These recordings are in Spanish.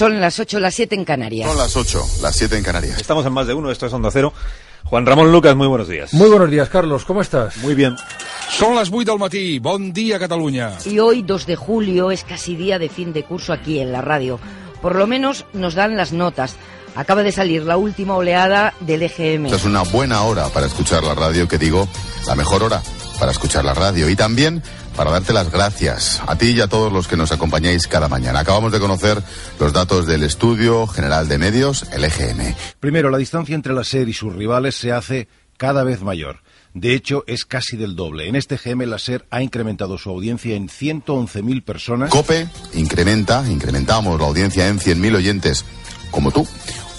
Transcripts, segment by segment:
Son las 8, las 7 en Canarias. Son las 8, las 7 en Canarias. Estamos en más de uno, esto es Onda Cero. Juan Ramón Lucas, muy buenos días. Muy buenos días, Carlos. ¿Cómo estás? Muy bien. Són les 8 del matí. Bon dia, Catalunya. Y hoy, 2 de julio, es casi día de fin de curso aquí en la radio. Por lo menos nos dan las notas. Acaba de salir la última oleada del EGM. Esta es una buena hora para escuchar la radio, que digo, la mejor hora para escuchar la radio. Y también para darte las gracias a ti y a todos los que nos acompañáis cada mañana. Acabamos de conocer los datos del Estudio General de Medios, el EGM. Primero, la distancia entre la SER y sus rivales se hace cada vez mayor. De hecho, es casi del doble. En este GM, la SER ha incrementado su audiencia en 111.000 personas. COPE incrementa, incrementamos la audiencia en 100.000 oyentes, como tú.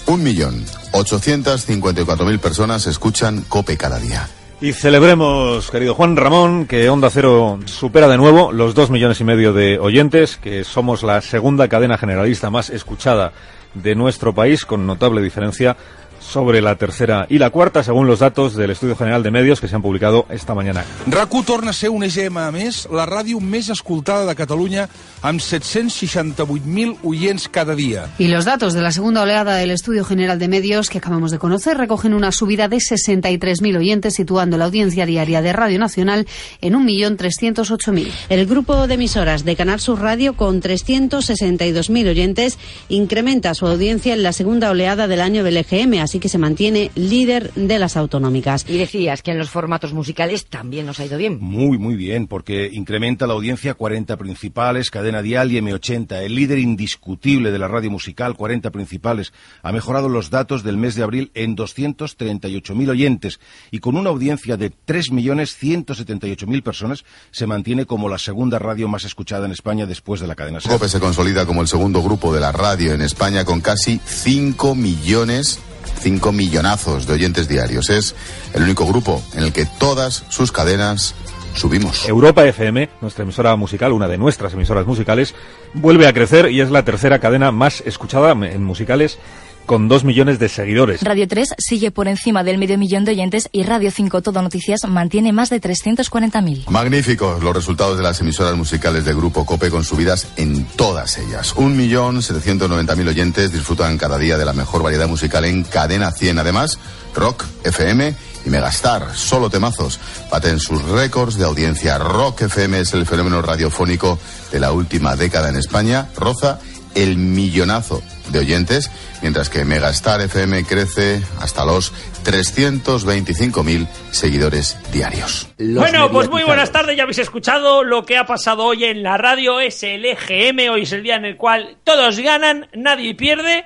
Un millón ochocientos mil personas escuchan COPE cada día. Y celebremos, querido Juan Ramón, que Onda Cero supera de nuevo los dos millones y medio de oyentes, que somos la segunda cadena generalista más escuchada de nuestro país, con notable diferencia sobre la tercera y la cuarta, según los datos del Estudio General de Medios que se han publicado esta mañana. RAC1 torna a ser un EGM a més, la ràdio més escoltada de Catalunya, amb 768.000 oyents cada día. Y los datos de la segunda oleada del Estudio General de Medios que acabamos de conocer recogen una subida de 63.000 oyentes, situando la audiencia diaria de Radio Nacional en 1.308.000. El grupo de emisoras de Canal Sur Radio, con 362.000 oyentes, incrementa su audiencia en la segunda oleada del año del EGM, así que se mantiene líder de las autonómicas. Y decías que en los formatos musicales también nos ha ido bien. Muy, muy bien, porque incrementa la audiencia 40 principales, cadena dial y M80, el líder indiscutible de la radio musical, 40 principales. Ha mejorado los datos del mes de abril en 238.000 oyentes y con una audiencia de 3.178.000 personas se mantiene como la segunda radio más escuchada en España después de la cadena. COPE se consolida como el segundo grupo de la radio en España con casi 5 millones 5 millonazos de oyentes diarios. Es el único grupo en el que todas sus cadenas subimos. Europa FM, nuestra emisora musical, una de nuestras emisoras musicales, vuelve a crecer y es la tercera cadena más escuchada en musicales con dos millones de seguidores. Radio 3 sigue por encima del medio millón de oyentes y Radio 5 Todo Noticias mantiene más de 340.000. Magníficos los resultados de las emisoras musicales de Grupo Cope con subidas en todas ellas. Un millón setecientos noventa mil oyentes disfrutan cada día de la mejor variedad musical en Cadena 100. Además, Rock, FM y Megastar, solo temazos, baten sus récords de audiencia. Rock FM es el fenómeno radiofónico de la última década en España. Roza el millonazo de oyentes, mientras que Megastar FM crece hasta los 325.000 seguidores diarios. bueno, pues muy buenas tardes, ya habéis escuchado lo que ha pasado hoy en la radio, es el EGM, hoy es el día en el cual todos ganan, nadie pierde.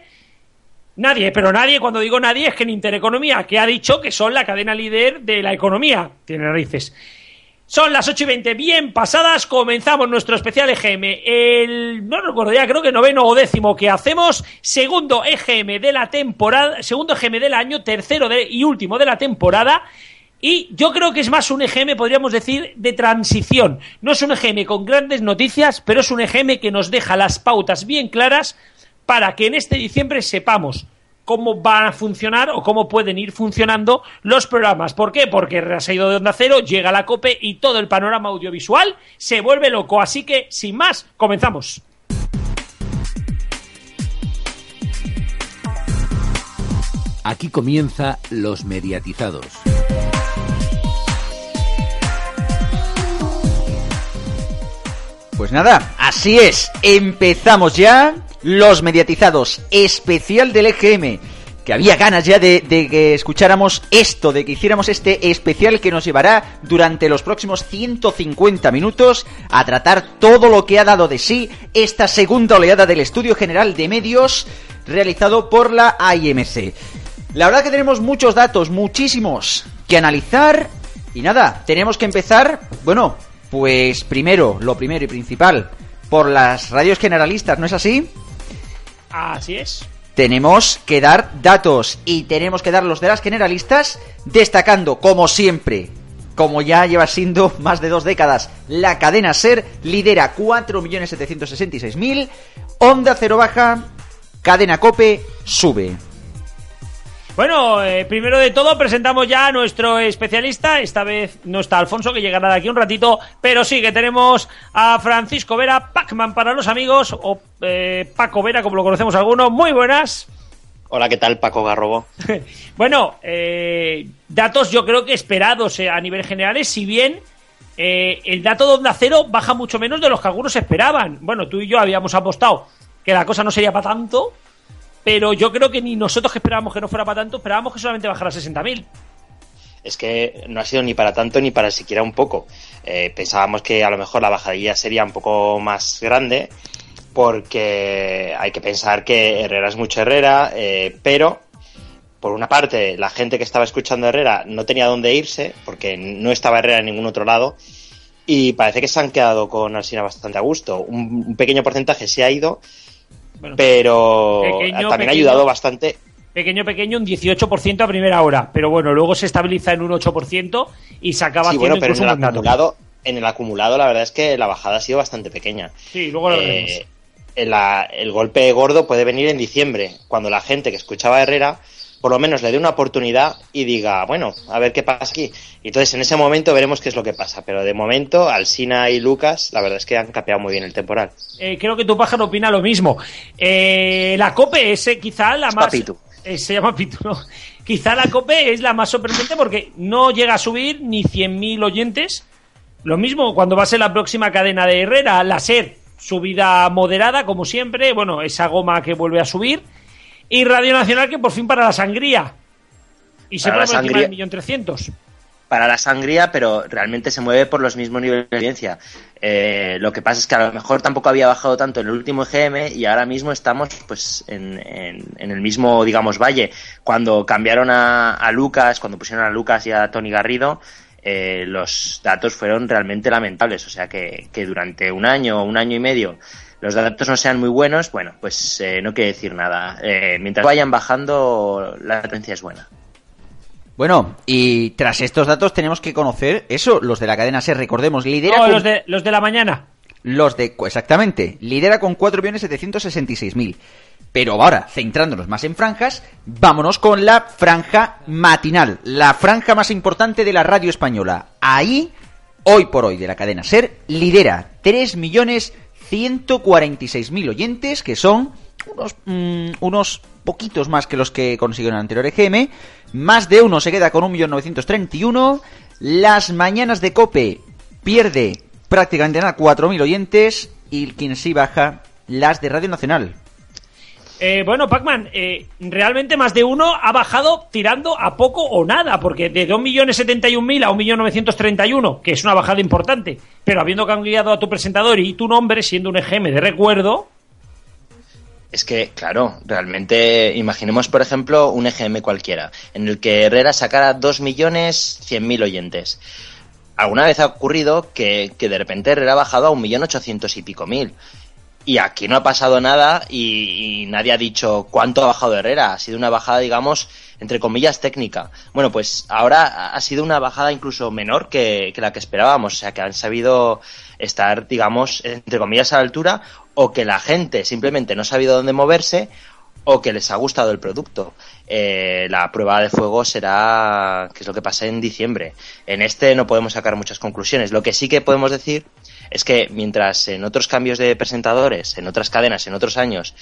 Nadie, pero nadie, cuando digo nadie, es que en Intereconomía, que ha dicho que son la cadena líder de la economía. Tiene raíces. Son las 8 y 20, bien pasadas, comenzamos nuestro especial EGM. El, no recuerdo ya, creo que noveno o décimo que hacemos, segundo EGM de la temporada, segundo EGM del año, tercero y último de la temporada. Y yo creo que es más un EGM, podríamos decir, de transición. No es un EGM con grandes noticias, pero es un EGM que nos deja las pautas bien claras para que en este diciembre sepamos cómo van a funcionar o cómo pueden ir funcionando los programas. ¿Por qué? Porque ha ido de Onda Cero, llega la COPE y todo el panorama audiovisual se vuelve loco. Así que, sin más, comenzamos. Aquí comienza Los Mediatizados. Pues nada, así es, empezamos ya los mediatizados, especial del EGM. Que había ganas ya de, que escucháramos esto, de que hiciéramos este especial que nos llevará durante los próximos 150 minutos a tratar todo lo que ha dado de sí esta segunda oleada del Estudio General de Medios realizado por la AIMC. La verdad que tenemos muchos datos, muchísimos, que analizar. Y nada, tenemos que empezar, bueno, pues primero, lo primero y principal, por las radios generalistas, ¿no es así? Así es. Tenemos que dar datos y tenemos que dar los de las generalistas, destacando, como siempre, como ya lleva siendo más de dos décadas, la cadena SER lidera 4.766.000, Onda Cero baja, cadena Cope sube. Bueno, eh, primero de todo presentamos ya a nuestro especialista. Esta vez no está Alfonso, que llegará de aquí un ratito, pero sí que tenemos a Francisco Vera, Pacman para los amigos, o eh, Paco Vera, como lo conocemos algunos. Muy buenas. Hola, ¿qué tal, Paco Garrobo? bueno, eh, datos yo creo que esperados a nivel general, si bien el dato de Onda Cero baja mucho menos de los que algunos esperaban. Bueno, tú y yo habíamos apostado que la cosa no sería para tanto, pero yo creo que ni nosotros que esperábamos que no fuera para tanto, esperábamos que solamente bajara a 60.000. Es que no ha sido ni para tanto ni para siquiera un poco. Eh, pensábamos que a lo mejor la bajadilla sería un poco más grande, porque hay que pensar que Herrera es mucho Herrera, eh, pero por una parte la gente que estaba escuchando Herrera no tenía dónde irse, porque no estaba Herrera en ningún otro lado, y parece que se han quedado con Alsina bastante a gusto. un pequeño porcentaje se ha ido, pero también ha ayudado bastante. Pequeño, pequeño, un 18% a primera hora, pero bueno, luego se estabiliza en un 8% y se acaba sí, bueno, pero en el, acumulado, en el acumulado la verdad es que la bajada ha sido bastante pequeña. Sí, luego lo eh, el golpe gordo puede venir en diciembre, cuando la gente que escuchaba a Herrera por lo menos le dé una oportunidad y diga, bueno, a ver qué pasa aquí. Y entonces en ese momento veremos qué es lo que pasa. Pero de momento, Alsina y Lucas, la verdad es que han capeado muy bien el temporal. Eh, creo que tu pájaro opina lo mismo. Eh, la COPE es eh, quizá la más... se llama Pitu, ¿no? Quizá la COPE es la más sorprendente porque no llega a subir ni 100.000 oyentes. Lo mismo cuando va a ser la próxima cadena de Herrera, la SER, subida moderada, como siempre. Bueno, esa goma que vuelve a subir y Radio Nacional que por fin para la sangría. Y se mueve encima del millón trescientos. Para la sangría, pero realmente se mueve por los mismos niveles de audiencia. Eh, lo que pasa es que a lo mejor tampoco había bajado tanto en el último EGM y ahora mismo estamos pues en, en, el mismo, digamos, valle. Cuando cambiaron a, a, Lucas, cuando pusieron a Lucas y a Tony Garrido, eh, los datos fueron realmente lamentables. O sea que, que durante un año o un año y medio los datos no sean muy buenos, bueno, pues eh, no quiere decir nada. Eh, mientras vayan bajando, la tendencia es buena. Bueno, y tras estos datos tenemos que conocer eso, los de la cadena SER, recordemos, lidera... No, los, de, los de la mañana. Los de... Exactamente, lidera con 4.766.000. Pero ahora, centrándonos más en franjas, vámonos con la franja matinal, la franja más importante de la radio española. Ahí, hoy por hoy, de la cadena SER, lidera 3 millones 146.000 oyentes, que son unos, mm, unos poquitos más que los que consiguió en el anterior EGM. Más de uno se queda con 1.931.000. Las mañanas de Cope pierde prácticamente nada 4.000 oyentes. Y quien sí baja, las de Radio Nacional. Eh, bueno, Pacman, eh, realmente más de uno ha bajado tirando a poco o nada, porque de 2.071.000 a 1.931, que es una bajada importante, pero habiendo cambiado a tu presentador y tu nombre siendo un EGM de recuerdo. Es que, claro, realmente imaginemos, por ejemplo, un EGM cualquiera, en el que Herrera sacara 2.100.000 oyentes. ¿Alguna vez ha ocurrido que, que de repente Herrera ha bajado a 1.800.000 y pico mil? Y aquí no ha pasado nada y, nadie ha dicho cuánto ha bajado Herrera. Ha sido una bajada, digamos, entre comillas, técnica. Bueno, pues ahora ha sido una bajada incluso menor que, la que esperábamos. O sea, que han sabido estar, digamos, entre comillas, a la altura o que la gente simplemente no ha sabido dónde moverse o que les ha gustado el producto. Eh, la prueba de fuego será qué es lo que pasa en diciembre. En este no podemos sacar muchas conclusiones. Lo que sí que podemos decir es que mientras en otros cambios de presentadores, en otras cadenas, en otros años,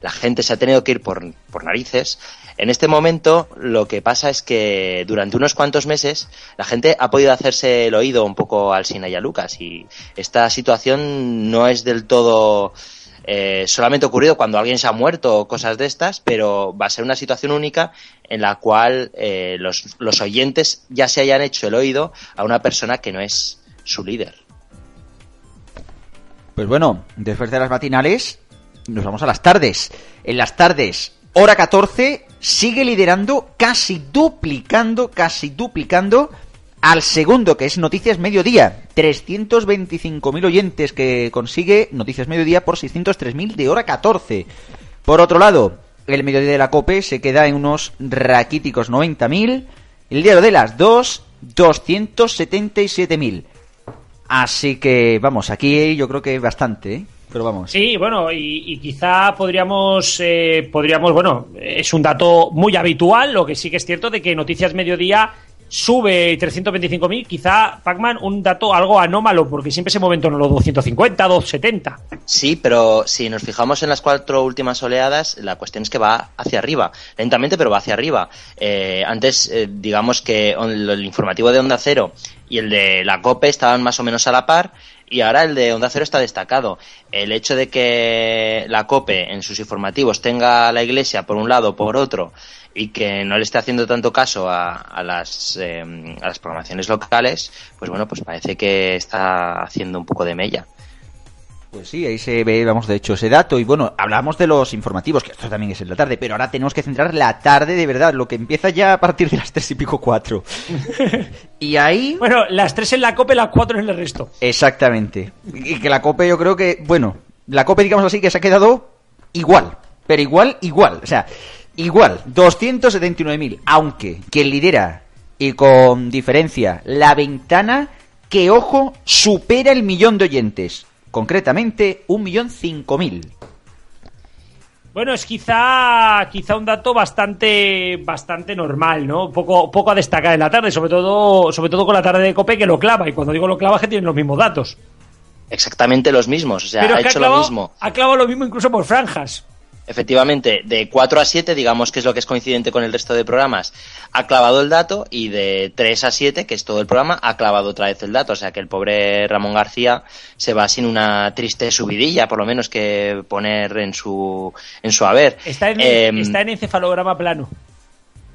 la gente se ha tenido que ir por, narices, en este momento lo que pasa es que durante unos cuantos meses la gente ha podido hacerse el oído un poco al Sina Lucas y esta situación no es del todo eh, solamente ocurrido cuando alguien se ha muerto o cosas de estas, pero va a ser una situación única en la cual eh, los oyentes ya se hayan hecho el oído a una persona que no es su líder. Pues bueno, después de las matinales, nos vamos a las tardes. En las tardes, hora 14, sigue liderando, casi duplicando, casi duplicando al segundo, que es Noticias Mediodía. 325.000 oyentes que consigue Noticias Mediodía por 603.000 de hora 14. Por otro lado, el Mediodía de la COPE se queda en unos raquíticos 90.000. El diario de las 2, 277.000. Así que, vamos, aquí yo creo que bastante, ¿eh? pero vamos. Sí, bueno, y, y quizá podríamos, eh, podríamos, bueno, es un dato muy habitual, lo que sí que es cierto de que Noticias Mediodía sube 325.000, quizá, Pacman, un dato algo anómalo, porque siempre se mueve en torno a los 250, 270. Sí, pero si nos fijamos en las cuatro últimas oleadas, la cuestión es que va hacia arriba, lentamente, pero va hacia arriba. Eh, antes, eh, digamos que on- el informativo de Onda Cero y el de la COPE estaban más o menos a la par, y ahora el de Onda Cero está destacado. El hecho de que la COPE en sus informativos tenga la Iglesia por un lado, por otro, y que no le esté haciendo tanto caso a, a las, eh, a las programaciones locales, pues bueno, pues parece que está haciendo un poco de mella. Pues sí, ahí se ve, vamos, de hecho, ese dato. Y bueno, hablamos de los informativos, que esto también es en la tarde, pero ahora tenemos que centrar la tarde de verdad, lo que empieza ya a partir de las tres y pico cuatro. y ahí... Bueno, las tres en la COPE, las cuatro en el resto. Exactamente. Y que la COPE yo creo que, bueno, la COPE digamos así que se ha quedado igual, pero igual, igual. O sea, igual, 279.000, aunque quien lidera y con diferencia la ventana que, ojo, supera el millón de oyentes. Concretamente, un millón cinco mil. Bueno, es quizá, quizá un dato bastante, bastante normal, ¿no? Poco, poco a destacar en la tarde, sobre todo, sobre todo con la tarde de Cope que lo clava. Y cuando digo lo clava, es que tienen los mismos datos. Exactamente los mismos, o sea, Pero ha hecho ha clavado, lo mismo. ha clavado lo mismo incluso por franjas. Efectivamente, de 4 a 7, digamos que es lo que es coincidente con el resto de programas, ha clavado el dato y de 3 a 7, que es todo el programa, ha clavado otra vez el dato. O sea que el pobre Ramón García se va sin una triste subidilla, por lo menos que poner en su, en su haber. Está en, Em, está en encefalograma plano.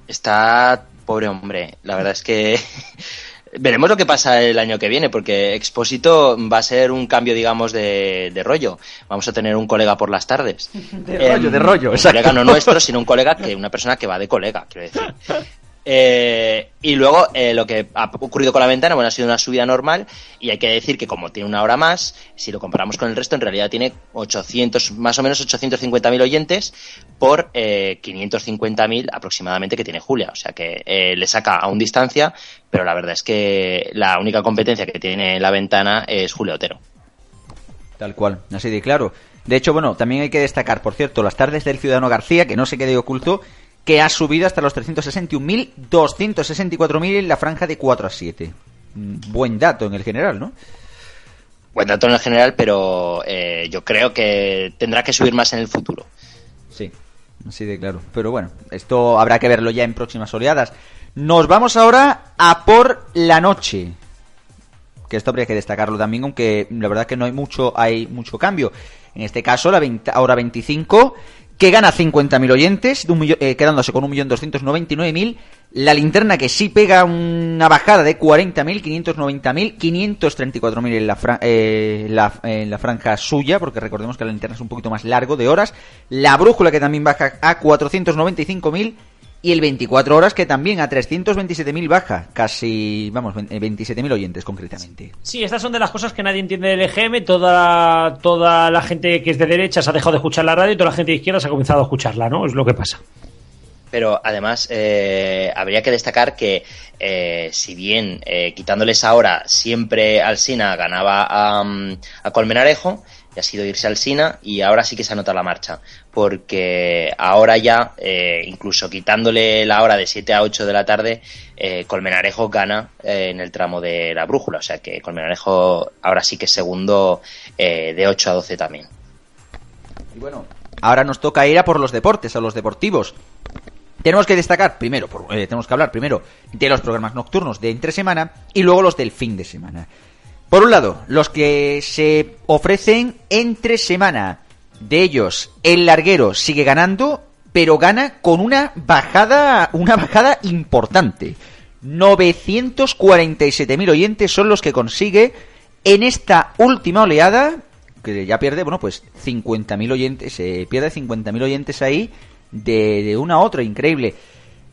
Está, pobre hombre, la verdad es que veremos lo que pasa el año que viene, porque Expósito va a ser un cambio, digamos, de, de rollo. Vamos a tener un colega por las tardes. De rollo, de rollo, Un exacto. colega no nuestro, sino un colega que una persona que va de colega, quiero decir. Eh, y luego eh, lo que ha ocurrido con la ventana, bueno, ha sido una subida normal y hay que decir que como tiene una hora más, si lo comparamos con el resto, en realidad tiene 800, más o menos 850.000 oyentes por eh, 550.000 aproximadamente que tiene Julia. O sea que eh, le saca a un distancia, pero la verdad es que la única competencia que tiene la ventana es Julia Otero. Tal cual, así de claro. De hecho, bueno, también hay que destacar, por cierto, las tardes del Ciudadano García, que no se quede oculto, que ha subido hasta los 361.000, 264.000 en la franja de 4 a 7. Mm, Buen dato en el general, ¿no? Buen dato en el general, pero eh, yo creo que tendrá que subir más en el futuro. Sí, así de claro. Pero bueno, esto habrá que verlo ya en próximas oleadas. Nos vamos ahora a por la noche. Que esto habría que destacarlo también, aunque la verdad que no hay mucho, hay mucho cambio. En este caso, la 20 hora 25, que gana 50.000 oyentes, de un millón- eh, quedándose con 1.299.000. La linterna que sí pega una bajada de 40.000, 590.000, 534.000 en la, eh, la- en la franja suya, porque recordemos que la linterna es un poquito más largo de horas. La brújula que también baja a 495.000 y el 24 horas que también a 327.000 baja, casi, vamos, ve- eh, 27.000 oyentes concretamente. Sí, estas son de las cosas que nadie entiende del EGM. Toda, toda la gente que es de derecha se ha dejado de escuchar la radio y toda la gente de izquierda se ha comenzado a escucharla, ¿no? Es lo que pasa. Pero además eh, habría que destacar que eh, si bien eh, quitándoles ahora siempre Alsina ganaba a, a Colmenarejo, y ha sido irse al Sina y ahora sí que se anota la marcha, porque ahora ya, eh, incluso quitándole la hora de 7 a 8 de la tarde, eh, Colmenarejo gana eh, en el tramo de la brújula, o sea que Colmenarejo ahora sí que es segundo eh, de 8 a 12 también. Y bueno, ahora nos toca ir a por los deportes, a los deportivos. Tenemos que destacar, primero, por- tenemos que hablar primero de los programas nocturnos de entre semana y luego los del fin de semana. Por un lado, los que se ofrecen entre semana. De ellos, el larguero sigue ganando, pero gana con una bajada, una bajada importante. 947.000 oyentes son los que consigue en esta última oleada, que ya pierde, bueno, pues 50.000 oyentes, se pierde 50.000 oyentes ahí de, de una a otra, increíble.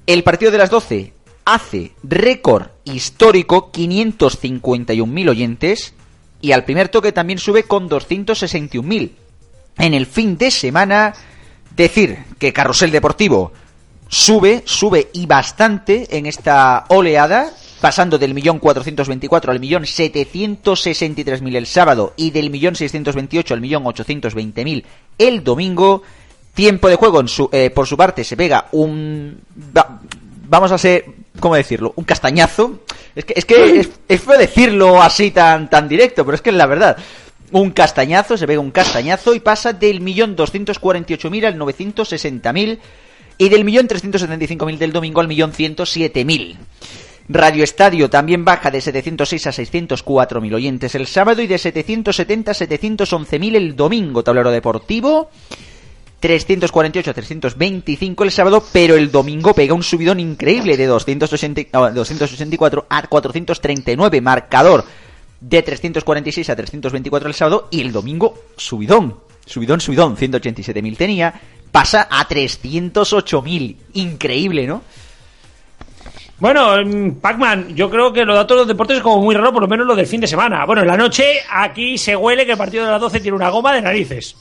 El partido de las 12 hace récord histórico, 551.000 oyentes, y al primer toque también sube con 261.000. En el fin de semana, decir que Carrusel Deportivo sube, sube y bastante en esta oleada, pasando del millón 424 al millón 763.000 el sábado y del millón 628 al millón 820.000 el domingo. Tiempo de juego en su, eh, por su parte se pega un... vamos a ser, ¿cómo decirlo? Un castañazo. Es que, es, que es, es feo decirlo así tan, tan directo, pero es que es la verdad un castañazo, se pega un castañazo y pasa del millón doscientos cuarenta y ocho mil al novecientos sesenta mil y del millón trescientos setenta y cinco mil del domingo al millón ciento siete mil. Radio Estadio también baja de 706 a 604 mil oyentes el sábado y de 770 a 711 mil el domingo. Tablero deportivo 348 a 325 el sábado, pero el domingo pega un subidón increíble de 280, 284 a 439 marcador de 346 a 324 el sábado y el domingo subidón, subidón, subidón, 187.000 tenía, pasa a 308.000, increíble, ¿no? Bueno, mm, Pac-Man, yo creo que los datos de los deportes es como muy raro, por lo menos lo del fin de semana. Bueno, en la noche aquí se huele que el partido de las 12 tiene una goma de narices.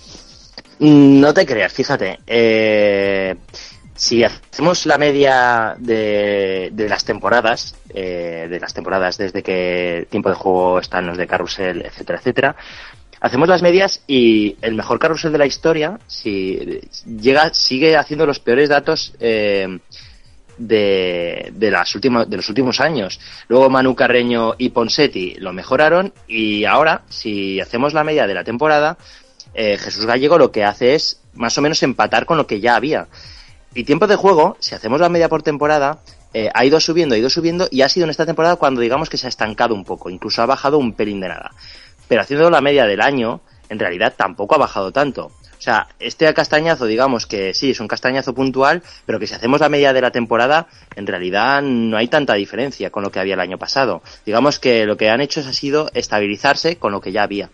Mm, no te creas, fíjate. Eh, si hacemos la media de, las temporadas, eh, de las temporadas desde que tiempo de juego están los de carrusel, etcétera, etcétera, hacemos las medias y el mejor carrusel de la historia, si llega, sigue haciendo los peores datos eh, de, de, las últimas, de los últimos años. Luego Manu Carreño y Ponsetti lo mejoraron y ahora, si hacemos la media de la temporada, eh, Jesús Gallego lo que hace es más o menos empatar con lo que ya había. Y tiempo de juego, si hacemos la media por temporada, eh, ha ido subiendo, ha ido subiendo y ha sido en esta temporada cuando digamos que se ha estancado un poco, incluso ha bajado un pelín de nada. Pero haciendo la media del año, en realidad tampoco ha bajado tanto. O sea, este castañazo, digamos que sí, es un castañazo puntual, pero que si hacemos la media de la temporada, en realidad no hay tanta diferencia con lo que había el año pasado. Digamos que lo que han hecho ha sido estabilizarse con lo que ya había.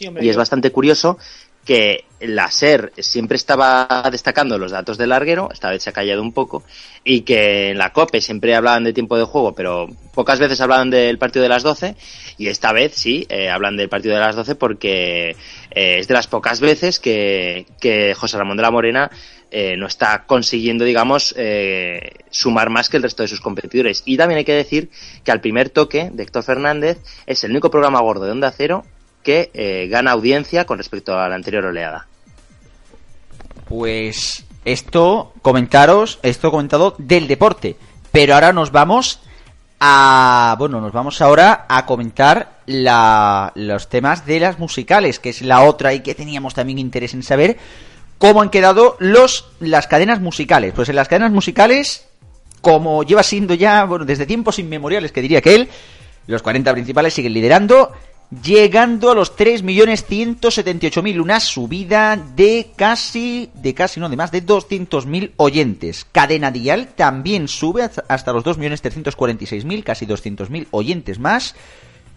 Y es bastante curioso que la SER siempre estaba destacando los datos del larguero, esta vez se ha callado un poco, y que en la COPE siempre hablaban de tiempo de juego, pero pocas veces hablaban del partido de las 12, y esta vez sí, eh, hablan del partido de las 12 porque eh, es de las pocas veces que, que José Ramón de la Morena eh, no está consiguiendo, digamos, sumar más que el resto de sus competidores. Y también hay que decir que al primer toque de Héctor Fernández es el único programa gordo de Onda Cero que eh, gana audiencia con respecto a la anterior oleada. Pues esto, comentaros, esto comentado del deporte. Pero ahora nos vamos a. Bueno, nos vamos ahora a comentar la, los temas de las musicales, que es la otra y que teníamos también interés en saber cómo han quedado los las cadenas musicales. Pues en las cadenas musicales, como lleva siendo ya, bueno, desde tiempos inmemoriales, que diría que él, los 40 principales siguen liderando llegando a los 3.178.000, una subida de casi, de casi, no, de más de 200.000 oyentes. Cadena Dial también sube hasta los 2.346.000, casi 200.000 oyentes más.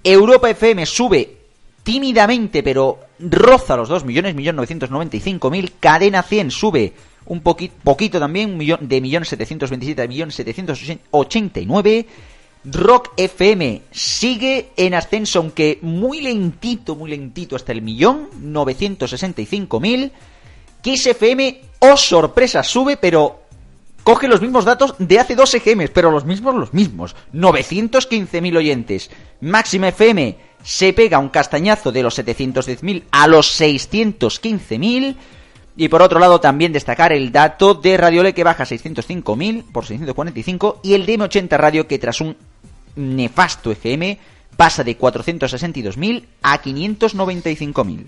Europa FM sube tímidamente, pero roza los 2 millones, mil Cadena 100 sube un poquito, poquito también, de 1.727 a 1.789. Rock FM sigue en ascenso, aunque muy lentito, muy lentito, hasta el millón, 965.000. Kiss FM, oh sorpresa, sube, pero coge los mismos datos de hace dos EGMs, pero los mismos, los mismos. 915.000 oyentes. Máxima FM se pega un castañazo de los 710.000 a los 615.000. Y por otro lado, también destacar el dato de Radiole que baja 605.000 por 645 y el DM80 Radio que tras un nefasto EGM pasa de 462.000 a 595.000.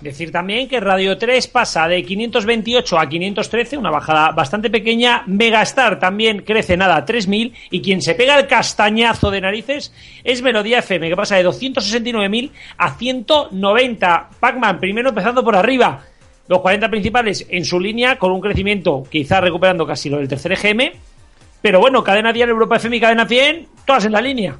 Decir también que Radio 3 pasa de 528 a 513, una bajada bastante pequeña. Megastar también crece nada a 3.000 y quien se pega el castañazo de narices es Melodía FM, que pasa de 269.000 a 190. Pacman, primero empezando por arriba. Los 40 principales en su línea con un crecimiento quizá recuperando casi lo del tercer EGM. Pero bueno, cadena diaria Europa FM y cadena 100, todas en la línea.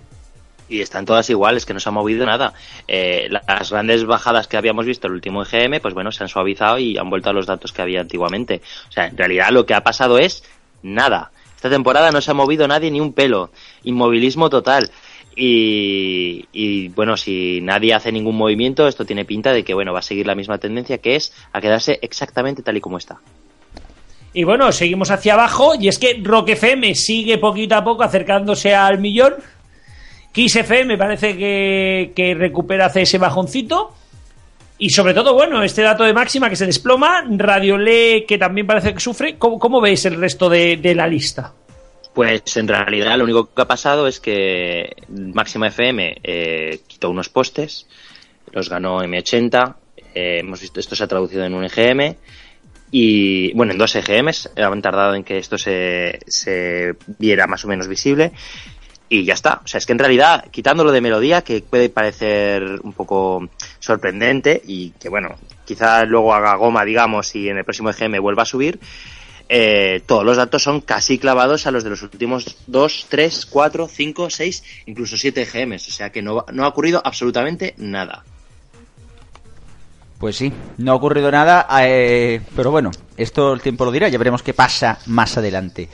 Y están todas iguales, que no se ha movido nada. Eh, las grandes bajadas que habíamos visto el último EGM, pues bueno, se han suavizado y han vuelto a los datos que había antiguamente. O sea, en realidad lo que ha pasado es nada. Esta temporada no se ha movido nadie ni un pelo. Inmovilismo total. Y, bueno, si nadie hace ningún movimiento, esto tiene pinta de que bueno, va a seguir la misma tendencia que es a quedarse exactamente tal y como está. Y bueno, seguimos hacia abajo y es que Rock FM sigue poquito a poco acercándose al millón. Kiss FM parece que, que recupera hace ese bajoncito. Y sobre todo, bueno, este dato de máxima que se desploma, Radio Le que también parece que sufre. ¿Cómo, cómo veis el resto de, de la lista? Pues en realidad lo único que ha pasado es que Máxima FM eh, quitó unos postes, los ganó M80, eh, hemos visto esto se ha traducido en un EGM y bueno, en dos EGMs, han tardado en que esto se, se viera más o menos visible y ya está. O sea, es que en realidad, quitándolo de melodía, que puede parecer un poco sorprendente y que bueno, quizá luego haga goma, digamos, y en el próximo EGM vuelva a subir, eh, todos los datos son casi clavados a los de los últimos 2, 3, 4, 5, 6, incluso 7 EGMs. O sea que no, no ha ocurrido absolutamente nada. Pues sí, no ha ocurrido nada, eh, pero bueno, esto el tiempo lo dirá, ya veremos qué pasa más adelante.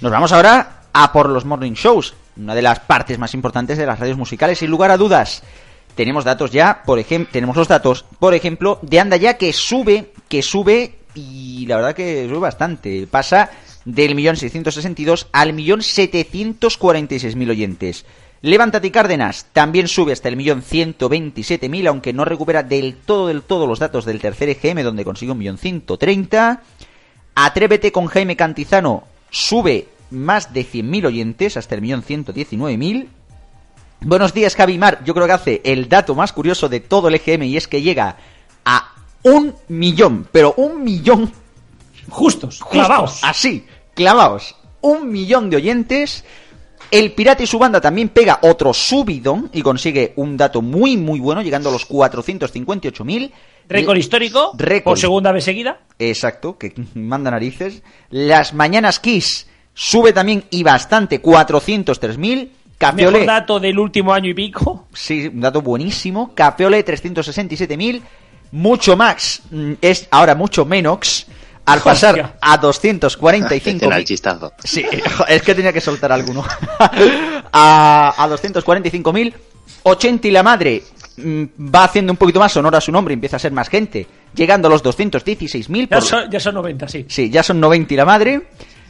Nos vamos ahora a por los morning shows, una de las partes más importantes de las radios musicales, sin lugar a dudas. Tenemos datos ya, por ejemplo, tenemos los datos, por ejemplo, de Anda ya que sube, que sube y la verdad que sube bastante. Pasa del millón seiscientos sesenta y dos al millón setecientos cuarenta y seis mil oyentes. Levántate y Cárdenas también sube hasta el millón ciento veintisiete mil, aunque no recupera del todo del todo los datos del tercer EGM, donde consigue un millón ciento treinta. Atrévete con Jaime Cantizano sube más de cien mil oyentes hasta el millón ciento diecinueve mil. Buenos días, Javimar. Yo creo que hace el dato más curioso de todo el EGM y es que llega a un millón, pero un millón. Justos, justos clavaos. Así, clavaos. Un millón de oyentes. El Pirata y su banda también pega otro subidón y consigue un dato muy, muy bueno, llegando a los 458.000. Récord histórico, Récord. por segunda vez seguida. Exacto, que manda narices. Las Mañanas Kiss sube también y bastante, 403.000. Café Mejor dato del último año y pico. sí, un dato buenísimo. Café Olé, 367.000. Mucho Max mm, es ahora mucho menos. Al pasar Hostia. a 245 Era el chistazo. Sí, es que tenía que soltar alguno. a, a 245.000. 80 y la madre mm, va haciendo un poquito más sonora su nombre, empieza a ser más gente, llegando a los 216.000. Ya por- son, ya son 90, sí. Sí, ya son 90 y la madre.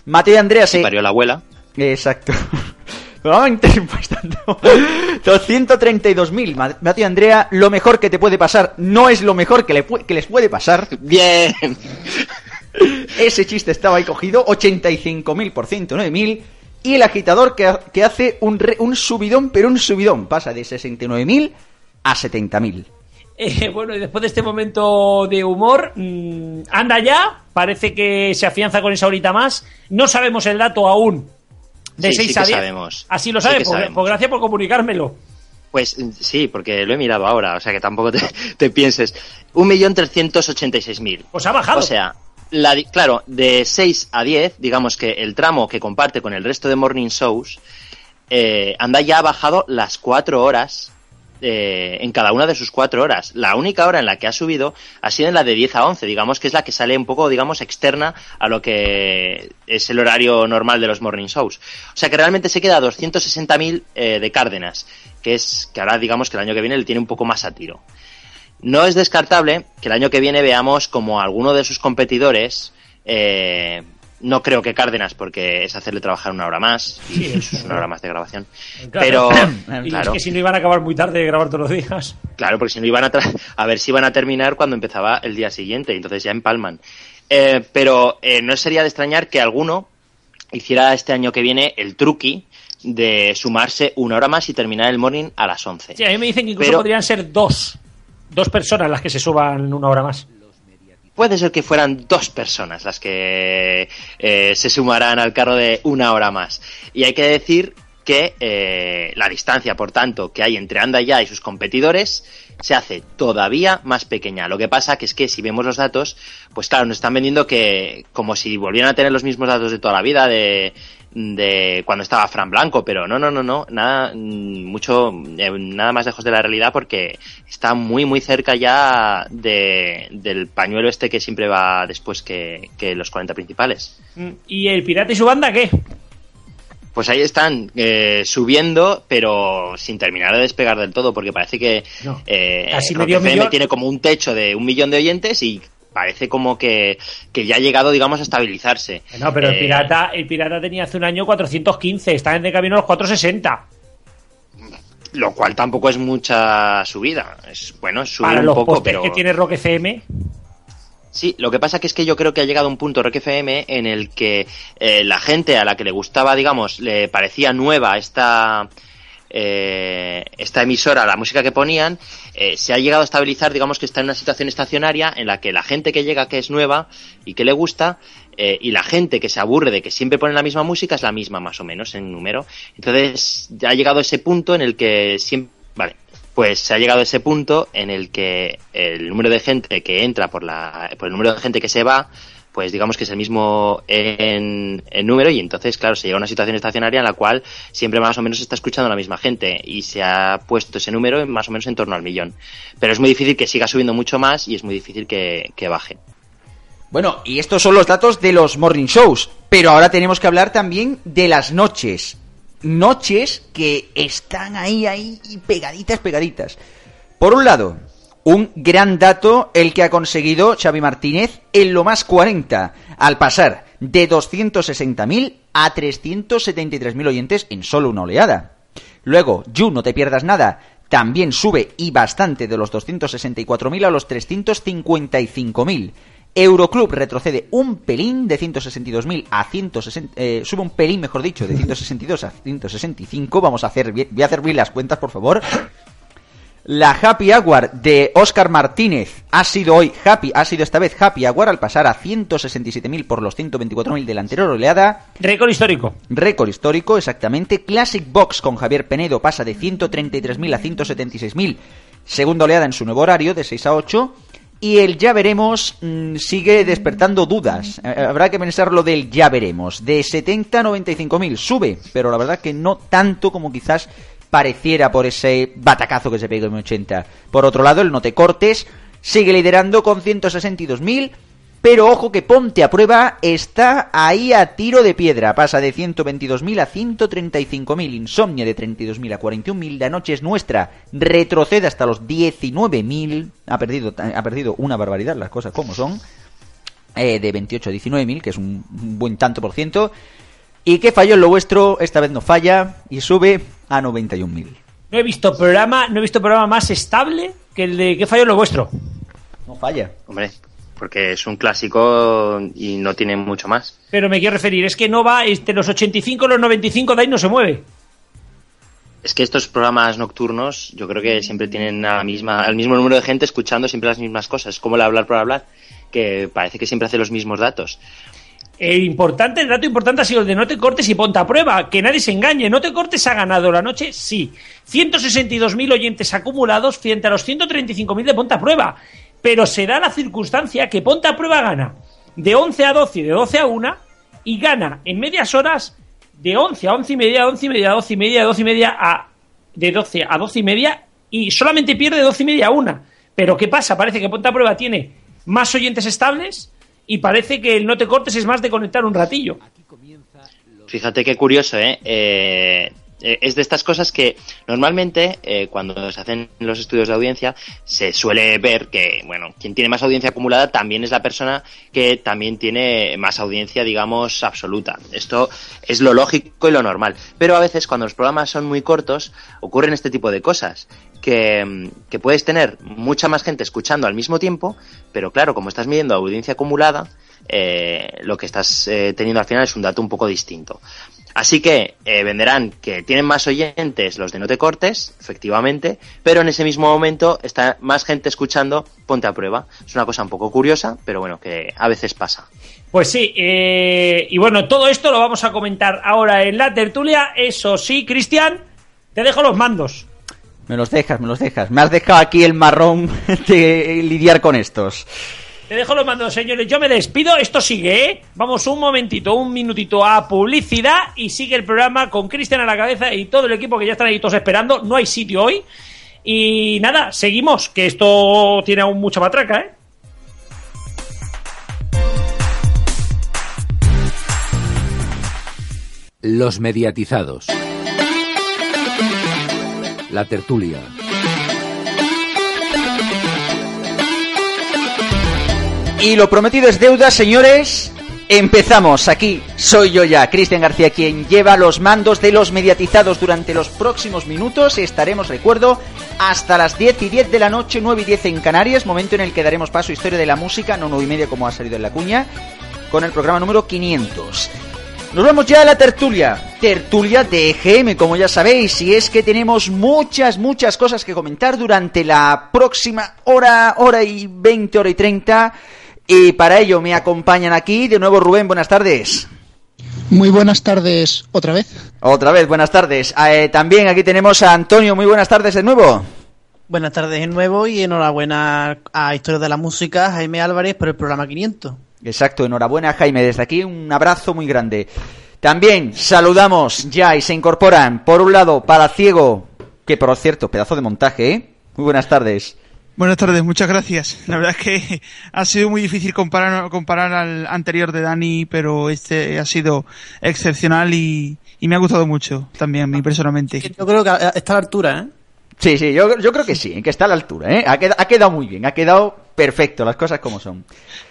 Mateo y Andrea se... Parió la abuela. Exacto. A inter- bastante. 232.000. Ma- Mateo y Andrea, lo mejor que te puede pasar no es lo mejor que, le pu- que les puede pasar. Bien. Ese chiste estaba ahí cogido. 85.000 por 109.000. Y el agitador que, que hace un, re- un subidón, pero un subidón. Pasa de 69.000 a 70.000. Eh, bueno, y después de este momento de humor, mm, anda ya, parece que se afianza con esa horita más. No sabemos el dato aún de Sí, 6 sí a que 10. sabemos. Así lo sabe, pues, pues gracias por comunicármelo. Pues mm, sí, porque lo he mirado ahora, o sea que tampoco te, te pienses. 1.386.000. Pues ha bajado. O sea, la claro, de 6 a 10, digamos que el tramo que comparte con el resto de morning shows, eh, anda ya ha bajado las 4 horas eh, en cada una de sus 4 horas. La única hora en la que ha subido ha sido en la de 10 a 11, digamos que es la que sale un poco, digamos, externa a lo que es el horario normal de los morning shows. O sea que realmente se queda a 260.000 eh, de Cárdenas, que es que ahora digamos que el año que viene le tiene un poco más a tiro. No es descartable que el año que viene veamos como alguno de sus competidores, eh, no creo que Cárdenas, porque es hacerle trabajar una hora más, y Sí, eso es una hora más de grabación. Claro. Pero, Y claro, es que si no iban a acabar muy tarde de grabar todos los días. claro, porque si no iban a, tra- a ver si iban a terminar cuando empezaba el día siguiente, entonces ya empalman. Eh, pero eh, no sería de extrañar que alguno hiciera este año que viene el truqui de sumarse una hora más y terminar el morning a las 11. Sí, a mí me dicen que incluso Pero- podrían ser dos. Dos personas las que se suban una hora más. Puede ser que fueran dos personas las que eh, se sumarán al carro de una hora más. Y hay que decir que eh, la distancia, por tanto, que hay entre Anda Ya y sus competidores se hace todavía más pequeña. Lo que pasa que es que si vemos los datos, pues claro, nos están vendiendo que como si volvieran a tener los mismos datos de toda la vida, de, de cuando estaba Fran Blanco, pero no, no, no, no, nada, mm, mucho, eh, nada más lejos de la realidad porque está muy, muy cerca ya de, del pañuelo este que siempre va después que, que los 40 principales. Mm, ¿Y el pirata y su banda qué? Pues ahí están eh, subiendo, pero sin terminar de despegar del todo, porque parece que No. eh, medio tiene como un techo de un millón de oyentes y parece como que, que ya ha llegado, digamos, a estabilizarse. No, pero el Eh, pirata, el pirata tenía hace un año 415, está en de camino a los 460. lo cual tampoco es mucha subida. Es bueno, es subir Para un los poco, pero que tiene Rock FM. Sí, lo que pasa que es que yo creo que ha llegado un punto Rock FM en el que eh, la gente a la que le gustaba, digamos, le parecía nueva esta eh, esta emisora, la música que ponían, eh, se ha llegado a estabilizar, digamos que está en una situación estacionaria en la que la gente que llega que es nueva y que le gusta eh, y la gente que se aburre de que siempre ponen la misma música es la misma más o menos en número. Entonces ya ha llegado ese punto en el que siempre, vale, pues se ha llegado a ese punto en el que el número de gente que entra por la, por el número de gente que se va, pues digamos que es el mismo en, número y entonces, claro, se llega a una situación estacionaria en la cual siempre más o menos se está escuchando la misma gente y se ha puesto ese número más o menos en torno al millón. Pero es muy difícil que siga subiendo mucho más y es muy difícil que, que baje. Bueno, y estos son los datos de los morning shows, pero ahora tenemos que hablar también de las noches. Noches que están ahí, ahí, pegaditas, pegaditas. Por un lado, un gran dato el que ha conseguido Xavi Martínez en lo más 40, al pasar de 260.000 a 373.000 oyentes en solo una oleada. Luego, You, no te pierdas nada, también sube y bastante de los 264.000 a los 355.000. Euroclub retrocede un pelín de 162.000 a 160, eh, sube un pelín, mejor dicho, de 162 a 165. Vamos a hacer voy a hacer bien las cuentas, por favor. La Happy Hour de Oscar Martínez ha sido hoy Happy, ha sido esta vez Happy Hour al pasar a 167.000 por los 124.000 de la anterior oleada. Récord histórico. Récord histórico, exactamente. Classic Box con Javier Penedo pasa de 133.000 a 176.000. Segunda oleada en su nuevo horario, de 6 a 8. Y el ya veremos mmm, sigue despertando dudas. Eh, habrá que pensar lo del ya veremos. De 70 a 95.000 sube, pero la verdad que no tanto como quizás pareciera por ese batacazo que se pegó en 80. Por otro lado, el Note Cortes sigue liderando con 162.000, pero ojo que Ponte a Prueba está ahí a tiro de piedra. Pasa de 122.000 a 135.000. Insomnia de 32.000 a 41.000. La noche es nuestra. Retrocede hasta los 19.000. Ha perdido, ha perdido una barbaridad las cosas como son. Eh, de 28 a 19.000, que es un buen tanto por ciento. ¿Y qué falló en lo vuestro? Esta vez no falla y sube a 91.000. No he visto programa, no he visto programa más estable que el de ¿Qué falló en lo vuestro? No falla. Hombre, porque es un clásico y no tiene mucho más. Pero me quiero referir, es que no va entre los 85 y los 95 de ahí no se mueve. Es que estos programas nocturnos yo creo que siempre tienen la misma, el mismo número de gente escuchando siempre las mismas cosas. Es como el hablar por hablar, que parece que siempre hace los mismos datos. El importante, el dato importante ha sido el de no te cortes y ponte a prueba. Que nadie se engañe. No te cortes ha ganado la noche, sí. 162.000 oyentes acumulados frente a los 135.000 de ponte a prueba. Pero se da la circunstancia que ponte a prueba gana de 11 a 12 y de 12 a 1 y gana en medias horas de 11 a 11 y media, 11 y media, 12 y media, 12 y media a de 12 a 12 y media y solamente pierde de 12 y media a 1. Pero ¿qué pasa? Parece que ponte a prueba tiene más oyentes estables y parece que el no te cortes es más de conectar un ratillo. Fíjate qué curioso, ¿eh? eh es de estas cosas que normalmente eh, cuando se hacen los estudios de audiencia se suele ver que, bueno, quien tiene más audiencia acumulada también es la persona que también tiene más audiencia, digamos, absoluta. Esto es lo lógico y lo normal. Pero a veces cuando los programas son muy cortos ocurren este tipo de cosas. Que, que puedes tener mucha más gente escuchando al mismo tiempo, pero claro, como estás midiendo audiencia acumulada, eh, lo que estás eh, teniendo al final es un dato un poco distinto. Así que eh, venderán que tienen más oyentes los de No Te Cortes, efectivamente, pero en ese mismo momento está más gente escuchando Ponte a Prueba. Es una cosa un poco curiosa, pero bueno, que a veces pasa. Pues sí, eh, y bueno, todo esto lo vamos a comentar ahora en la tertulia. Eso sí, Cristian, te dejo los mandos. Me los dejas, me los dejas. Me has dejado aquí el marrón de lidiar con estos. Te dejo los mandos, señores. Yo me despido. Esto sigue, ¿eh? Vamos un momentito, un minutito a publicidad y sigue el programa con Cristian a la cabeza y todo el equipo que ya están ahí todos esperando. No hay sitio hoy. Y nada, seguimos, que esto tiene aún mucha matraca, ¿eh? Los mediatizados. La tertulia. Y lo prometido es deuda, señores. Empezamos aquí, soy yo ya, Cristian García, quien lleva los mandos de los mediatizados durante los próximos minutos. Estaremos, recuerdo, hasta las 10 y 10 de la noche, 9 y 10 en Canarias, momento en el que daremos paso a Historia de la Música, no 9 y media como ha salido en la cuña, con el programa número 500. Nos vamos ya a la tertulia, tertulia de EGM, como ya sabéis, y es que tenemos muchas, muchas cosas que comentar durante la próxima hora, hora y 20, hora y 30 y para ello me acompañan aquí de nuevo Rubén, buenas tardes. Muy buenas tardes otra vez. Otra vez, buenas tardes. Eh, también aquí tenemos a Antonio, muy buenas tardes de nuevo. Buenas tardes de nuevo y enhorabuena a Historia de la Música, Jaime Álvarez, por el programa 500. Exacto, enhorabuena Jaime, desde aquí un abrazo muy grande. También saludamos ya y se incorporan, por un lado, para Ciego, que por cierto, pedazo de montaje, ¿eh? Muy buenas tardes. Buenas tardes, muchas gracias. La verdad es que ha sido muy difícil comparar, comparar al anterior de Dani, pero este ha sido excepcional y, me ha gustado mucho también a mí personalmente. Yo creo que está a la altura, ¿eh? Sí, sí, yo, yo creo que sí, que está a la altura, ¿eh? Ha quedado, ha quedado muy bien, ha quedado perfecto, las cosas como son.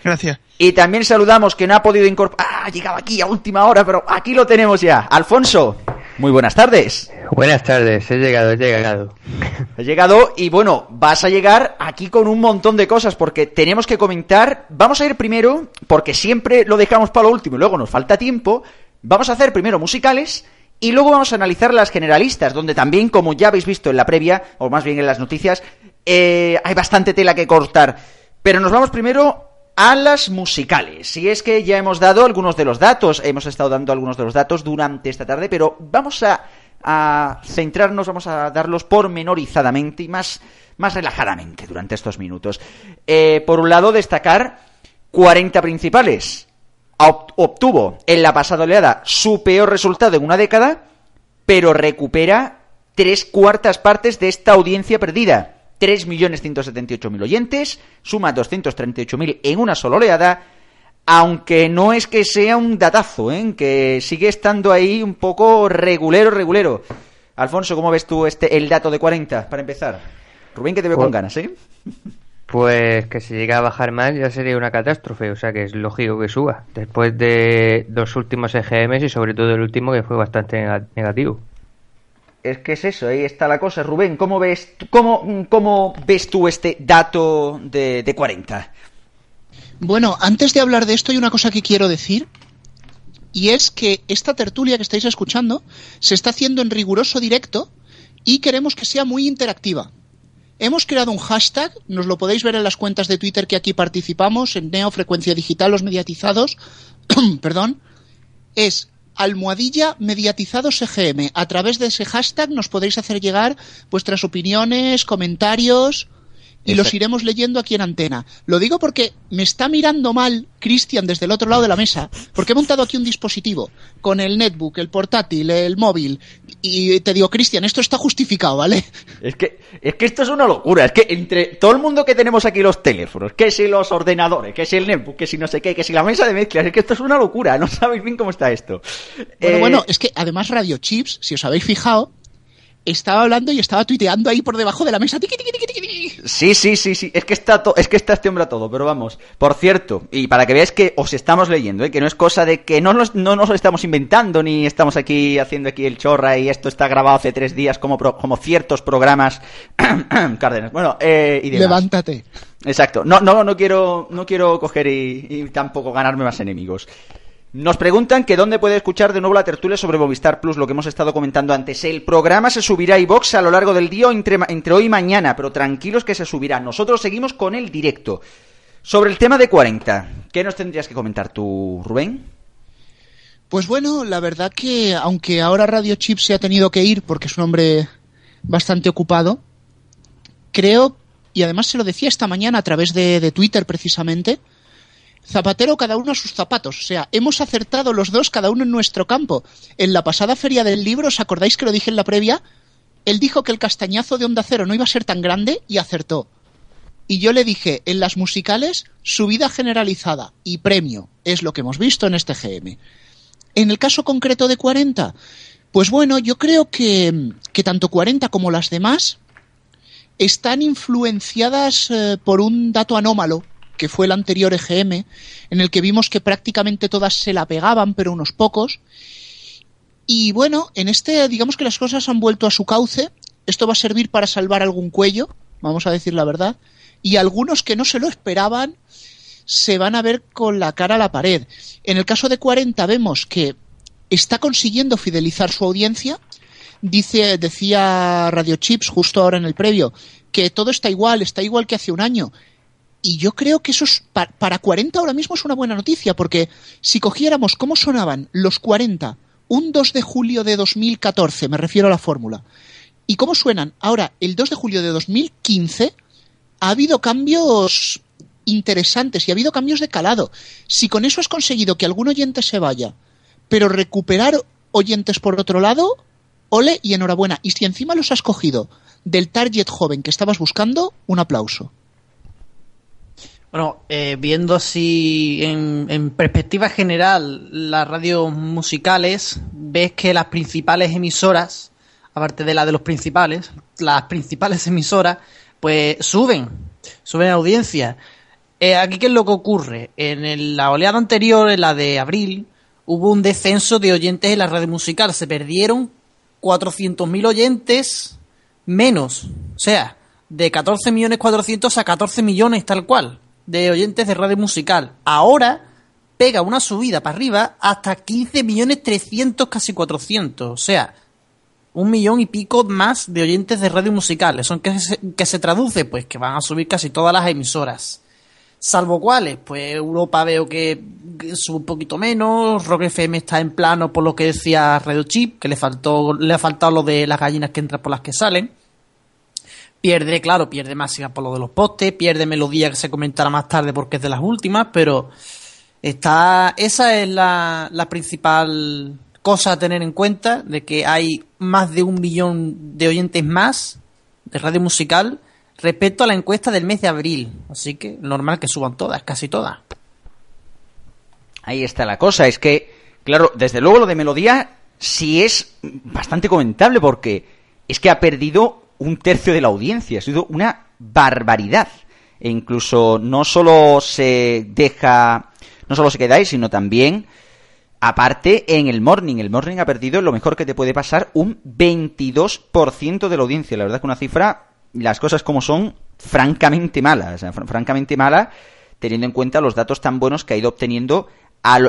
Gracias. Y también saludamos que no ha podido incorporar... Ah, ha llegado aquí a última hora, pero aquí lo tenemos ya. Alfonso, muy buenas tardes. Buenas tardes, he llegado, he llegado. He llegado y bueno, vas a llegar aquí con un montón de cosas porque tenemos que comentar. Vamos a ir primero, porque siempre lo dejamos para lo último y luego nos falta tiempo. Vamos a hacer primero musicales y luego vamos a analizar las generalistas, donde también, como ya habéis visto en la previa, o más bien en las noticias, eh, hay bastante tela que cortar. Pero nos vamos primero a las musicales. Y es que ya hemos dado algunos de los datos, hemos estado dando algunos de los datos durante esta tarde, pero vamos a a centrarnos, vamos a darlos pormenorizadamente y más, más relajadamente durante estos minutos. Eh, por un lado, destacar 40 principales. Obtuvo en la pasada oleada su peor resultado en una década, pero recupera tres cuartas partes de esta audiencia perdida. 3.178.000 oyentes, suma 238.000 en una sola oleada aunque no es que sea un datazo, ¿eh? que sigue estando ahí un poco regulero, regulero. Alfonso, ¿cómo ves tú este el dato de 40 para empezar? Rubén, que te veo con pues- ganas, ¿eh? Pues que si llega a bajar más ya sería una catástrofe, o sea que es lógico que suba, después de los últimos EGMs y sobre todo el último que fue bastante negativo. Es que es eso, ahí está la cosa. Rubén, ¿cómo ves, cómo, cómo ves tú este dato de, de 40? Bueno, antes de hablar de esto hay una cosa que quiero decir y es que esta tertulia que estáis escuchando se está haciendo en riguroso directo y queremos que sea muy interactiva. Hemos creado un hashtag, nos lo podéis ver en las cuentas de Twitter que aquí participamos, en Neo Frecuencia Digital, los mediatizados, perdón, es almohadilla mediatizados EGM. A través de ese hashtag nos podéis hacer llegar vuestras opiniones, comentarios, y los iremos leyendo aquí en antena. Lo digo porque me está mirando mal Cristian desde el otro lado de la mesa, porque he montado aquí un dispositivo con el netbook, el portátil, el móvil, y te digo, Cristian, esto está justificado, ¿vale? Es que, es que esto es una locura, es que entre todo el mundo que tenemos aquí los teléfonos, que si los ordenadores, que si el netbook, que si no sé qué, que si la mesa de mezclas, es que esto es una locura, no sabéis bien cómo está esto. Bueno, eh, bueno, es que además Radio Chips, si os habéis fijado, estaba hablando y estaba tuiteando ahí por debajo de la mesa. Sí, sí, sí, sí. Es que está es que está este hombre a todo, pero vamos. Por cierto, y para que veáis que os estamos leyendo, ¿eh? que no es cosa de que no nos, no nos estamos inventando, ni estamos aquí haciendo aquí el chorra y esto está grabado hace tres días como, como ciertos programas. Cárdenas. Bueno, eh, y Levántate. Exacto. No, no, no quiero, no quiero coger y tampoco ganarme más enemigos. Nos preguntan que dónde puede escuchar de nuevo la tertulia sobre Movistar Plus, lo que hemos estado comentando antes. El programa se subirá a iVox a lo largo del día entre, entre hoy y mañana, pero tranquilos que se subirá. Nosotros seguimos con el directo. Sobre el tema de 40, ¿qué nos tendrías que comentar tú, Rubén? Pues bueno, la verdad que aunque ahora Radio Chip se ha tenido que ir porque es un hombre bastante ocupado, creo, y además se lo decía esta mañana a través de Twitter precisamente, Zapatero cada uno a sus zapatos. O sea, hemos acertado los dos cada uno en nuestro campo. En la pasada feria del libro, ¿os acordáis que lo dije en la previa? Él dijo que el castañazo de Onda Cero no iba a ser tan grande y acertó. Y yo le dije, en las musicales, subida generalizada y premio. Es lo que hemos visto en este GM. En el caso concreto de 40, pues bueno, yo creo que, que tanto 40 como las demás están influenciadas eh, por un dato anómalo que fue el anterior EGM, en el que vimos que prácticamente todas se la pegaban, pero unos pocos. Y bueno, en este, digamos que las cosas han vuelto a su cauce. Esto va a servir para salvar algún cuello, vamos a decir la verdad. Y algunos que no se lo esperaban se van a ver con la cara a la pared. En el caso de 40 vemos que está consiguiendo fidelizar su audiencia. Dice, decía Radio Chips justo ahora en el previo, que todo está igual, está igual que hace un año. Y yo creo que eso es, pa- para 40 ahora mismo es una buena noticia, porque si cogiéramos cómo sonaban los 40 un 2 de julio de 2014, me refiero a la fórmula, y cómo suenan ahora el 2 de julio de 2015, ha habido cambios interesantes y ha habido cambios de calado. Si con eso has conseguido que algún oyente se vaya, pero recuperar oyentes por otro lado, ole y enhorabuena. Y si encima los has cogido del target joven que estabas buscando, un aplauso. Bueno, eh, viendo así en, perspectiva general las radios musicales, ves que las principales emisoras, aparte de la de los principales, las principales emisoras, pues suben, suben audiencia. Eh, aquí, ¿qué es lo que ocurre? En la oleada anterior, en la de abril, hubo un descenso de oyentes en la radio musical. Se perdieron 400.000 oyentes menos. O sea, de 14 millones 400 a 14 millones tal cual de oyentes de radio musical. Ahora pega una subida para arriba hasta 15 millones 300, casi 400. O sea, un millón y pico más de oyentes de radio musical. ¿Eso qué se, qué se traduce? Pues que van a subir casi todas las emisoras. Salvo cuáles, pues Europa veo que sube un poquito menos, Rock FM está en plano por lo que decía Radio Chip, que le faltó, le ha faltado lo de las gallinas que entran por las que salen. Pierde, claro, pierde máxima por lo de los postes, pierde melodía que se comentará más tarde porque es de las últimas, pero está esa es la, la principal cosa a tener en cuenta, de que hay más de un millón de oyentes más de radio musical respecto a la encuesta del mes de abril. Así que normal que suban todas, casi todas. Ahí está la cosa, es que, claro, desde luego lo de melodía sí es bastante comentable porque es que ha perdido un tercio de la audiencia, ha sido una barbaridad. E incluso no solo se deja, no solo se queda ahí, sino también, aparte, en el morning. El morning ha perdido lo mejor que te puede pasar, un 22% de la audiencia. La verdad que una cifra, las cosas como son, francamente mala. O sea, fr- francamente mala, teniendo en cuenta los datos tan buenos que ha ido obteniendo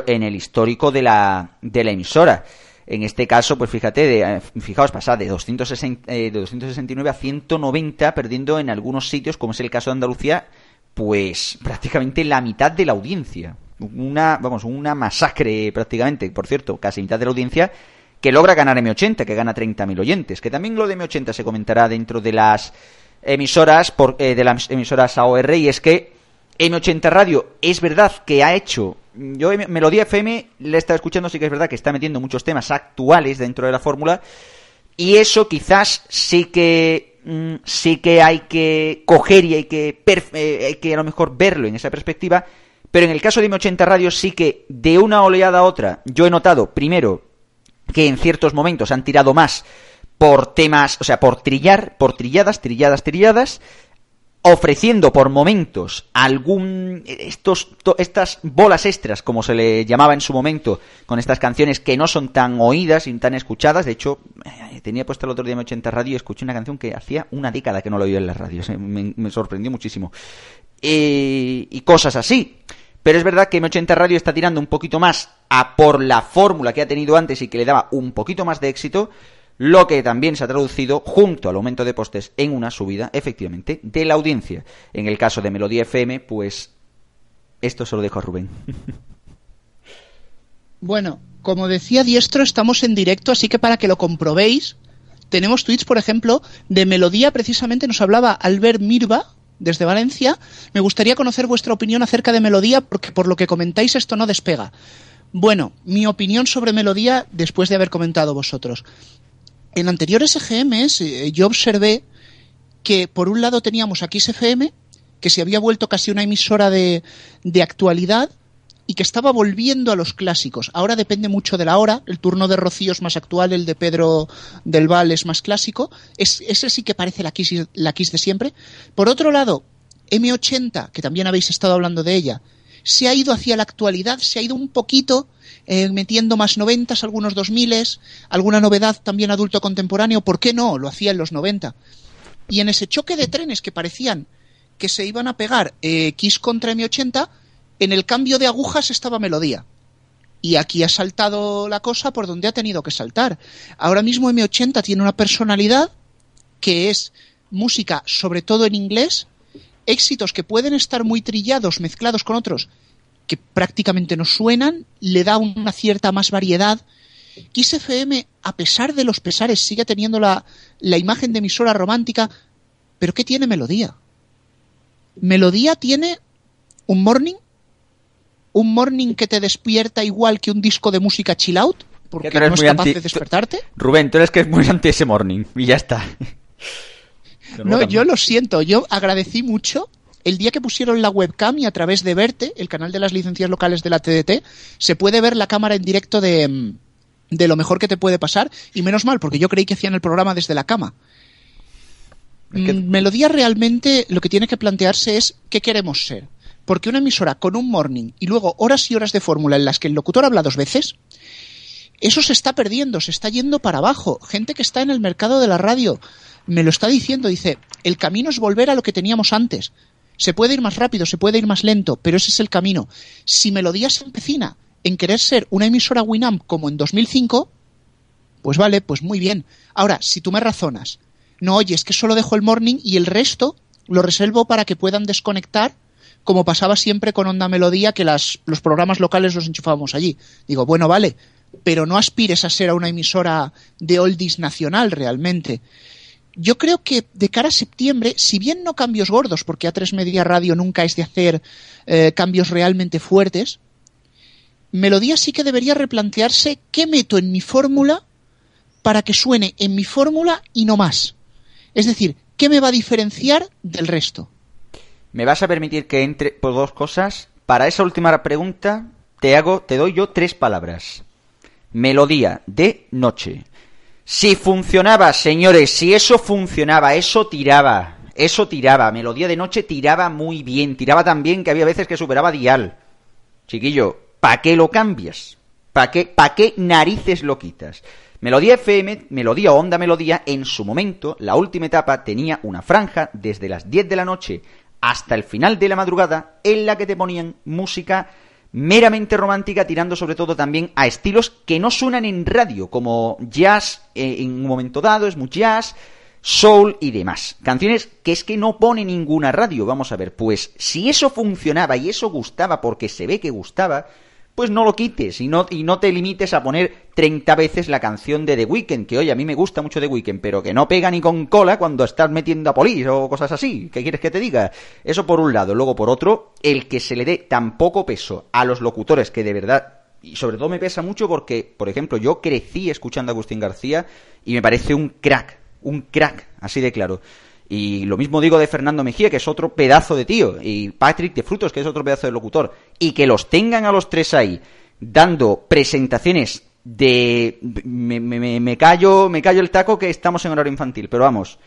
en el histórico de la, de la emisora. En este caso, pues fíjate, de, eh, fijaos, pasa de, 260, eh, de 269 a 190, perdiendo en algunos sitios, como es el caso de Andalucía, pues prácticamente la mitad de la audiencia. Una, vamos, una masacre prácticamente, por cierto, casi mitad de la audiencia, que logra ganar M80, que gana 30.000 oyentes. Que también lo de M80 se comentará dentro de las emisoras, por, eh, de las emisoras AOR, y es que M80 Radio es verdad que ha hecho. Yo Melodía FM le he estado escuchando, sí que es verdad que está metiendo muchos temas actuales dentro de la fórmula. Y eso quizás sí que mm, sí que hay que coger y hay que, eh, hay que a lo mejor verlo en esa perspectiva. Pero en el caso de M80 Radio sí que de una oleada a otra yo he notado, primero, que en ciertos momentos han tirado más por temas, o sea, por trillar, por trilladas, trilladas, trilladas, ofreciendo por momentos algún estos to- estas bolas extras como se le llamaba en su momento con estas canciones que no son tan oídas y tan escuchadas. De hecho eh, tenía puesto el otro día en 80 radio y escuché una canción que hacía una década que no la oía en las radios eh, me, me sorprendió muchísimo. Eh, y cosas así. Pero es verdad que M80 Radio está tirando un poquito más a por la fórmula que ha tenido antes y que le daba un poquito más de éxito, lo que también se ha traducido, junto al aumento de postes, en una subida, efectivamente, de la audiencia. En el caso de Melodía FM, pues esto se lo dejo a Rubén. Bueno, como decía Diestro, estamos en directo, así que para que lo comprobéis, tenemos tweets, por ejemplo, de Melodía, precisamente nos hablaba Albert Mirva, desde Valencia. Me gustaría conocer vuestra opinión acerca de Melodía, porque por lo que comentáis esto no despega. Bueno, mi opinión sobre Melodía después de haber comentado vosotros. En anteriores EGMs eh, yo observé que por un lado teníamos aquí FM, que se había vuelto casi una emisora de, de actualidad y que estaba volviendo a los clásicos. Ahora depende mucho de la hora, el turno de Rocío es más actual, el de Pedro del Val es más clásico, es, ese sí que parece la Kiss, la Kiss de siempre. Por otro lado, M80, que también habéis estado hablando de ella, se ha ido hacia la actualidad, se ha ido un poquito eh, metiendo más noventas, algunos dos miles, alguna novedad también adulto contemporáneo, ¿por qué no? Lo hacía en los 90. Y en ese choque de trenes que parecían que se iban a pegar eh, contra M80, en el cambio de agujas estaba melodía. Y aquí ha saltado la cosa por donde ha tenido que saltar. Ahora mismo M80 tiene una personalidad que es música, sobre todo en inglés, éxitos que pueden estar muy trillados, mezclados con otros que prácticamente no suenan, le da una cierta más variedad. Kiss FM, a pesar de los pesares, sigue teniendo la, la imagen de emisora romántica, pero ¿qué tiene melodía? Melodía tiene un morning, un morning que te despierta igual que un disco de música chill out, porque no es capaz anti- de despertarte. Rubén, tú eres que es muy anti ese morning. Y ya está. No, yo lo siento, yo agradecí mucho el día que pusieron la webcam y a través de Verte, el canal de las licencias locales de la TDT, se puede ver la cámara en directo de, mm, de lo mejor que te puede pasar y menos mal, porque yo creí que hacían el programa desde la cama. Mm, Melodía realmente lo que tiene que plantearse es qué queremos ser. Porque una emisora con un morning y luego horas y horas de fórmula en las que el locutor habla dos veces, eso se está perdiendo, se está yendo para abajo. Gente que está en el mercado de la radio me lo está diciendo, dice, el camino es volver a lo que teníamos antes. Se puede ir más rápido, se puede ir más lento, pero ese es el camino. Si Melodía se empecina en querer ser una emisora Winamp como en 2005, pues vale, pues muy bien. Ahora, si tú me razonas, no, oye, es que solo dejo el morning y el resto lo reservo para que puedan desconectar, como pasaba siempre con Onda Melodía, que los programas locales los enchufábamos allí. Digo, bueno, vale, pero no aspires a ser a una emisora de oldies nacional realmente. Yo creo que de cara a septiembre, si bien no cambios gordos, porque A3 Media Radio nunca es de hacer eh, cambios realmente fuertes, Melodía sí que debería replantearse qué meto en mi fórmula para que suene en mi fórmula y no más. Es decir, ¿qué me va a diferenciar del resto? ¿Me vas a permitir que entre por dos cosas? Para esa última pregunta te hago, te doy yo tres palabras. Melodía de noche. Si funcionaba, señores, si eso funcionaba, eso tiraba, eso tiraba. Melodía de noche tiraba muy bien, tiraba tan bien que había veces que superaba dial. Chiquillo, ¿para qué lo cambias? ¿Para qué, pa qué narices lo quitas? Melodía FM, Melodía Onda Melodía, en su momento, la última etapa, tenía una franja desde las 10 de la noche hasta el final de la madrugada en la que te ponían música meramente romántica, tirando sobre todo también a estilos que no suenan en radio, como jazz eh, en un momento dado, es muy jazz, soul y demás. Canciones que es que no pone ninguna radio, vamos a ver, pues si eso funcionaba y eso gustaba porque se ve que gustaba, pues no lo quites y no, y no te limites a poner 30 veces la canción de The Weeknd, que oye, a mí me gusta mucho The Weeknd, pero que no pega ni con cola cuando estás metiendo a polis o cosas así. ¿Qué quieres que te diga? Eso por un lado. Luego, por otro, el que se le dé tan poco peso a los locutores que de verdad y sobre todo me pesa mucho porque, por ejemplo, yo crecí escuchando a Agustín García y me parece un crack, un crack, así de claro. Y lo mismo digo de Fernando Mejía, que es otro pedazo de tío, y Patrick de Frutos, que es otro pedazo de locutor, y que los tengan a los tres ahí dando presentaciones de me, me, me callo me callo el taco que estamos en horario infantil, pero vamos,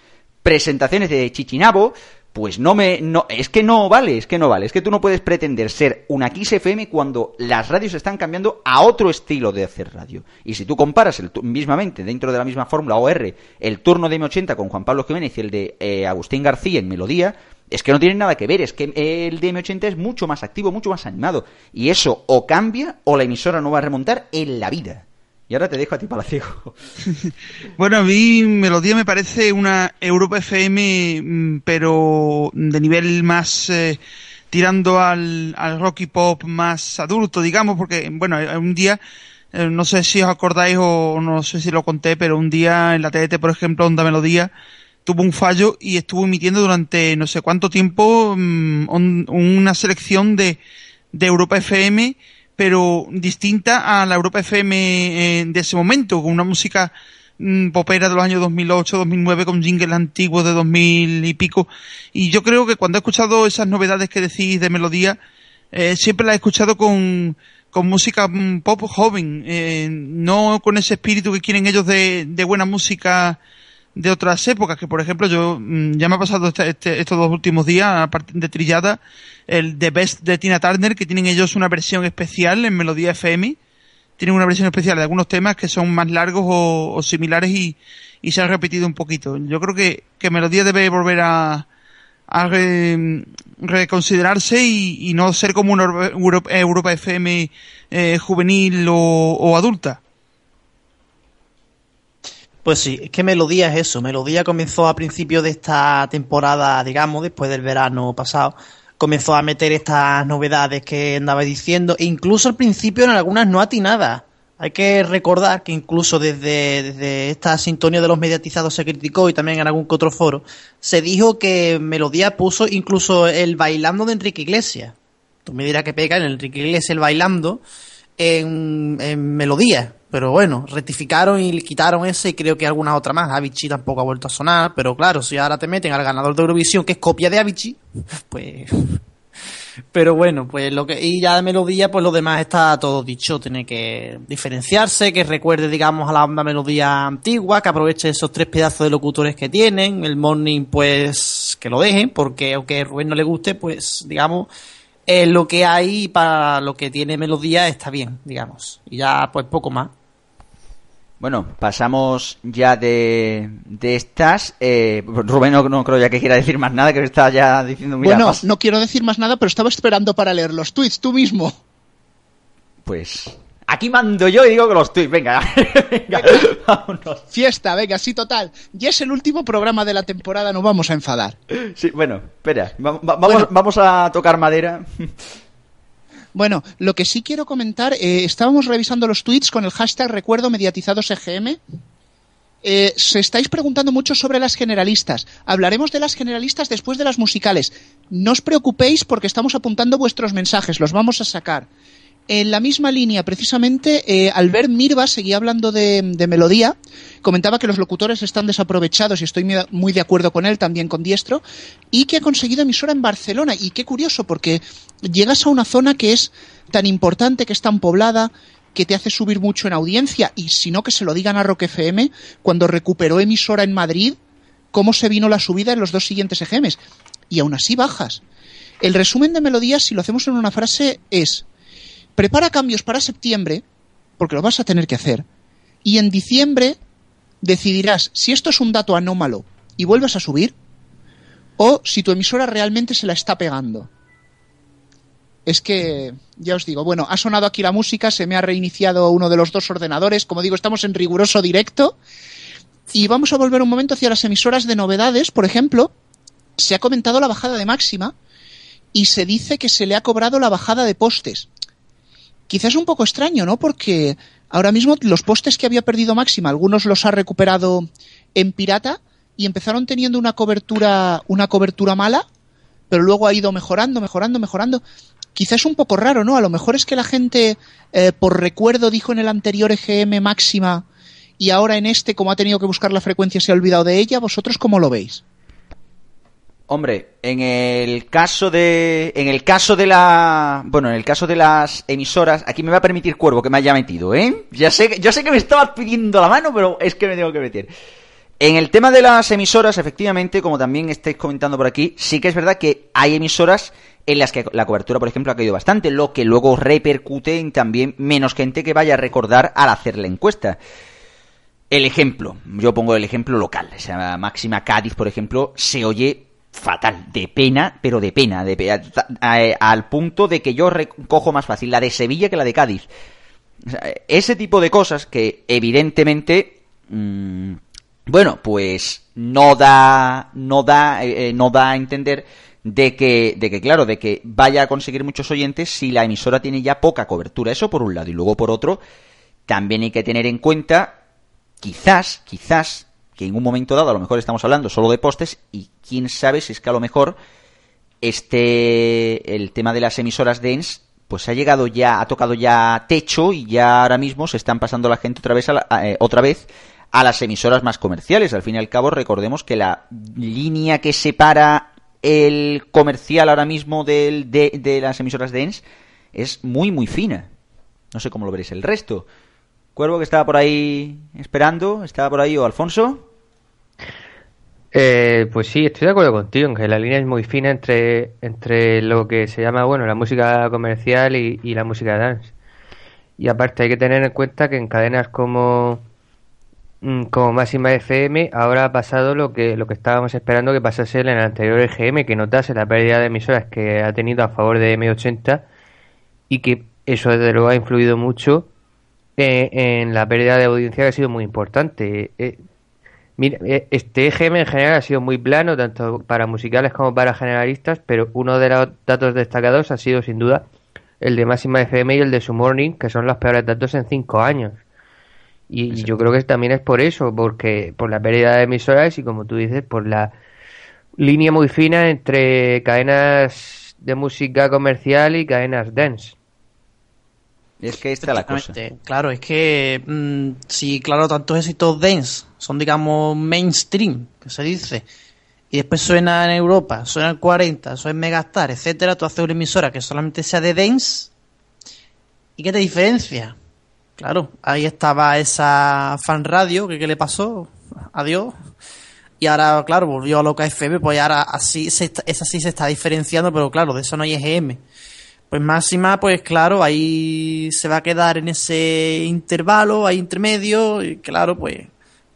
presentaciones de Chichinabo, pues no me no es que no vale, es que no vale, es que tú no puedes pretender ser una Kiss FM cuando las radios están cambiando a otro estilo de hacer radio. Y si tú comparas el, mismamente dentro de la misma fórmula OR el turno de M80 con Juan Pablo Jiménez y el de eh, Agustín García en Melodía, es que no tienen nada que ver, es que el de M80 es mucho más activo, mucho más animado. Y eso o cambia o la emisora no va a remontar en la vida. Y ahora te dejo a ti palaciego. Bueno, a mí Melodía me parece una Europa FM, mm, pero de nivel más eh, tirando al, al rock y pop más adulto, digamos, porque, bueno, un día, eh, no sé si os acordáis o no sé si lo conté, pero un día en la TDT, por ejemplo, Onda Melodía, tuvo un fallo y estuvo emitiendo durante no sé cuánto tiempo mm, un- una selección de, de Europa FM, pero distinta a la Europa FM eh, de ese momento, con una música mm, popera de los años 2008, 2009, con jingles antiguos de 2000 y pico. Y yo creo que cuando he escuchado esas novedades que decís de melodía, eh, siempre las he escuchado con, con música mm, pop joven, eh, no con ese espíritu que quieren ellos de, de buena música de otras épocas, que por ejemplo yo mm, ya me ha pasado este- este- estos dos últimos días, aparte de Trillada, el The Best de Tina Turner, que tienen ellos una versión especial en Melodía FM, tienen una versión especial de algunos temas que son más largos o, similares y, y se han repetido un poquito. Yo creo que, que Melodía debe volver a, a re- reconsiderarse y, no ser como una Euro- Euro- Europa FM eh, juvenil o adulta. Pues sí, es que Melodía es eso. Melodía comenzó a principio de esta temporada, digamos, después del verano pasado. Comenzó a meter estas novedades que andaba diciendo. E incluso al principio en algunas no atinadas. Hay que recordar que incluso desde, desde esta sintonía de los mediatizados se criticó y también en algún otro foro, se dijo que Melodía puso incluso el bailando de Enrique Iglesias. Tú me dirás que pega en Enrique Iglesias el bailando en, en Melodía. Pero bueno, rectificaron y quitaron ese y creo que alguna otra más. Avicii tampoco ha vuelto a sonar, pero claro, si ahora te meten al ganador de Eurovisión, que es copia de Avicii, pues... Pero bueno, pues lo que... Y ya de melodía, pues lo demás está todo dicho. Tiene que diferenciarse, que recuerde, digamos, a la onda melodía antigua, que aproveche esos tres pedazos de locutores que tienen. El morning, pues, que lo dejen, porque aunque Rubén no le guste, pues, digamos, eh, lo que hay para lo que tiene melodía está bien, digamos. Y ya, pues, poco más. Bueno, pasamos ya de, de estas. Eh, Rubén no, no creo ya que quiera decir más nada, que está ya diciendo, mira, bueno, no quiero decir más nada, pero estaba esperando para leer los tweets tú mismo. pues aquí mando yo y digo que los tweets, venga, venga, vámonos. Fiesta, venga, sí, total. Ya es el último programa de la temporada, no vamos a enfadar. Sí, bueno, espera, va- va- vamos, vamos a tocar madera. Bueno, lo que sí quiero comentar, eh, estábamos revisando los tweets con el hashtag recuerdo mediatizados EGM. Eh, se estáis preguntando mucho sobre las generalistas. Hablaremos de las generalistas después de las musicales. No os preocupéis porque estamos apuntando vuestros mensajes, los vamos a sacar. En la misma línea, precisamente, eh, Albert Mirva seguía hablando de, melodía. Comentaba que los locutores están desaprovechados y estoy muy- de acuerdo con él, también con Diestro. Y que ha conseguido emisora en Barcelona. Y qué curioso, porque llegas a una zona que es tan importante, que es tan poblada, que te hace subir mucho en audiencia. Y si no, que se lo digan a Rock FM cuando recuperó emisora en Madrid, cómo se vino la subida en los dos siguientes EGMs. Y aún así bajas. El resumen de melodías, si lo hacemos en una frase, es prepara cambios para septiembre, porque lo vas a tener que hacer, y en diciembre decidirás si esto es un dato anómalo y vuelves a subir, o si tu emisora realmente se la está pegando. Es que, ya os digo, bueno, ha sonado aquí la música, se me ha reiniciado uno de los dos ordenadores, como digo, estamos en riguroso directo, y vamos a volver un momento hacia las emisoras de novedades, por ejemplo, se ha comentado la bajada de máxima, y se dice que se le ha cobrado la bajada de postes quizás un poco extraño, ¿no? Porque ahora mismo los postes que había perdido Máxima, algunos los ha recuperado en pirata y empezaron teniendo una cobertura, una cobertura mala, pero luego ha ido mejorando, mejorando, mejorando. Quizás un poco raro, ¿no? A lo mejor es que la gente, eh, por recuerdo, dijo en el anterior EGM Máxima y ahora en este, como ha tenido que buscar la frecuencia, se ha olvidado de ella. ¿Vosotros cómo lo veis? Hombre, en el caso de en el caso de la bueno, en el caso de las emisoras, aquí me va a permitir Cuervo que me haya metido, ¿eh? Ya sé que yo sé que me estabas pidiendo la mano, pero es que me tengo que meter. En el tema de las emisoras, efectivamente, como también estáis comentando por aquí, sí que es verdad que hay emisoras en las que la cobertura, por ejemplo, ha caído bastante, lo que luego repercute en también menos gente que vaya a recordar al hacer la encuesta. El ejemplo, yo pongo el ejemplo local, esa máxima Cádiz, por ejemplo, se oye fatal, de pena, pero de pena, de pe- a- a- al punto de que yo recojo más fácil la de Sevilla que la de Cádiz. Ese tipo de cosas que evidentemente, mm, bueno, pues no da, no da, eh, eh, no da a entender de que, de que claro, de que vaya a conseguir muchos oyentes si la emisora tiene ya poca cobertura. Eso por un lado y luego por otro, también hay que tener en cuenta, quizás, quizás que en un momento dado a lo mejor estamos hablando solo de postes y quién sabe si es que a lo mejor este el tema de las emisoras DENS pues ha llegado ya ha tocado ya techo y ya ahora mismo se están pasando la gente otra vez a la- eh, otra vez a las emisoras más comerciales. Al fin y al cabo recordemos que la línea que separa el comercial ahora mismo del, de, de las emisoras DENS es muy muy fina. No sé cómo lo veréis el resto Cuervo que estaba por ahí esperando, estaba por ahí o Alfonso. Eh, pues sí, estoy de acuerdo contigo, en que la línea es muy fina entre, entre lo que se llama, bueno, la música comercial y, la música dance. Y aparte hay que tener en cuenta que en cadenas como, mm, como Máxima FM ahora ha pasado lo que, lo que estábamos esperando que pasase en el anterior EGM, que notase la pérdida de emisoras que ha tenido a favor de M80 y que eso desde luego ha influido mucho eh, en la pérdida de audiencia que ha sido muy importante. Eh, mira, eh, este EGM en general ha sido muy plano, tanto para musicales como para generalistas, pero uno de los datos destacados ha sido sin duda el de Máxima FM y el de Su Morning, que son los peores datos en cinco años. Y yo creo que también es por eso, porque por la pérdida de emisoras y como tú dices, por la línea muy fina entre cadenas de música comercial y cadenas dance. Es que esta es la cosa. Claro, es que mm, si, claro, tantos éxitos dance son, digamos, mainstream, que se dice, y después suena en Europa, suena en 40, suena en Megastar, etcétera, tú haces una emisora que solamente sea de dance, ¿y qué te diferencia? Claro, ahí estaba esa fan radio, que qué le pasó, adiós, y ahora, claro, volvió a Loca FM, pues ahora así se está- esa sí se está diferenciando, pero claro, de eso no hay EGM. Pues máxima, pues claro, ahí se va a quedar en ese intervalo, ahí intermedio, y claro, pues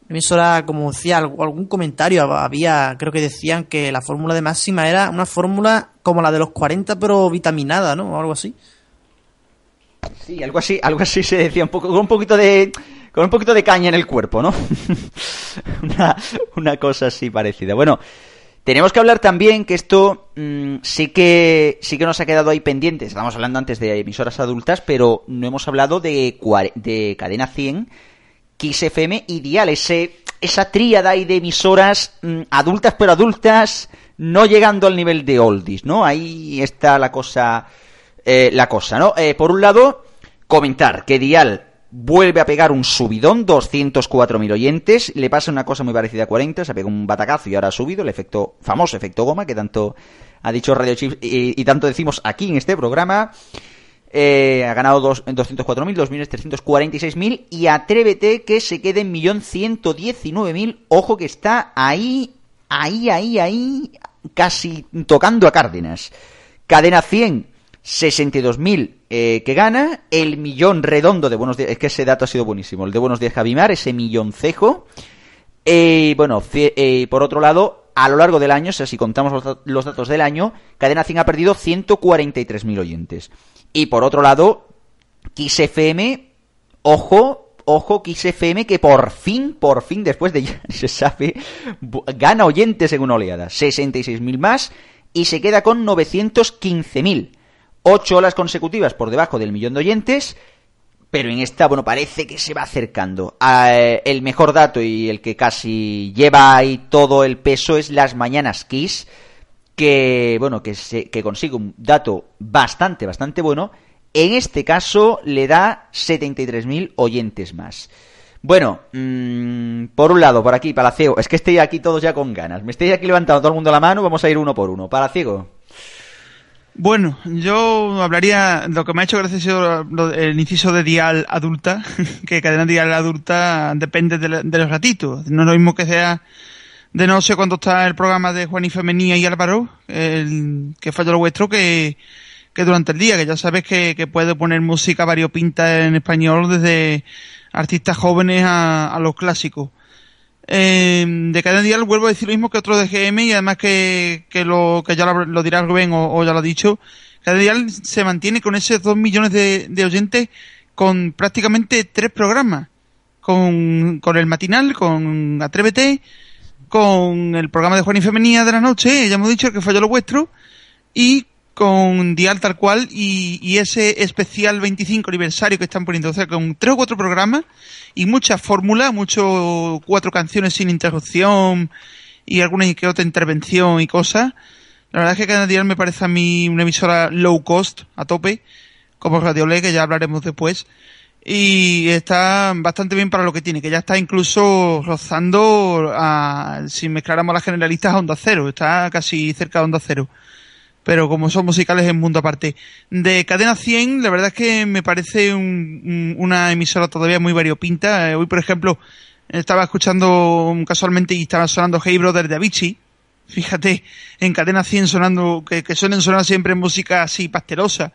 emisora, como decía, alg- algún comentario había, creo que decían que la fórmula de máxima era una fórmula como la de los 40, pero vitaminada, ¿no? O algo así. Sí, algo así, algo así se decía, un poco, con un poquito de, con un poquito de caña en el cuerpo, ¿no? una, una cosa así parecida. Bueno, tenemos que hablar también que esto mm, sí que sí que nos ha quedado ahí pendiente. Estábamos hablando antes de emisoras adultas, pero no hemos hablado de, de Cadena 100, Kiss FM y Dial, esa tríada ahí de emisoras mm, adultas pero adultas, no llegando al nivel de oldies, ¿no? Ahí está la cosa, eh, la cosa, ¿no? Eh, por un lado, comentar que Dial vuelve a pegar un subidón, 204.000 oyentes, le pasa una cosa muy parecida a 40, se pega un batacazo y ahora ha subido, el efecto, famoso efecto goma, que tanto ha dicho Radio Chips y, tanto decimos aquí en este programa. Eh, ha ganado dos- 204.000, 2.346.000 y Atrévete que se quede en 1.119.000. Ojo que está ahí, ahí, ahí, ahí, casi tocando a Cárdenas. Cadena 100, 62.000 eh, que gana. El millón redondo de Buenos Días, es que ese dato ha sido buenísimo. El de Buenos Días Javimar, ese milloncejo. Eh, bueno, eh, por otro lado, a lo largo del año, o sea, si contamos los, da- los datos del año, Cadena 100 ha perdido 143.000 oyentes. Y por otro lado, Kiss FM, ojo, ojo, Kiss FM, que por fin, por fin, después de ya se sabe, gana oyentes en una oleada. 66.000 más y se queda con 915.000. Ocho olas consecutivas por debajo del millón de oyentes. Pero en esta, bueno, parece que se va acercando. Ah, eh, el mejor dato y el que casi lleva ahí todo el peso es las mañanas Kiss, que, bueno, que, se, que consigue un dato bastante, bastante bueno. En este caso le da 73.000 oyentes más. Bueno, mm, por un lado, por aquí, Palacio, es que estoy aquí todos ya con ganas. Me estoy aquí levantando todo el mundo la mano, vamos a ir uno por uno. Palaciego. Bueno, yo hablaría, lo que me ha hecho gracia ha sido el inciso de dial adulta, que cadena dial adulta depende de, la- de los ratitos. No es lo mismo que sea de no sé cuándo está el programa de Juan y Femenía y Álvaro, el que falla lo vuestro, que, que durante el día, que ya sabes que, que puede poner música variopinta en español desde artistas jóvenes a, a los clásicos. Eh, de cadena dial vuelvo a decir lo mismo que otro de GM y además que, que lo que ya lo, dirá Rubén o, o ya lo ha dicho. Cadena dial se mantiene con esos dos millones de, de oyentes con prácticamente tres programas. Con, con el matinal, con Atrévete, con el programa de Juan y Femenía de la noche, ya hemos dicho que falló lo vuestro, y con Dial tal cual y, ese especial 25 aniversario que están poniendo, o sea, con tres o cuatro programas y muchas fórmulas, mucho cuatro canciones sin interrupción y alguna que otra intervención y cosas. La verdad es que cada día me parece a mí una emisora low cost, a tope, como Radio Le, que ya hablaremos después. Y está bastante bien para lo que tiene, que ya está incluso rozando, a, si mezcláramos las generalistas, a Onda Cero. Está casi cerca de Onda Cero pero como son musicales en mundo aparte. De Cadena 100, la verdad es que me parece un- un- una emisora todavía muy variopinta. Eh, Hoy, por ejemplo, Estaba escuchando casualmente y estaba sonando Hey Brother de Avicii. Fíjate, en cadena 100 sonando, que, que suelen sonar siempre música así pasterosa.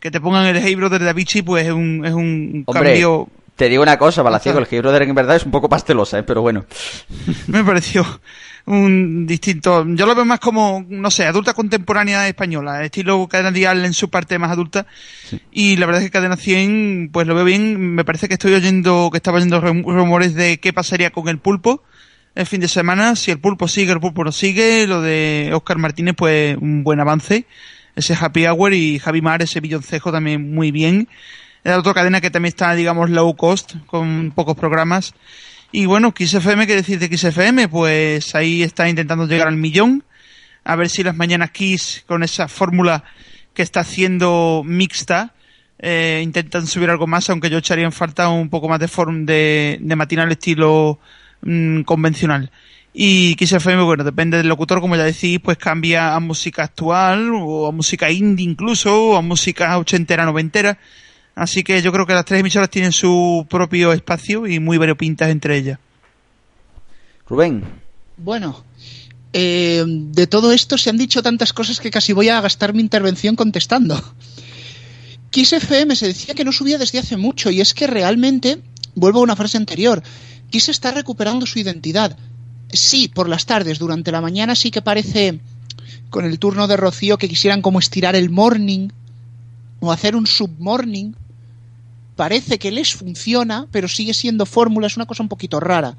Que te pongan el Hey Brother de Avicii, pues es un, es un Hombre, cambio. Te digo una cosa, Balaciego, el Hey Brother en verdad es un poco pastelosa, ¿eh? pero bueno. Me pareció un distinto. Yo lo veo más como, no sé, adulta contemporánea española, estilo cadena dial en su parte más adulta. Y la verdad es que cadena 100, pues lo veo bien. Me parece que estoy oyendo, que estaba oyendo rum- rumores de qué pasaría con el pulpo el fin de semana. Si el pulpo sigue, el pulpo no sigue. Lo de Oscar Martínez, pues un buen avance. Ese Happy Hour y Javi Mar, ese billoncejo también muy bien. La otra cadena que también está, digamos, low cost, con pocos programas. Y bueno, XFM, ¿qué decir de XFM? Pues ahí está intentando llegar al millón. A ver si las mañanas Kiss, con esa fórmula que está haciendo mixta, eh, intentan subir algo más, aunque yo echaría en falta un poco más de form de, de matinal estilo mm, convencional. Y XFM, bueno, depende del locutor, como ya decís, pues cambia a música actual, o a música indie incluso, o a música ochentera, noventera. Así que yo creo que las tres emisoras tienen su propio espacio y muy variopintas entre ellas. Rubén. Bueno, eh, de todo esto se han dicho tantas cosas que casi voy a gastar mi intervención contestando. Kiss FM se decía que no subía desde hace mucho y es que realmente, vuelvo a una frase anterior, Kiss está recuperando su identidad. Sí, por las tardes, durante la mañana sí que parece con el turno de Rocío que quisieran como estirar el morning o hacer un submorning. Parece que les funciona, pero sigue siendo fórmula, es una cosa un poquito rara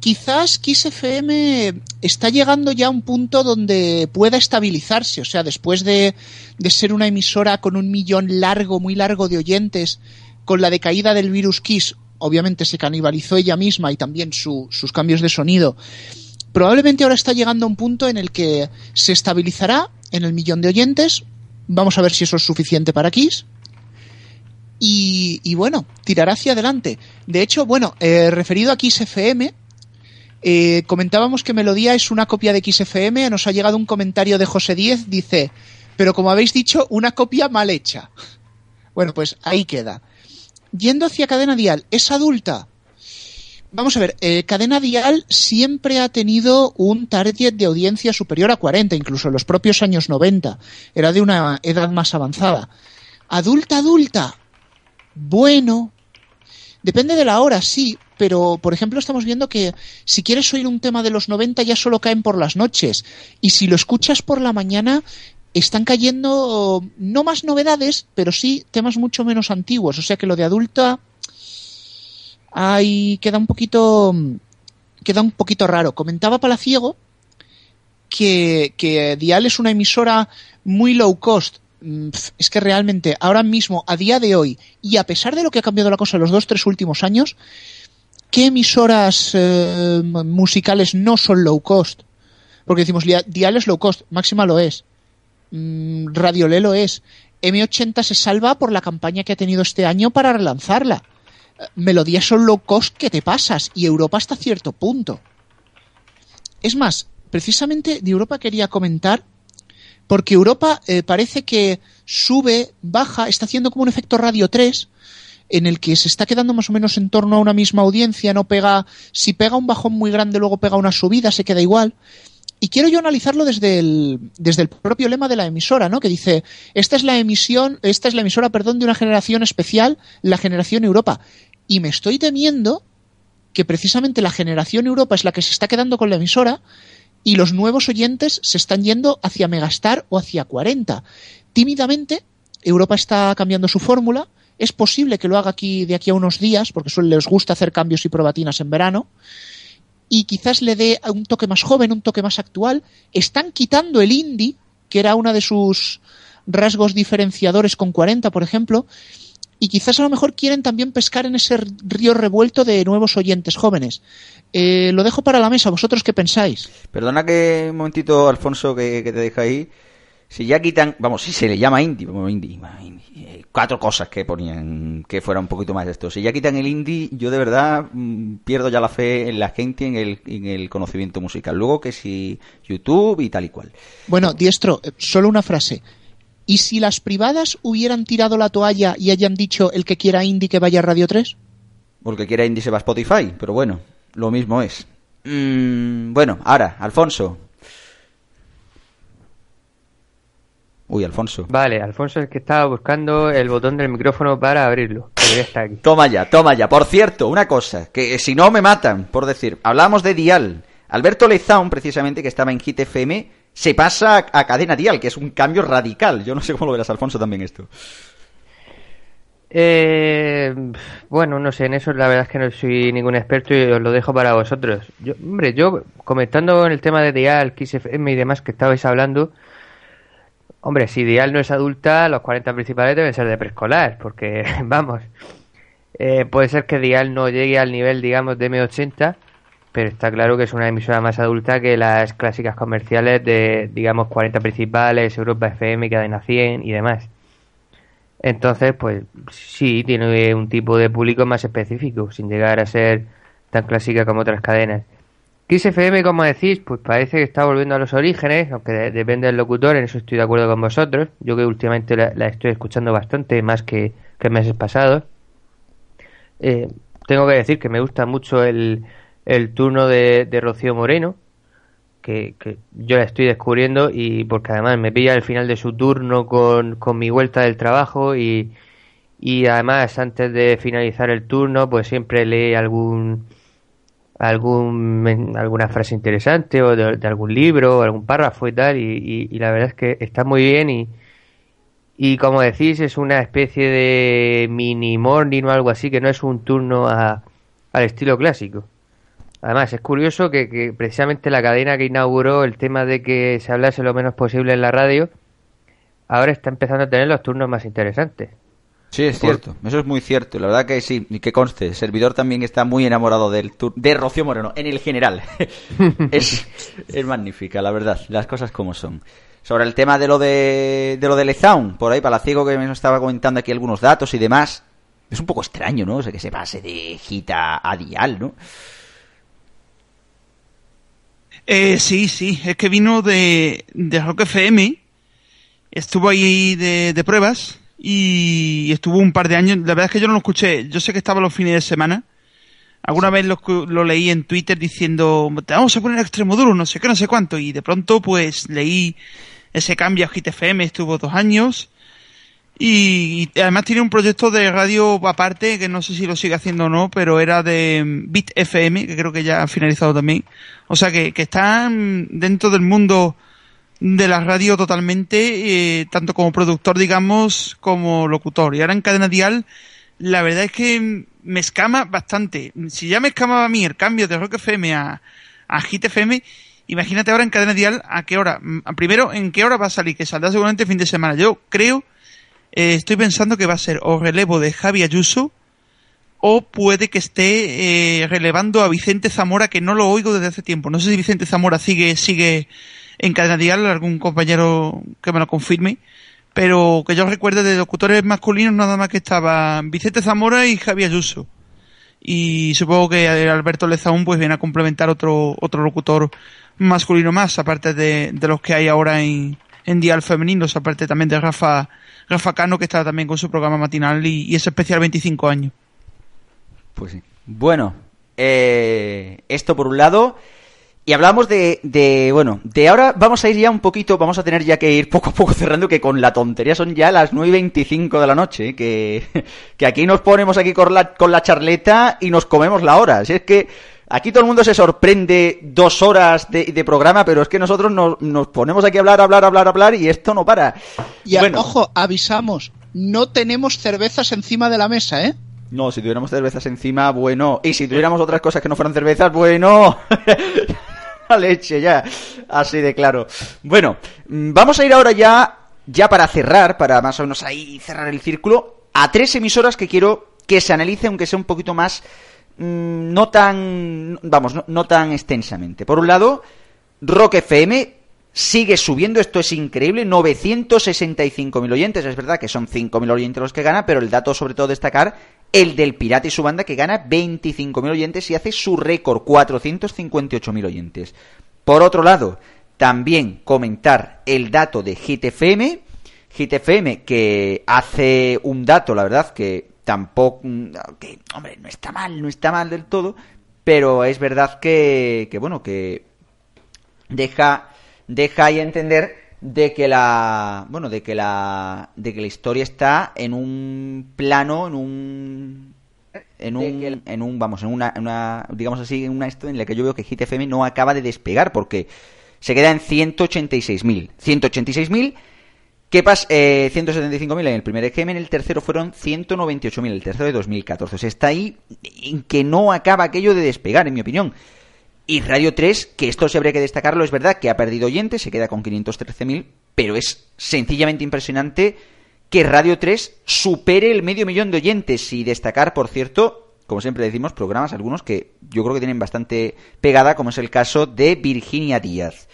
quizás Kiss FM está llegando ya a un punto donde pueda estabilizarse. O sea, después de, de, ser una emisora con un millón largo, muy largo de oyentes, con la decaída del virus Kiss, obviamente se canibalizó ella misma y también su, sus cambios de sonido. Probablemente ahora está llegando a un punto en el que se estabilizará en el millón de oyentes. Vamos a ver si eso es suficiente para Kiss. Y, bueno, tirará hacia adelante. De hecho, bueno, eh, referido a Kiss FM, eh, comentábamos que Melodía es una copia de XFM. Nos ha llegado un comentario de José Díez. Dice, pero como habéis dicho, una copia mal hecha. Bueno, pues ahí queda. Yendo hacia Cadena Dial, ¿es adulta? Vamos a ver, eh, Cadena Dial siempre ha tenido un target de audiencia superior a 40, incluso en los propios años 90. Era de una edad más avanzada. Adulta, adulta. Bueno. Depende de la hora, sí, pero por ejemplo estamos viendo que si quieres oír un tema de los 90 ya solo caen por las noches y si lo escuchas por la mañana están cayendo no más novedades, pero sí temas mucho menos antiguos, o sea que lo de adulta ahí queda un poquito queda un poquito raro. Comentaba Palaciego que, que Dial es una emisora muy low cost, es que realmente ahora mismo, a día de hoy, y a pesar de lo que ha cambiado la cosa en los dos, tres últimos años, ¿qué emisoras eh, musicales no son low cost? Porque decimos, Dial es low cost, Máxima lo es, mm, Radio lo es, M80 se salva por la campaña que ha tenido este año para relanzarla. Melodías son low cost que te pasas, y Europa hasta cierto punto. Es más, precisamente de Europa quería comentar porque Europa eh, parece que sube, baja, está haciendo como un efecto Radio 3 en el que se está quedando más o menos en torno a una misma audiencia, no pega, si pega un bajón muy grande luego pega una subida, se queda igual. Y quiero yo analizarlo desde el, desde el propio lema de la emisora, ¿no? Que dice, esta es la emisión, esta es la emisora, perdón, de una generación especial, la generación Europa. Y me estoy temiendo que precisamente la generación Europa es la que se está quedando con la emisora y los nuevos oyentes se están yendo hacia Megastar o hacia 40. Tímidamente, Europa está cambiando su fórmula. Es posible que lo haga aquí de aquí a unos días, porque suele les gusta hacer cambios y probatinas en verano. Y quizás le dé un toque más joven, un toque más actual. Están quitando el indie, que era una de sus rasgos diferenciadores con 40, por ejemplo. Y quizás a lo mejor quieren también pescar en ese río revuelto de nuevos oyentes jóvenes. Eh, lo dejo para la mesa, ¿vosotros qué pensáis? Perdona que un momentito, Alfonso, que, que te deja ahí. Si ya quitan, vamos, si se le llama indie, indie, indie, cuatro cosas que ponían que fuera un poquito más esto. Si ya quitan el indie, yo de verdad mmm, pierdo ya la fe en la gente, en el, en el conocimiento musical. Luego que si YouTube y tal y cual. Bueno, Diestro, solo una frase. ¿Y si las privadas hubieran tirado la toalla y hayan dicho el que quiera indie que vaya a Radio 3? Porque quiera indie se va a Spotify, pero bueno, lo mismo es. Mm, bueno, ahora, Alfonso. Uy, Alfonso. Vale, Alfonso es que estaba buscando el botón del micrófono para abrirlo. Está aquí. Toma ya, toma ya. Por cierto, una cosa, que si no me matan, por decir, hablamos de Dial. Alberto Lezaun, precisamente, que estaba en Hit FM, se pasa a, cadena Dial, que es un cambio radical. Yo no sé cómo lo verás, Alfonso, también esto. Eh, bueno, no sé, en eso la verdad es que no soy ningún experto y os lo dejo para vosotros. Yo, hombre, yo comentando en el tema de Dial, Kiss FM y demás que estabais hablando, hombre, si Dial no es adulta, los 40 principales deben ser de preescolar, porque, vamos, eh, puede ser que Dial no llegue al nivel, digamos, de M80, pero está claro que es una emisora más adulta que las clásicas comerciales de, digamos, 40 principales, Europa FM, Cadena 100 y demás. Entonces, pues sí, tiene un tipo de público más específico, sin llegar a ser tan clásica como otras cadenas. Kiss FM, como decís, pues parece que está volviendo a los orígenes, aunque de- depende del locutor, en eso estoy de acuerdo con vosotros. Yo que últimamente la, la estoy escuchando bastante, más que, que meses pasados. Eh, tengo que decir que me gusta mucho el, el turno de, de Rocío Moreno, que, que yo la estoy descubriendo y porque además me pilla al final de su turno con, con mi vuelta del trabajo y, y además antes de finalizar el turno pues siempre lee algún algún alguna frase interesante o de, algún libro o algún párrafo y tal y, y- y la verdad es que está muy bien y y como decís es una especie de mini morning o algo así que no es un turno a- al estilo clásico Además, es curioso que, que precisamente la cadena que inauguró el tema de que se hablase lo menos posible en la radio, ahora está empezando a tener los turnos más interesantes. Sí, es Por- cierto, eso es muy cierto. La verdad que sí, y que conste, el servidor también está muy enamorado del tour de Rocío Moreno, en el general. es, es magnífica, la verdad, las cosas como son. Sobre el tema de lo de, de lo de Lezaun, por ahí, Palaciego que me estaba comentando aquí algunos datos y demás, es un poco extraño, ¿no? O sea, que se pase de gita a dial, ¿no? Eh, sí, sí, es que vino de, de Rock FM, estuvo ahí de, de pruebas y estuvo un par de años. La verdad es que yo no lo escuché, yo sé que estaba los fines de semana. Alguna vez lo, lo leí en Twitter diciendo, te vamos a poner extremo duro, no sé qué, no sé cuánto. Y de pronto, pues leí ese cambio a Hit FM, estuvo dos años. Y, y además tiene un proyecto de radio aparte, que no sé si lo sigue haciendo o no, pero era de mm, Bit FM, que creo que ya ha finalizado también. O sea que, que están dentro del mundo de la radio totalmente, eh, tanto como productor, digamos, como locutor. Y ahora en cadena dial, la verdad es que me escama bastante. Si ya me escamaba a mí el cambio de Rock FM a, a Hit FM, imagínate ahora en cadena dial a qué hora. Mm, Primero, en qué hora va a salir, que saldrá seguramente el fin de semana. Yo creo, eh, estoy pensando que va a ser o relevo de Javi Ayuso, o puede que esté eh, relevando a Vicente Zamora, que no lo oigo desde hace tiempo. No sé si Vicente Zamora sigue, sigue en cadena dial, algún compañero que me lo confirme. Pero que yo recuerde de locutores masculinos nada más que estaban Vicente Zamora y Javi Ayuso. Y supongo que Alberto Lezaún pues viene a complementar otro, otro locutor masculino más, aparte de, de los que hay ahora en, en Dial Femeninos, aparte también de Rafa, Rafa Cano, que está también con su programa matinal y, y es especial 25 años. Pues sí. Bueno, eh, esto por un lado. Y hablamos de, de, bueno, de ahora vamos a ir ya un poquito, vamos a tener ya que ir poco a poco cerrando, que con la tontería son ya las 9 y 25 de la noche, que, que aquí nos ponemos aquí con la, con la charleta y nos comemos la hora. Si es que aquí todo el mundo se sorprende dos horas de, de programa, pero es que nosotros nos, nos ponemos aquí a hablar, hablar, hablar, hablar y esto no para. Y Bueno. ojo, avisamos, no tenemos cervezas encima de la mesa, ¿eh? No, si tuviéramos cervezas encima, bueno. Y si tuviéramos otras cosas que no fueran cervezas, bueno. La leche, ya. Así de claro. Bueno, mm, vamos a ir ahora ya, ya para cerrar, para más o menos ahí cerrar el círculo, a tres emisoras que quiero que se analice, aunque sea un poquito más, mm, no tan, vamos, no, tan extensamente. Por un lado, Rock FM sigue subiendo, esto es increíble, 965.000 oyentes, es verdad que son 5.000 oyentes los que gana, pero el dato sobre todo destacar, el del Pirata y su banda que gana 25.000 oyentes y hace su récord, 458.000 oyentes. Por otro lado, también comentar el dato de Hit FM, Hit FM que hace un dato, la verdad, que tampoco, mm, que, hombre, no está mal, no está mal del todo, pero es verdad que, que bueno, que deja, deja ahí entender de que la, bueno, de que la, de que la historia está en un plano, en un, en un, en un, vamos, en una, en una, digamos así, en una esto en la que yo veo que Hit FM no acaba de despegar porque se queda en 186.000, 186.000 ¿Qué pasa? Eh, 175.000 en el primer EGM, en el tercero fueron 198.000, el tercero de 2014. O sea, está ahí en que no acaba aquello de despegar, en mi opinión. Y Radio 3, que esto se habría que destacarlo, es verdad que ha perdido oyentes, se queda con 513.000, pero es sencillamente impresionante que Radio 3 supere el medio millón de oyentes. Y destacar, por cierto, como siempre decimos, programas algunos que yo creo que tienen bastante pegada, como es el caso de Virginia Díaz.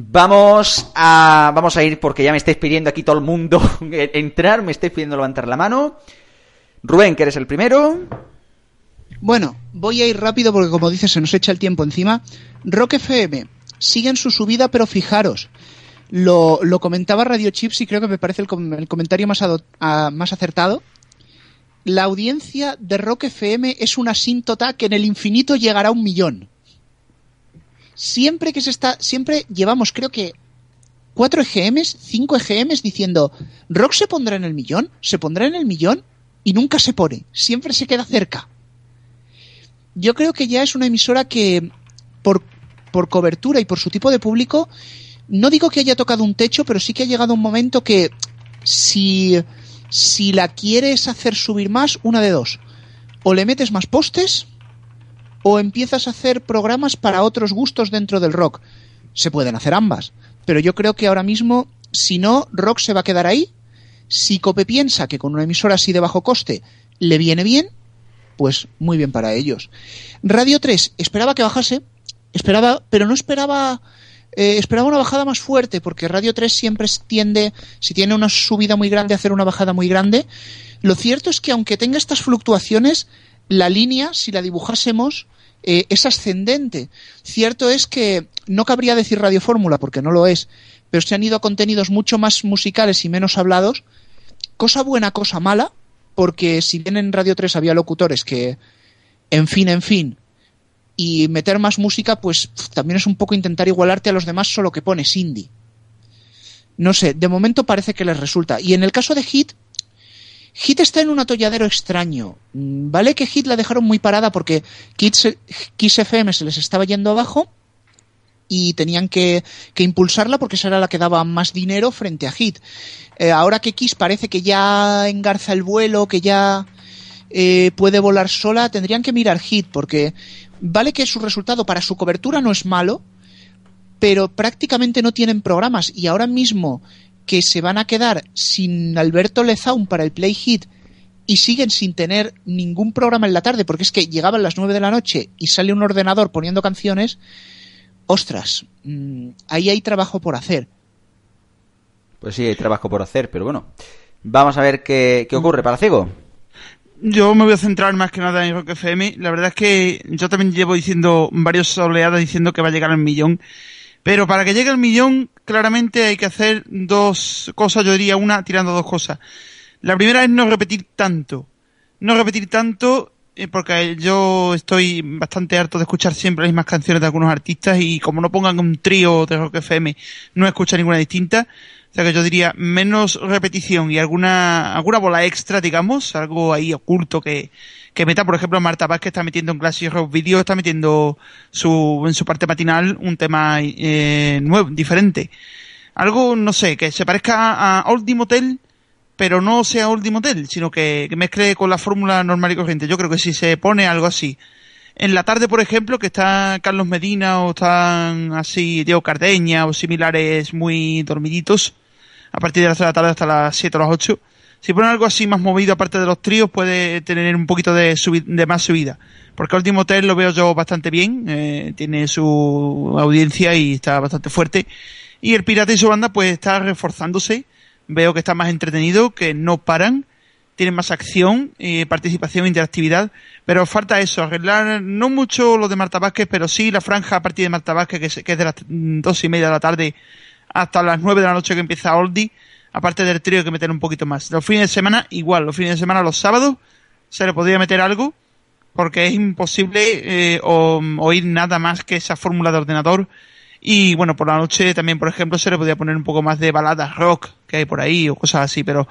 Vamos a, vamos a ir porque ya me estáis pidiendo aquí todo el mundo entrar, me estáis pidiendo levantar la mano. Rubén, que eres el primero. Bueno, voy a ir rápido porque como dices se nos echa el tiempo encima. Rock FM sigue en su subida, pero fijaros, lo, lo comentaba Radio Chips y creo que me parece el, com- el comentario más, a- más acertado. La audiencia de Rock FM es una asíntota que en el infinito llegará a un millón. Siempre que se está, siempre llevamos, creo que cuatro EGMs, cinco EGMs diciendo Rock se pondrá en el millón, se pondrá en el millón y nunca se pone, siempre se queda cerca. Yo creo que ya es una emisora que por, por cobertura y por su tipo de público, no digo que haya tocado un techo, pero sí que ha llegado un momento que si, si la quieres hacer subir más, una de dos. O le metes más postes o empiezas a hacer programas para otros gustos dentro del rock. Se pueden hacer ambas, pero yo creo que ahora mismo, si no, rock se va a quedar ahí. Si Cope piensa que con una emisora así de bajo coste le viene bien, pues muy bien para ellos. Radio 3 esperaba que bajase, esperaba, pero no esperaba eh, esperaba una bajada más fuerte, porque Radio 3 siempre tiende, si tiene una subida muy grande, a hacer una bajada muy grande. Lo cierto es que aunque tenga estas fluctuaciones, la línea, si la dibujásemos, eh, es ascendente. Cierto es que no cabría decir Radio Fórmula, porque no lo es, pero se han ido a contenidos mucho más musicales y menos hablados. Cosa buena, cosa mala, porque si bien en Radio 3 había locutores que, en fin, en fin, y meter más música, pues también es un poco intentar igualarte a los demás, solo que pones indie. No sé, de momento parece que les resulta. Y en el caso de Hit, Hit está en un atolladero extraño. Vale que Hit la dejaron muy parada porque Kiss, FM se les estaba yendo abajo y tenían que, que impulsarla porque esa era la que daba más dinero frente a Hit. Eh, ahora que Kiss parece que ya engarza el vuelo, que ya eh, puede volar sola, tendrían que mirar Hit porque vale que su resultado para su cobertura no es malo, pero prácticamente no tienen programas y ahora mismo que se van a quedar sin Alberto Lezaun para el Play Hit y siguen sin tener ningún programa en la tarde porque es que llegaban las 9 de la noche y sale un ordenador poniendo canciones, ostras, mm, ahí hay trabajo por hacer. Pues sí, hay trabajo por hacer, pero bueno. Vamos a ver qué, qué ocurre para Ciego. Yo me voy a centrar más que nada en Rock FM. La verdad es que yo también llevo diciendo varias oleadas diciendo que va a llegar al millón. Pero para que llegue al millón, claramente hay que hacer dos cosas. Yo diría una tirando dos cosas. La primera es no repetir tanto. No repetir tanto eh, porque yo estoy bastante harto de escuchar siempre las mismas canciones de algunos artistas y como no pongan un trío de Rock FM, no escucha ninguna distinta. O sea que yo diría menos repetición y alguna, alguna bola extra, digamos, algo ahí oculto que, que meta, por ejemplo, Marta Vázquez está metiendo en Classic Rock Video, está metiendo su, en su parte matinal un tema eh, nuevo, diferente. Algo, no sé, que se parezca a, Oldie Motel, pero no sea Oldie Motel, sino que, que mezcle con la fórmula normal y corriente. Yo creo que si se pone algo así, en la tarde, por ejemplo, que está Carlos Medina o están así Diego Cardeña o similares muy dormiditos, a partir de las 3 de la tarde hasta las 7 o las 8. Si ponen algo así más movido, aparte de los tríos, puede tener un poquito de, subi- de más subida. Porque el último hotel lo veo yo bastante bien, eh, tiene su audiencia y está bastante fuerte. Y el Pirata y su banda pues está reforzándose. Veo que está más entretenido, que no paran tienen más acción, eh, participación interactividad, pero falta eso, arreglar no mucho lo de Marta Vázquez, pero sí la franja a partir de Marta Vázquez, que es, que es de las dos y media de la tarde hasta las nueve de la noche que empieza Oldie, aparte del trío, que meter un poquito más. Los fines de semana, igual, los fines de semana, los sábados, se le podría meter algo, porque es imposible eh, o- oír nada más que esa fórmula de ordenador. Y bueno, por la noche también, por ejemplo, se le podría poner un poco más de baladas rock que hay por ahí o cosas así, pero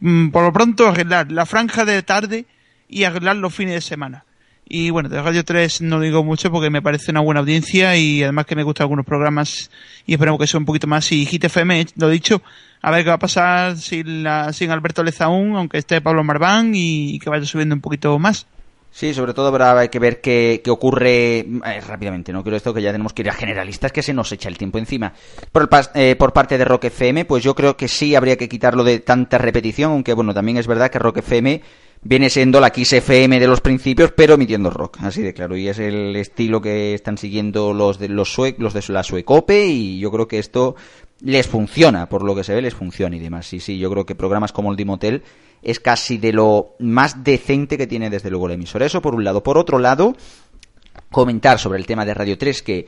mm, por lo pronto arreglar la franja de tarde y arreglar los fines de semana. Y bueno, de Radio 3 no digo mucho porque me parece una buena audiencia y además que me gustan algunos programas y esperemos que sea un poquito más. Y Hit FM, lo dicho, a ver qué va a pasar sin, la, sin Alberto Lezaún, aunque esté Pablo Marván y, que vaya subiendo un poquito más. Sí, sobre todo habrá hay que ver qué, qué ocurre eh, rápidamente. No quiero esto que ya tenemos que ir a generalistas, que se nos echa el tiempo encima. Por, el pas- eh, por parte de Rock FM, pues yo creo que sí habría que quitarlo de tanta repetición, aunque bueno, también es verdad que Rock FM viene siendo la Kiss FM de los principios, pero emitiendo rock, así de claro. Y es el estilo que están siguiendo los de los, sue- los de la Suecope y yo creo que esto les funciona, por lo que se ve les funciona y demás. Sí, sí, yo creo que programas como el Dimotel es casi de lo más decente que tiene desde luego la emisora. Eso por un lado. Por otro lado, comentar sobre el tema de Radio 3 que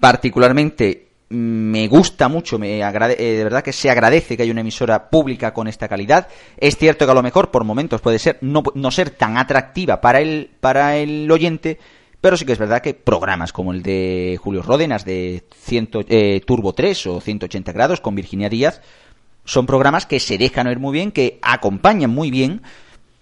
particularmente me gusta mucho, me agrade- eh, de verdad que se agradece que haya una emisora pública con esta calidad. Es cierto que a lo mejor por momentos puede ser no, no ser tan atractiva para el, para el oyente, pero sí que es verdad que programas como el de Julio Ródenas de 100, eh, Turbo 3 o 180 grados con Virginia Díaz son programas que se dejan oír muy bien, que acompañan muy bien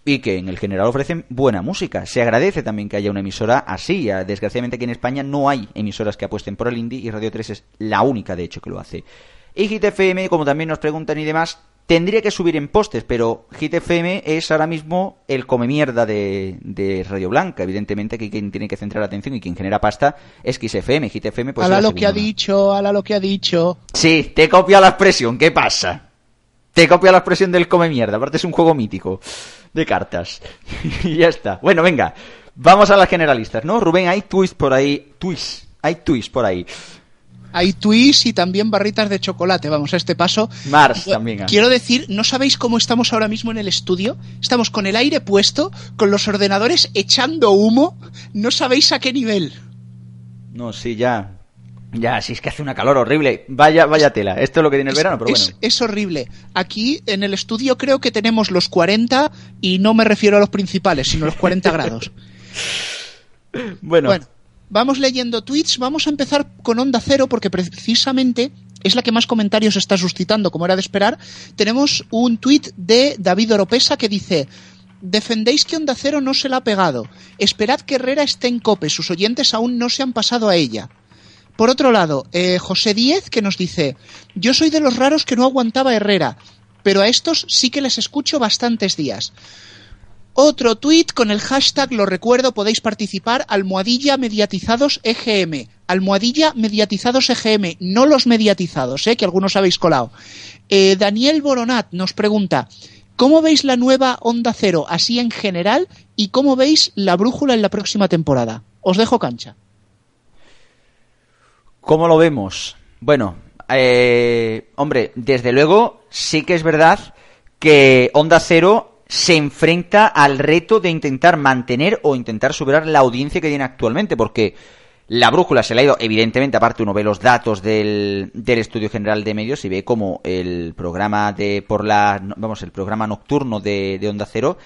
y que en el general ofrecen buena música. Se agradece también que haya una emisora así. Desgraciadamente aquí en España no hay emisoras que apuesten por el indie y Radio 3 es la única de hecho que lo hace. Y Hit FM, como también nos preguntan y demás, tendría que subir en postes, pero Hit FM es ahora mismo el come mierda de, de Radio Blanca. Evidentemente que quien tiene que centrar la atención y quien genera pasta es Kiss FM. Hit FM pues ala lo que ha dicho, ala lo que ha dicho. Sí, te copia la expresión, ¿qué pasa? Te copia la expresión del come mierda, aparte es un juego mítico de cartas. y ya está. Bueno, venga, vamos a las generalistas, ¿no? Rubén, hay twist por ahí, twist, hay twist por ahí. Hay twist y también barritas de chocolate. Vamos a este paso. Mars también. hay. Quiero decir, ¿no sabéis cómo estamos ahora mismo en el estudio? Estamos con el aire puesto, con los ordenadores echando humo. No sabéis a qué nivel. No, sí, ya. Ya, sí es que hace una calor horrible. Vaya, vaya tela. Esto es lo que tiene el Es- verano, pero es, bueno. es horrible. Aquí en el estudio creo que tenemos los 40 y no me refiero a los principales, sino los 40 grados. Bueno, vamos leyendo tweets. Vamos a empezar con Onda Cero porque precisamente es la que más comentarios está suscitando, como era de esperar. Tenemos un tweet de David Oropesa que dice... Defendéis que Onda Cero no se la ha pegado. Esperad que Herrera esté en cope. Sus oyentes aún no se han pasado a ella. Por otro lado, eh, José Díez que nos dice, yo soy de los raros que no aguantaba Herrera, pero a estos sí que les escucho bastantes días. Otro tuit con el hashtag, lo recuerdo, podéis participar, almohadilla mediatizados EGM. Almohadilla mediatizados EGM, no los mediatizados, eh, que algunos habéis colado. Eh, Daniel Boronat nos pregunta, ¿cómo veis la nueva Onda Cero así en general y cómo veis la brújula en la próxima temporada? Os dejo cancha. ¿Cómo lo vemos? Bueno, eh, hombre, desde luego sí que es verdad que Onda Cero se enfrenta al reto de intentar mantener o intentar superar la audiencia que tiene actualmente, porque la brújula se le ha ido, evidentemente, aparte uno ve los datos del, del Estudio General de Medios y ve como el programa de por la vamos, el programa nocturno de, de Onda Cero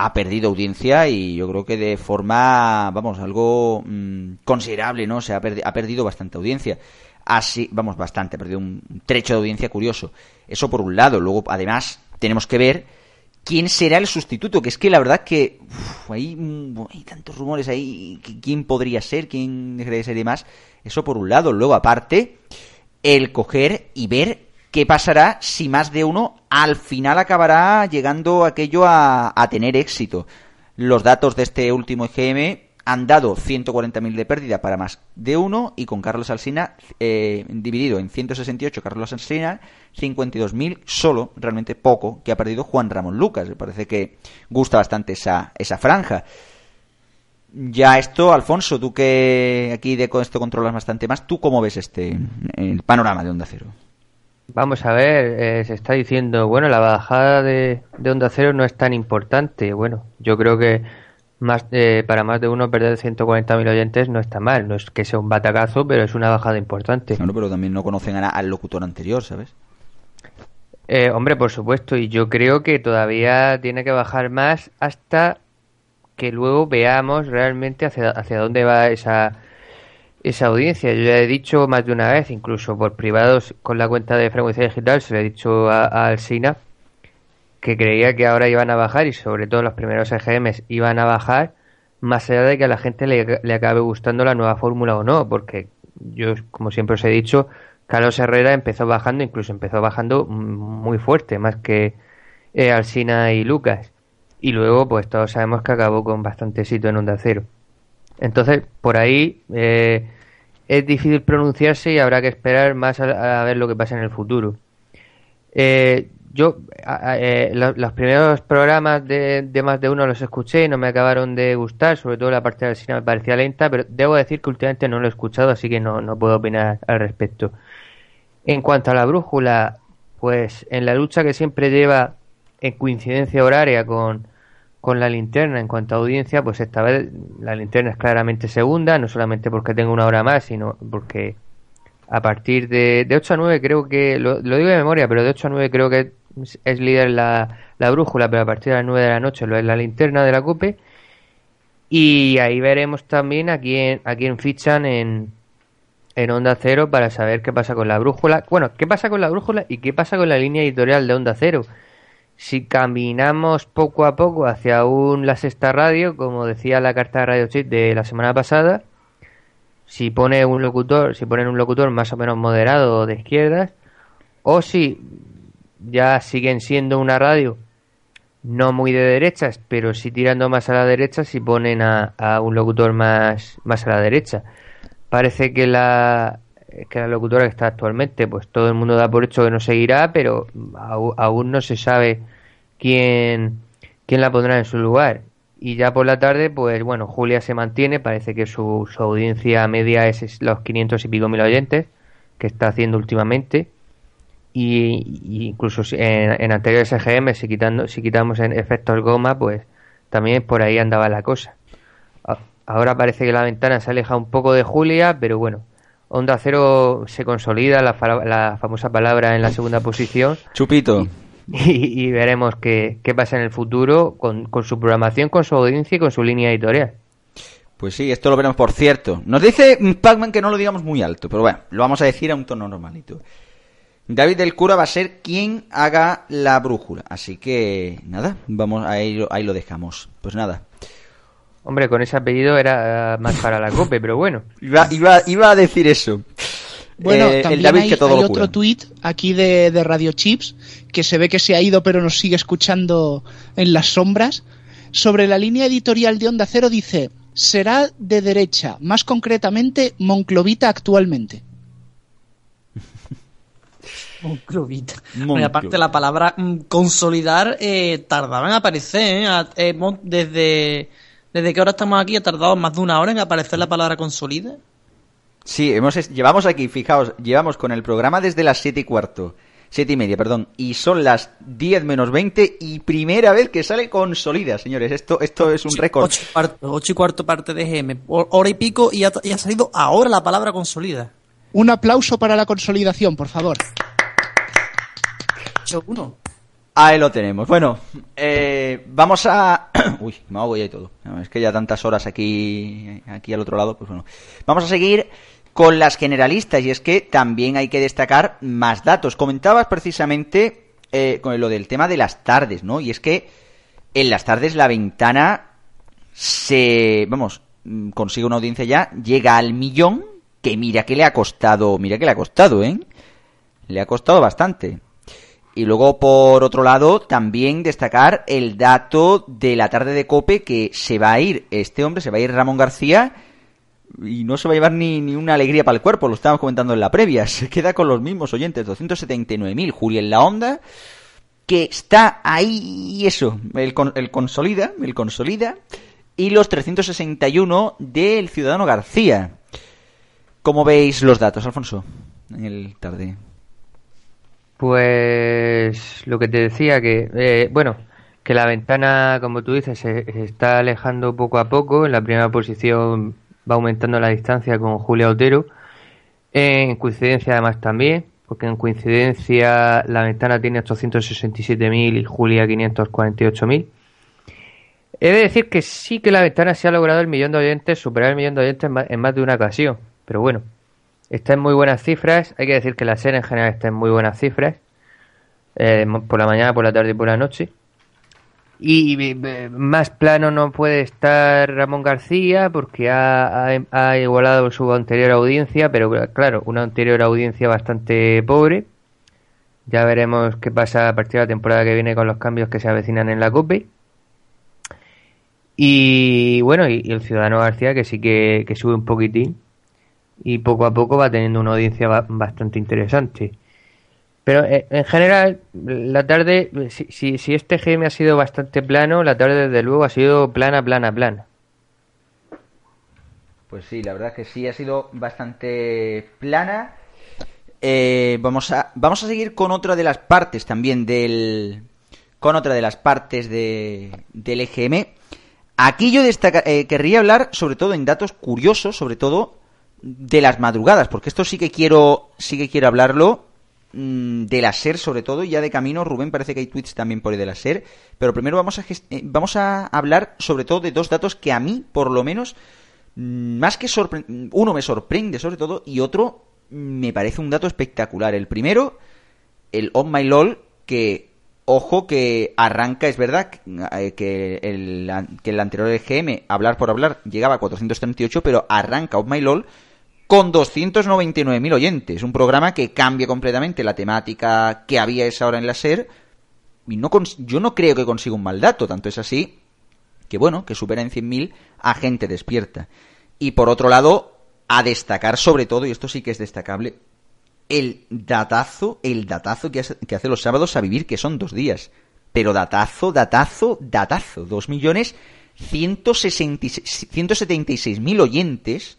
ha perdido audiencia y yo creo que de forma, vamos, algo mm, considerable, ¿no? O sea, ha, ha perdido bastante audiencia. Así, vamos, bastante, ha perdido un trecho de audiencia curioso. Eso por un lado. Luego, además, tenemos que ver quién será el sustituto, que es que la verdad que hay, mm, hay tantos rumores ahí, quién podría ser, quién debería ser y demás. Eso por un lado. Luego, aparte, el coger y ver qué pasará si más de uno al final acabará llegando aquello a, tener éxito. Los datos de este último EGM han dado 140.000 de pérdida para más de uno y con Carlos Alsina eh, dividido en 168 Carlos Alsina 52.000 solo, realmente poco, que ha perdido Juan Ramón Lucas. Me parece que gusta bastante esa, esa franja. Ya esto, Alfonso, tú que aquí de esto controlas bastante más, ¿tú cómo ves este el panorama de Onda Cero? Vamos a ver, eh, se está diciendo, bueno, la bajada de, de Onda Cero no es tan importante. Bueno, yo creo que más eh, para más de uno perder 140.000 oyentes no está mal. No es que sea un batacazo, pero es una bajada importante. Claro, pero también no conocen a- al locutor anterior, ¿sabes? Eh, hombre, por supuesto, y yo creo que todavía tiene que bajar más hasta que luego veamos realmente hacia, hacia dónde va esa, esa audiencia. Yo ya he dicho más de una vez, incluso por privados con la cuenta de frecuencia digital, se lo he dicho a, a Alsina, que creía que ahora iban a bajar y sobre todo los primeros EGMs iban a bajar, más allá de que a la gente le, acabe gustando la nueva fórmula o no, porque yo, como siempre os he dicho, Carlos Herrera empezó bajando, incluso empezó bajando muy fuerte, más que eh, Alsina y Lucas. Y luego, pues todos sabemos que acabó con bastante éxito en Onda Cero. Entonces, por ahí eh, es difícil pronunciarse y habrá que esperar más a, ver lo que pasa en el futuro. Eh, yo eh, lo- los primeros programas de, de más de uno los escuché y no me acabaron de gustar, sobre todo la parte del cine me parecía lenta, pero debo decir que últimamente no lo he escuchado, así que no, no puedo opinar al respecto. En cuanto a la brújula, pues en la lucha que siempre lleva en coincidencia horaria con, con la linterna en cuanto a audiencia, pues esta vez la linterna es claramente segunda, no solamente porque tenga una hora más, sino porque a partir de, de 8 a 9 creo que, lo, digo de memoria, pero de 8 a 9 creo que es, es líder la, la brújula, pero a partir de las 9 de la noche lo es la linterna de la COPE. Y ahí veremos también a quién, a quién fichan en, en Onda Cero para saber qué pasa con la brújula. Bueno, qué pasa con la brújula y qué pasa con la línea editorial de Onda Cero. Si caminamos poco a poco hacia un La Sexta Radio, como decía la carta de Radio Chip de la semana pasada, si pone un locutor, si ponen un locutor más o menos moderado de izquierdas, o si ya siguen siendo una radio no muy de derechas, pero sí tirando más a la derecha si ponen a, a un locutor más, más a la derecha. Parece que la que la locutora que está actualmente, pues todo el mundo da por hecho que no seguirá, pero aún no se sabe quién, quién la pondrá en su lugar. Y ya por la tarde, pues bueno, Julia se mantiene, parece que su, audiencia media es, es los 500 y pico mil oyentes que está haciendo últimamente. Y, y incluso en, en anteriores EGM, si, quitando, si quitamos en efectos goma, pues también por ahí andaba la cosa. Ahora parece que la ventana se aleja un poco de Julia, pero bueno, Onda Cero se consolida, la, la famosa palabra en la segunda posición. Chupito. Y, y veremos qué, qué pasa en el futuro con, con su programación, con su audiencia y con su línea editorial. Pues sí, esto lo veremos por cierto. Nos dice Pac-Man que no lo digamos muy alto, pero bueno, lo vamos a decir a un tono normalito. David del Cura va a ser quien haga la brújula. Así que nada, vamos ahí, ahí lo dejamos. Pues nada. Hombre, con ese apellido era eh, más para la COPE, pero bueno. Iba, iba, iba a decir eso. Bueno, Eh, también el David hay, que todo hay otro tuit aquí de, de Radio Chips que se ve que se ha ido pero nos sigue escuchando en las sombras. Sobre la línea editorial de Onda Cero dice, será de derecha, más concretamente Monclovita actualmente. Monclovita. Monclo- Bueno, aparte la palabra mm, consolidar eh, tardaba en aparecer. ¿eh? Hemos- desde, desde que ahora estamos aquí ha tardado más de una hora en aparecer la palabra consolida. Sí, hemos, llevamos aquí, fijaos, llevamos con el programa desde las siete y cuarto. Siete y media, perdón. Y son las 10 menos 20 y primera vez que sale consolida, señores. Esto, esto es un récord. Ocho y cuarto, ocho y cuarto parte de GM. Hor- Hora y pico y ha, y ha salido ahora la palabra consolida. Un aplauso para la consolidación, por favor. uno. Ahí lo tenemos. Bueno, eh, vamos a... Uy, me ahogo ya y todo. Es que ya tantas horas aquí, aquí al otro lado, pues bueno. Vamos a seguir con las generalistas y es que también hay que destacar más datos. Comentabas precisamente eh, con lo del tema de las tardes, ¿no? Y es que en las tardes la ventana se... Vamos, mm, consigue una audiencia ya, llega al millón, que mira que le ha costado, mira que le ha costado, ¿eh? Le ha costado bastante. Y luego, por otro lado, también destacar el dato de la tarde de Cope que se va a ir este hombre, se va a ir Ramón García y no se va a llevar ni, ni una alegría para el cuerpo, lo estábamos comentando en la previa. Se queda con los mismos oyentes, 279.000. Julia en la onda, que está ahí, eso, el, el consolida, el consolida, y los 361 del Ciudadano García. ¿Cómo veis los datos, Alfonso? En el tarde. Pues lo que te decía que, eh, bueno, que la ventana, como tú dices, se, se está alejando poco a poco. En la primera posición va aumentando la distancia con Julia Otero. En coincidencia además también. porque en coincidencia la ventana tiene 867.000 y Julia 548.000. He de decir que sí que la ventana se ha logrado el millón de oyentes, superar el millón de oyentes en más, en más de una ocasión. Pero bueno, está en muy buenas cifras. Hay que decir que la serie en general está en muy buenas cifras. eh, por la mañana, por la tarde y por la noche. Y eh, más plano no puede estar Ramón García porque ha, ha- igualado su anterior audiencia, pero claro, una anterior audiencia bastante pobre. Ya veremos qué pasa a partir de la temporada que viene con los cambios que se avecinan en la COPE. Y bueno, y, y el Ciudadano García que sí que, que sube un poquitín y poco a poco va teniendo una audiencia ba- bastante interesante. Pero eh, en general, la tarde, si, si, si este GM ha sido bastante plano, la tarde desde luego ha sido plana, plana, plana. Pues sí, la verdad que sí, ha sido bastante plana. Eh, vamos, a, vamos a seguir con otra de las partes también del... Con otra de las partes de, del EGM. Aquí yo destaca, eh, querría hablar sobre todo en datos curiosos, sobre todo de las madrugadas, porque esto sí que quiero, sí que quiero hablarlo mm, de la SER sobre todo, ya de camino, Rubén, parece que hay tweets también por ahí de la SER, pero primero vamos a, eh, vamos a hablar sobre todo de dos datos que a mí, por lo menos, mm, más que sorpre- uno me sorprende sobre todo, y otro mm, me parece un dato espectacular. El primero, el On My LOL, que, ojo, que arranca, es verdad, que, eh, el, que el anterior EGM, hablar por hablar, llegaba a 438, pero arranca On My LOL con 299.000 oyentes. Un programa que cambia completamente la temática que había esa hora en la SER. Y no yo no creo que consiga un mal dato, tanto es así que, bueno, que supera en 100.000 a gente despierta. Y por otro lado, a destacar sobre todo, y esto sí que es destacable, el datazo, el datazo que hace, que hace los sábados a vivir, que son dos días. Pero datazo, datazo, datazo. Dos millones ciento sesenta y seis- 176.000 oyentes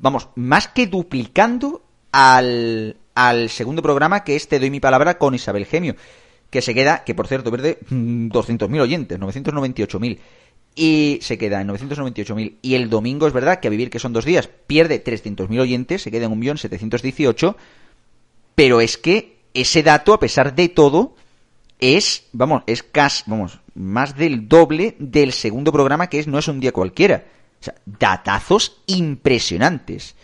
vamos, más que duplicando al, al segundo programa que es Te doy mi palabra con Isabel Gemio, que se queda, que por cierto pierde mm, 200.000 oyentes, 998.000. Y se queda en 998.000. Y el domingo es verdad que a vivir que son dos días pierde 300.000 oyentes, se queda en 1.718.000. Pero es que ese dato, a pesar de todo, es, vamos, es casi, vamos, más del doble del segundo programa que es No es un día cualquiera. Sea, datazos impresionantes.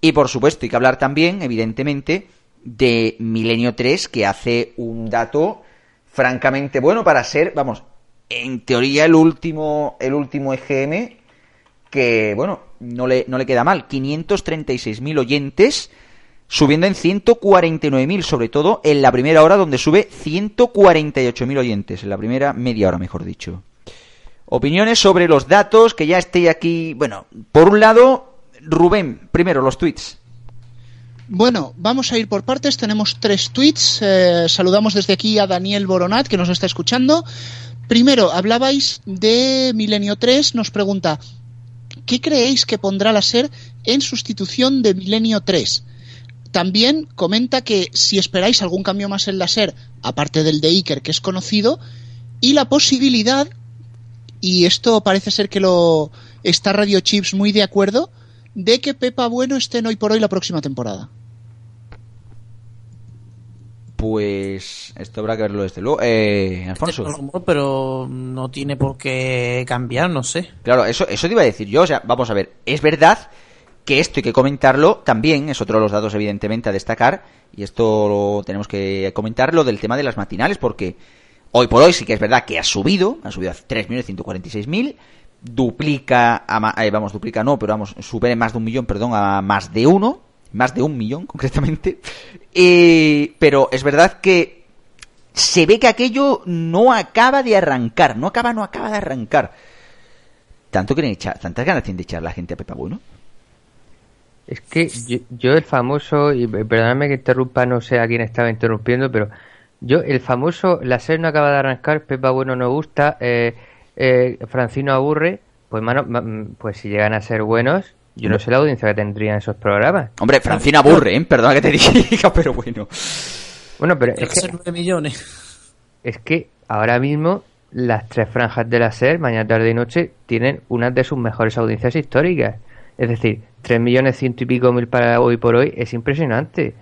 Y por supuesto, hay que hablar también, evidentemente, de Milenio 3, que hace un dato francamente bueno para ser, vamos, en teoría el último, el último EGM, que, bueno, no le, no le queda mal. 536.000 oyentes, subiendo en 149.000, sobre todo en la primera hora, donde sube 148.000 oyentes, en la primera media hora, mejor dicho. Opiniones sobre los datos, que ya esté aquí. Bueno, por un lado, Rubén, primero los tweets. Bueno, vamos a ir por partes. Tenemos tres tweets. Eh, saludamos desde aquí a Daniel Boronat, que nos está escuchando. Primero, hablabais de Milenio 3. Nos pregunta, ¿qué creéis que pondrá la SER en sustitución de Milenio 3? También comenta que si esperáis algún cambio más en la SER, aparte del de Iker, que es conocido, y la posibilidad, y esto parece ser que lo está Radio Chips muy de acuerdo, de que Pepa Bueno esté en hoy por hoy la próxima temporada. Pues esto habrá que verlo desde luego. Eh, Alfonso. rumor, pero no tiene por qué cambiar, no sé. Claro, eso, eso te iba a decir yo. O sea, vamos a ver. Es verdad que esto hay que comentarlo también. Es otro de los datos, evidentemente, a destacar. Y esto lo tenemos que comentar, lo del tema de las matinales, porque hoy por hoy sí que es verdad que ha subido. Ha subido a 3.146.000. Duplica, a, eh, vamos, duplica no, pero vamos, supera en más de un millón, perdón, a más de uno. Más de un millón, concretamente. Eh, pero es verdad que se ve que aquello no acaba de arrancar. No acaba, no acaba de arrancar. ¿Tanto quieren echar, tantas ganas tienen de echar la gente a Pepa Bueno? Es que yo, yo el famoso, y perdóname que interrumpa, no sé a quién estaba interrumpiendo, pero yo el famoso, la serie no acaba de arrancar, Pepa Bueno no gusta, eh, eh, Francino aburre, pues mano, ma- mm, pues si llegan a ser buenos, yo no sé la audiencia que tendrían esos programas. Hombre, Francina aburre, ¿eh? Perdona que te diga, pero bueno. Bueno, pero es que que, ser 9 millones. es que ahora mismo las tres franjas de la SER, mañana, tarde y noche, tienen una de sus mejores audiencias históricas. Es decir, tres millones ciento y pico mil para hoy por hoy es impresionante.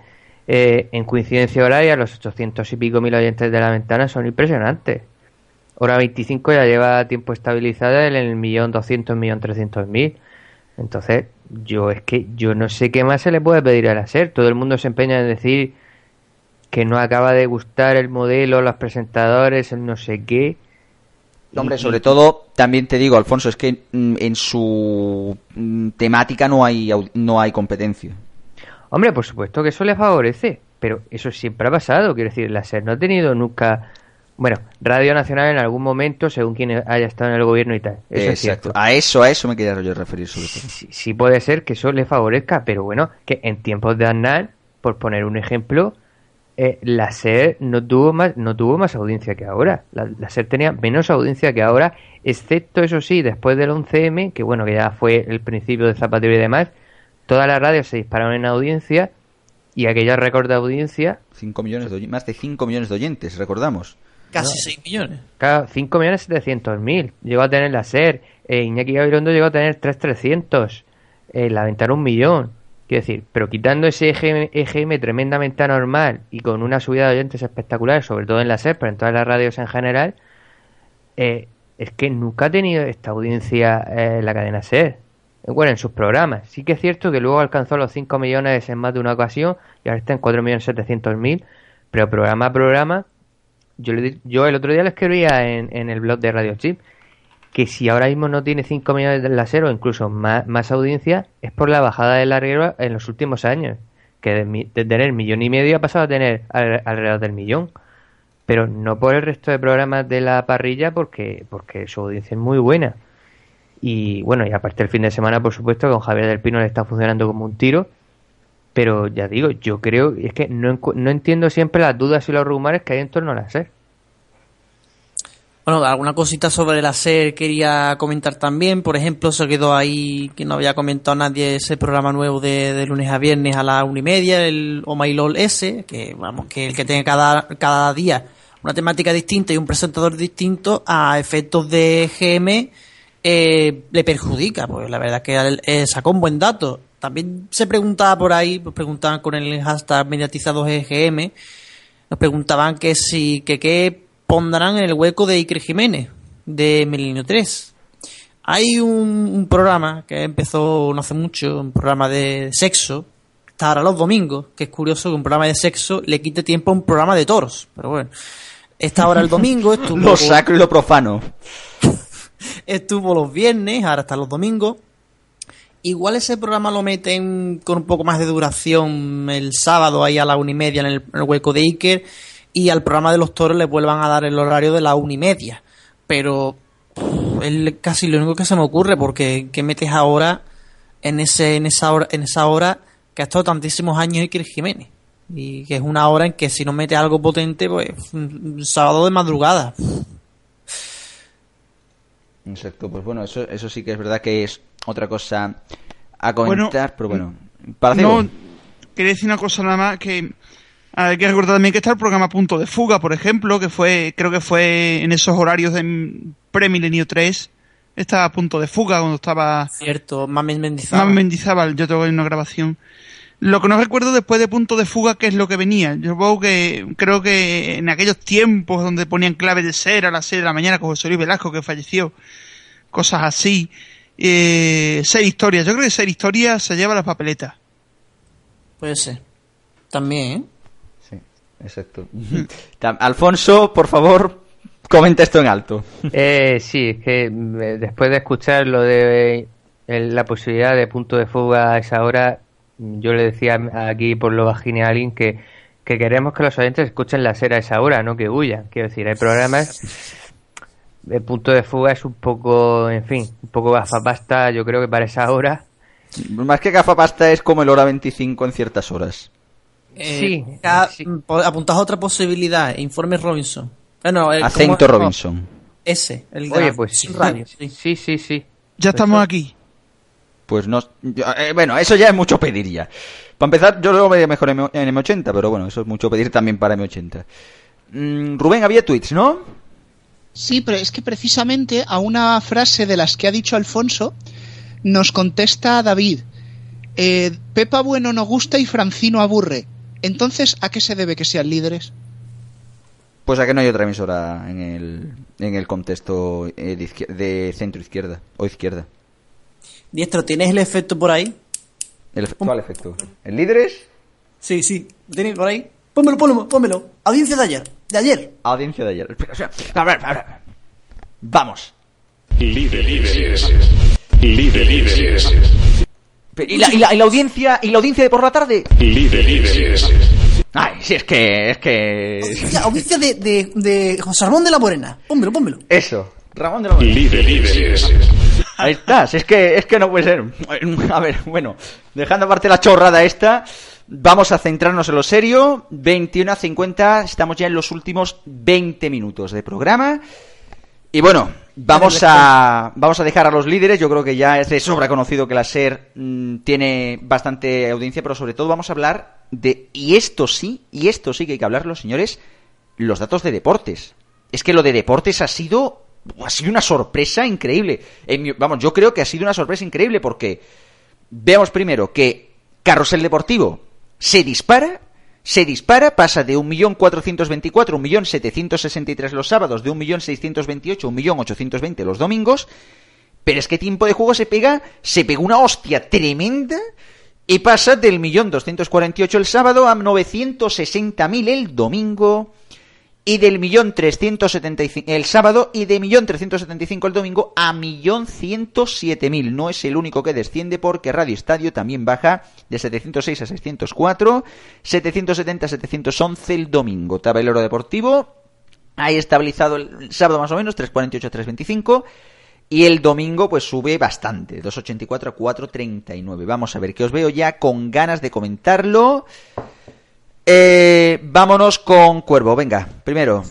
Eh, en coincidencia horaria, los 800 y pico mil oyentes de la ventana son impresionantes. Hora 25 ya lleva tiempo estabilizada en el millón doscientos, millón trescientos mil. Entonces, yo es que yo no sé qué más se le puede pedir al hacer. Todo el mundo se empeña en decir que no acaba de gustar el modelo, los presentadores, el no sé qué. Hombre, sobre todo, también te digo, Alfonso, es que mm, en su mm, temática no hay, no hay competencia. Hombre, por supuesto que eso le favorece, pero eso siempre ha pasado. Quiero decir, la SER no ha tenido nunca. Bueno, Radio Nacional en algún momento, según quien haya estado en el gobierno y tal. Eso es cierto. Exacto. A eso, a eso me quería yo referir sobre todo. Sí, sí puede ser que eso le favorezca, pero bueno, que en tiempos de Aznar, por poner un ejemplo, eh, la SER no tuvo más no tuvo más audiencia que ahora. La, la SER tenía menos audiencia que ahora, excepto eso sí, después del 11M, que bueno, que ya fue el principio de Zapatero y demás, todas las radios se dispararon en audiencia y aquella récord de audiencia, Cinco millones de más de 5 millones de oyentes, recordamos. Casi 6 millones. claro, 5.700.000 llegó a tener la SER, eh, Iñaki Gabilondo llegó a tener 3.300, eh, la ventana un millón. Quiero decir, pero quitando ese EGM, EGM tremendamente anormal y con una subida de oyentes espectacular, sobre todo en la SER, pero en todas las radios en general, eh, es que nunca ha tenido esta audiencia eh, la cadena SER. Bueno, en sus programas. Sí que es cierto que luego alcanzó los 5 millones en más de una ocasión y ahora está en 4.700.000, pero programa a programa, yo, le, yo el otro día le escribía en, el blog de Radio Chip que si ahora mismo no tiene 5 millones de láser o incluso más, más audiencia, es por la bajada de larguero en los últimos años. Que de, de tener millón y medio ha pasado a tener al- alrededor del millón. Pero no por el resto de programas de la parrilla, porque, porque su audiencia es muy buena. Y bueno, y aparte el fin de semana, por supuesto, con Javier del Pino le está funcionando como un tiro. Pero ya digo, yo creo, es que no, no entiendo siempre las dudas y los rumores que hay en torno a la. Bueno, alguna cosita sobre la SER quería comentar también. Por ejemplo, se quedó ahí que no había comentado nadie ese programa nuevo de, de lunes a viernes a la una y media, el Oh My S, que vamos, que el que tiene cada, cada día una temática distinta y un presentador distinto a efectos de GM eh, le perjudica. Pues la verdad es que eh, sacó un buen dato. También se preguntaba por ahí, pues preguntaban con el hashtag mediatizados EGM, nos preguntaban que si, que qué pondrán en el hueco de Iker Jiménez, de Milenio 3. Hay un, un programa que empezó no hace mucho, un programa de sexo, está ahora los domingos, que es curioso que un programa de sexo le quite tiempo a un programa de toros, pero bueno. Está ahora el domingo, estuvo, Lo sacro y lo profano. Estuvo los viernes, ahora está los domingos. Igual ese programa lo meten con un poco más de duración el sábado ahí a la una y media en el, hueco de Iker y al programa de los toros le vuelvan a dar el horario de la una y media. Pero es casi lo único que se me ocurre porque ¿qué metes ahora en ese en esa hora en esa hora que ha estado tantísimos años Iker Jiménez? Y que es una hora en que si no metes algo potente, pues un sábado de madrugada. Exacto, pues bueno, eso, eso sí que es verdad que es otra cosa a Bueno, comentar, pero bueno. Para No, quería decir una cosa nada más que hay que recordar también que está el programa Punto de Fuga, por ejemplo, que fue, creo que fue en esos horarios de Premilenio 3, estaba a Punto de Fuga cuando estaba Cierto, Mamen Mendizábal. Mamen Mendizábal, yo tengo ahí una grabación. Lo que no recuerdo después de Punto de Fuga, qué es lo que venía. Yo supongo que, creo que en aquellos tiempos donde ponían clave de ser a las 6 de la mañana con José Luis Velasco, que falleció, cosas así. Eh, ser historias. Yo creo que ser historias se lleva las papeletas. Puede ser. También, ¿eh? Exacto. Tam- Alfonso, por favor, comenta esto en alto. Eh, sí, es que eh, después de escuchar lo de eh, la posibilidad de punto de fuga a esa hora, yo le decía aquí por lo bajini a alguien que, que queremos que los oyentes escuchen la serie a esa hora, no que huyan. Quiero decir, hay programas. El punto de fuga es un poco, en fin, un poco gafapasta, yo creo que para esa hora. Más que gafapasta es como el hora 25 en ciertas horas. Eh, Sí, ya, mm, apuntad a otra posibilidad. Informe Robinson. Bueno, el, Acento ¿cómo- Robinson. Ese, el Oye, pues radio. sí. Sí, sí, sí. Ya Pues estamos eso- aquí. Pues no. eh, bueno, eso ya es mucho pedir ya. Para empezar, yo lo vería mejor en, M- en M80, pero bueno, eso es mucho pedir también para M80. Mm, Rubén, había tweets, ¿no? Sí, pero es que precisamente a una frase de las que ha dicho Alfonso nos contesta David. eh, Pepa Bueno no gusta y Francino aburre. Entonces, ¿a qué se debe que sean líderes? Pues a que no hay otra emisora en el, en el contexto eh, de, de centro izquierda o izquierda. Diestro, ¿tienes el efecto por ahí? El, ¿Cuál efecto? ¿El líderes? Sí, sí. ¿Lo ¿Tienes por ahí? Pónmelo, pónmelo, pónmelo. Audiencia de ayer. De ayer. Audiencia de ayer. A ver, a ver. Vamos. Líderes. Líderes. Pero, ¿Y la, y la- y la audiencia y la audiencia de por la tarde? Líderes. Ay, sí, es que es que Audiencia, audiencia de, de, de José Ramón de la Morena. Pónmelo, pónmelo. eso. Ramón de la Morena. Líderes. Ahí estás, es que, es que no puede ser. A ver, bueno, dejando aparte la chorrada esta, vamos a centrarnos en lo serio. 21 a 50, estamos ya en los últimos 20 minutos de programa. Y bueno, vamos a, vamos a dejar a los líderes. Yo creo que ya es de sobra conocido que la SER mm, tiene bastante audiencia, pero sobre todo vamos a hablar de, y esto sí, y esto sí que hay que hablarlo, señores, los datos de deportes. Es que lo de deportes ha sido, ha sido una sorpresa increíble. Vamos, yo creo que ha sido una sorpresa increíble porque veamos primero que Carrusel Deportivo se dispara, se dispara, pasa de 1.424, 1.763 los sábados, de 1.628, 1.820 los domingos, pero es que tiempo de juego se pega, se pega una hostia tremenda y pasa del 1.248 el sábado a 960.000 el domingo y del millón trescientos setenta y cin- el sábado y de millón trescientos setenta y cinco el domingo a millón ciento siete mil. No es el único que desciende porque Radio Estadio también baja de 706 a 604, 770 a 711 el domingo. Tabelero Deportivo ahí estabilizado el sábado más o menos 348 a 325 y el domingo pues sube bastante, 284 a 439. Vamos a ver que os veo ya con ganas de comentarlo. Eh, vámonos con Cuervo, venga, primero.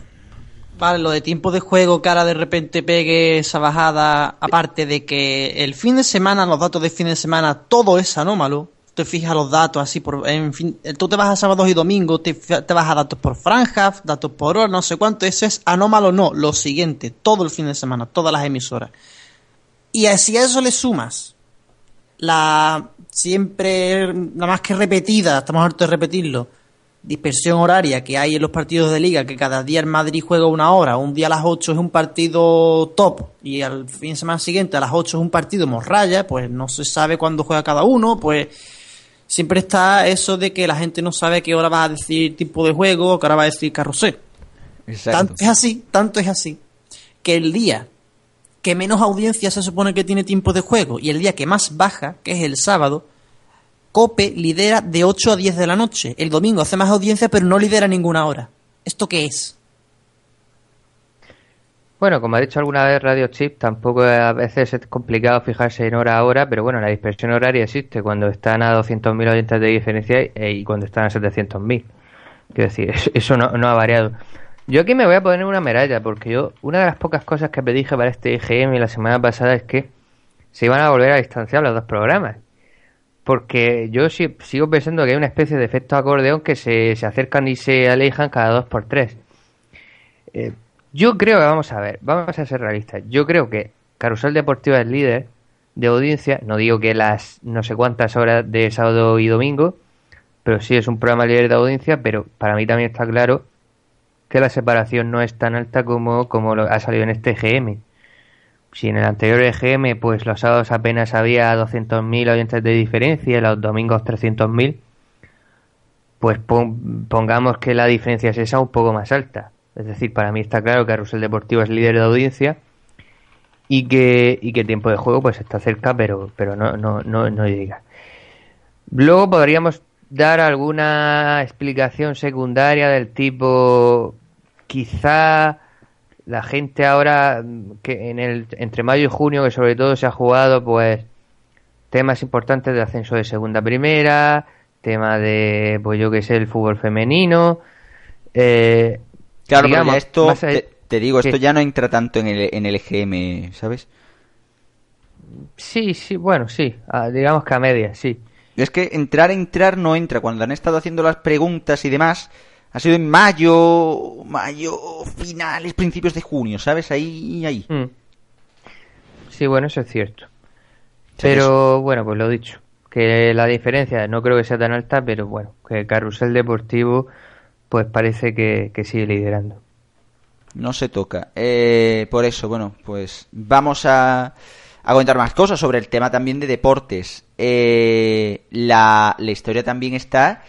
Vale, lo de tiempo de juego, ahora de repente pegue esa bajada, aparte de que el fin de semana, los datos de fin de semana, todo es anómalo. Te fijas los datos así por, en fin, tú te vas a sábados y domingos, te, vas a datos por franjas, datos por hora, no sé cuánto, eso es anómalo, no, lo siguiente, todo el fin de semana, todas las emisoras. Y así a eso le sumas la siempre, la más que repetida, estamos hartos de repetirlo, dispersión horaria que hay en los partidos de liga, que cada día el Madrid juega una hora, un día a las 8 es un partido top y al fin de semana siguiente a las 8 es un partido morralla, pues no se sabe cuándo juega cada uno, pues siempre está eso de que la gente no sabe qué hora va a decir tipo de juego, qué hora va a decir carrusel. Tanto es así, tanto es así, que el día que menos audiencia se supone que tiene tiempo de juego y el día que más baja, que es el sábado, Cope lidera de 8 a 10 de la noche. El domingo hace más audiencia, pero no lidera ninguna hora. ¿Esto qué es? Bueno, como ha dicho alguna vez Radio Chip, tampoco a veces es complicado fijarse en hora a hora, pero bueno, la dispersión horaria existe cuando están a 200.000 oyentes de diferencia y, y cuando están a 700.000. Quiero decir, eso, no, no ha variado. Yo aquí me voy a poner una medalla, porque yo, una de las pocas cosas que predije para este IGM la semana pasada es que se iban a volver a distanciar los dos programas. Porque yo si- sigo pensando que hay una especie de efecto acordeón que se, se acercan y se alejan cada dos por tres. Eh, yo creo que vamos a ver, vamos a ser realistas. Yo creo que Carusel Deportivo es líder de audiencia. No digo que las no sé cuántas horas de sábado y domingo, pero sí es un programa líder de audiencia. Pero para mí también está claro que la separación no es tan alta como, como lo ha salido en este GM. Si en el anterior EGM, pues los sábados apenas había 200.000 oyentes de diferencia y los domingos 300.000, pues pon- pongamos que la diferencia es esa un poco más alta. Es decir, para mí está claro que Carrusel Deportivo es líder de audiencia y que, y que tiempo de juego pues está cerca, pero, pero no, no, no, no llega. Luego podríamos dar alguna explicación secundaria del tipo quizá la gente ahora mm, que en el entre mayo y junio que sobre todo se ha jugado pues temas importantes de ascenso de segunda a primera tema de pues yo que sé el fútbol femenino eh, Claro, pero ya esto, te, te digo, esto Sí. ya no entra tanto en el, en el EGM, ¿sabes? sí sí bueno sí ah, digamos que a media sí Es que entrar, entrar no entra. Cuando han estado haciendo las preguntas y demás, ha sido en mayo, mayo, finales, principios de junio, ¿sabes? Ahí, ahí. Mm. Sí, bueno, eso es cierto. Pero bueno, pues lo dicho. que la diferencia no creo que sea tan alta, pero bueno, que Carrusel Deportivo pues parece que, que sigue liderando. No se toca. Eh, por eso, bueno, pues vamos a, a comentar más cosas sobre el tema también de deportes. Eh, la, la historia también está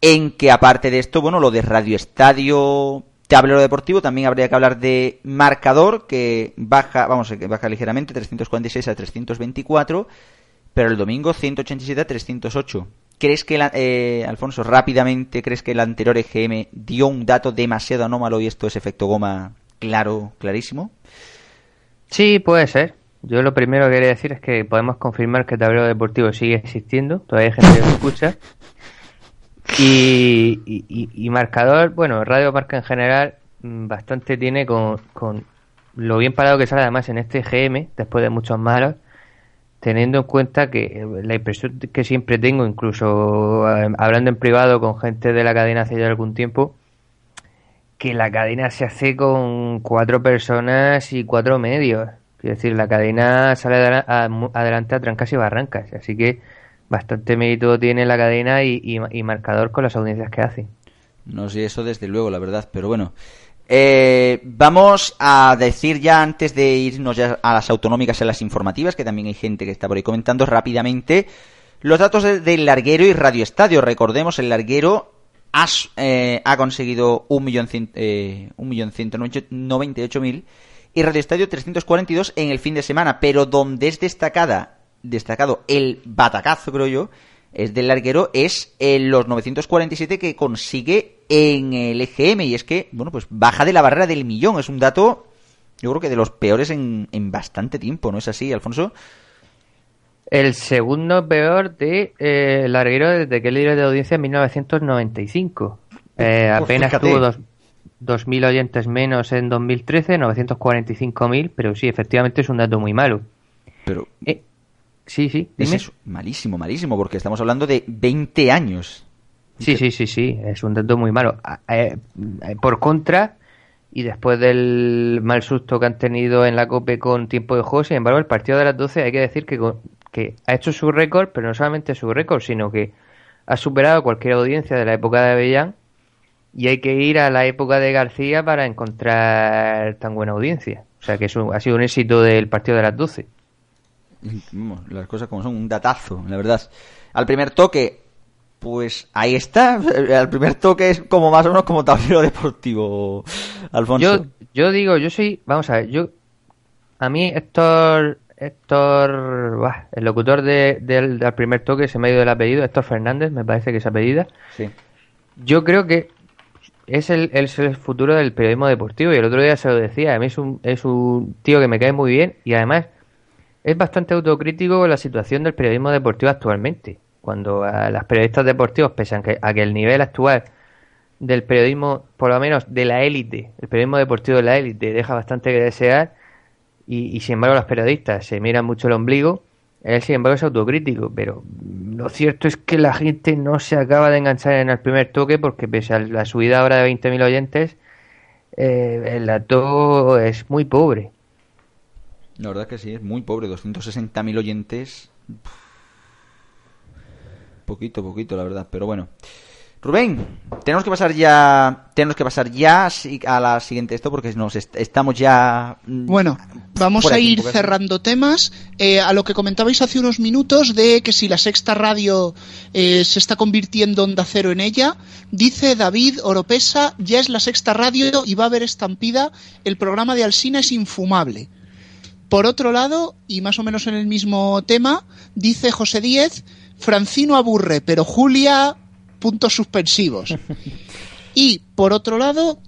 en que aparte de esto, bueno, lo de Radio Estadio, tablero deportivo, también habría que hablar de marcador, que baja, vamos, que baja ligeramente, 346 a 324, pero el domingo 187 a 308. ¿Crees que, la- eh, Alfonso, rápidamente, crees que el anterior EGM dio un dato demasiado anómalo y esto es efecto goma claro, clarísimo? Sí, puede ser. Yo lo primero que quería decir es que podemos confirmar que el tablero deportivo sigue existiendo, todavía hay gente que lo escucha. Y, y- marcador, bueno, Radio Marca en general mm, bastante tiene con, con lo bien parado que sale además en este GM, después de muchos malos, teniendo en cuenta que eh, la impresión que siempre tengo, incluso eh, hablando en privado con gente de la cadena hace ya algún tiempo, que la cadena se hace con cuatro personas y cuatro medios. Quiero decir, la cadena sale adelante a trancas y barrancas. Así que bastante mérito tiene la cadena y, y- y marcador con las audiencias que hace. No sé eso desde luego, la verdad, pero bueno. Eh, vamos a decir ya antes de irnos ya a las autonómicas y a las informativas, que también hay gente que está por ahí comentando rápidamente, los datos de- del larguero y Radio Estadio. Recordemos, el larguero ha, s- eh, ha conseguido 1.198.000 y Radio Estadio 342 en el fin de semana, pero donde es destacada, destacado el batacazo, creo yo, es del larguero, es en los 947 que consigue en el EGM. Y es que, bueno, pues baja de la barrera del millón. Es un dato, yo creo que de los peores en, en bastante tiempo, ¿no es así, Alfonso? El segundo peor de eh, Larguero desde que líder de audiencia en 1995. Eh, Pues apenas fíjate. tuvo dos, 2.000 oyentes menos en 2013, 945.000, pero sí, efectivamente es un dato muy malo. Pero... sí, sí, Es dime. eso, malísimo, malísimo, porque estamos hablando de 20 años. Sí, sí, sí, sí, es un dato muy malo. Ah, eh, eh, por contra, y después del mal susto que han tenido en la COPE con tiempo de juego, sin embargo, el partido de las 12 hay que decir que, ha hecho su récord, pero no solamente su récord, sino que ha superado cualquier audiencia de la época de Avellán y hay que ir a la época de García para encontrar tan buena audiencia. O sea que es un- ha sido un éxito del partido de las 12. Vamos, las cosas como son, un datazo, la verdad. Al primer toque, pues ahí está. Al primer toque es como más o menos como tablero deportivo, Alfonso. Yo, yo digo, yo soy, vamos a ver, yo, a mí Héctor, Héctor, buah, el locutor de, del, del primer toque se me ha ido el apellido, Héctor Fernández, me parece que es apellida. Sí. Yo creo que es el, el futuro del periodismo deportivo y el otro día se lo decía, a mí es un, es un tío que me cae muy bien y además es bastante autocrítico la situación del periodismo deportivo actualmente. Cuando a las periodistas deportivos, pese a que, a que el nivel actual del periodismo, por lo menos de la élite, el periodismo deportivo de la élite, deja bastante que desear y, y sin embargo los periodistas se miran mucho el ombligo, él sin embargo es autocrítico, pero lo cierto es que la gente no se acaba de enganchar en el primer toque porque pese a la subida ahora de 20.000 oyentes, eh, el dato es muy pobre. La verdad que sí, es muy pobre, 260.000 oyentes. Poquito, poquito, la verdad, pero bueno. Rubén, tenemos que pasar ya, tenemos que pasar ya a la siguiente esto porque nos est- estamos ya. mm, Bueno, vamos a ir cerrando temas. Eh, a lo que comentabais hace unos minutos de que si la sexta radio eh, se está convirtiendo en Onda Cero en ella, dice David Oropesa, ya es la sexta radio y va a haber estampida, el programa de Alsina es infumable. Por otro lado, y más o menos en el mismo tema, dice José Díez, Francino aburre, pero Julia, puntos suspensivos. Y por otro lado,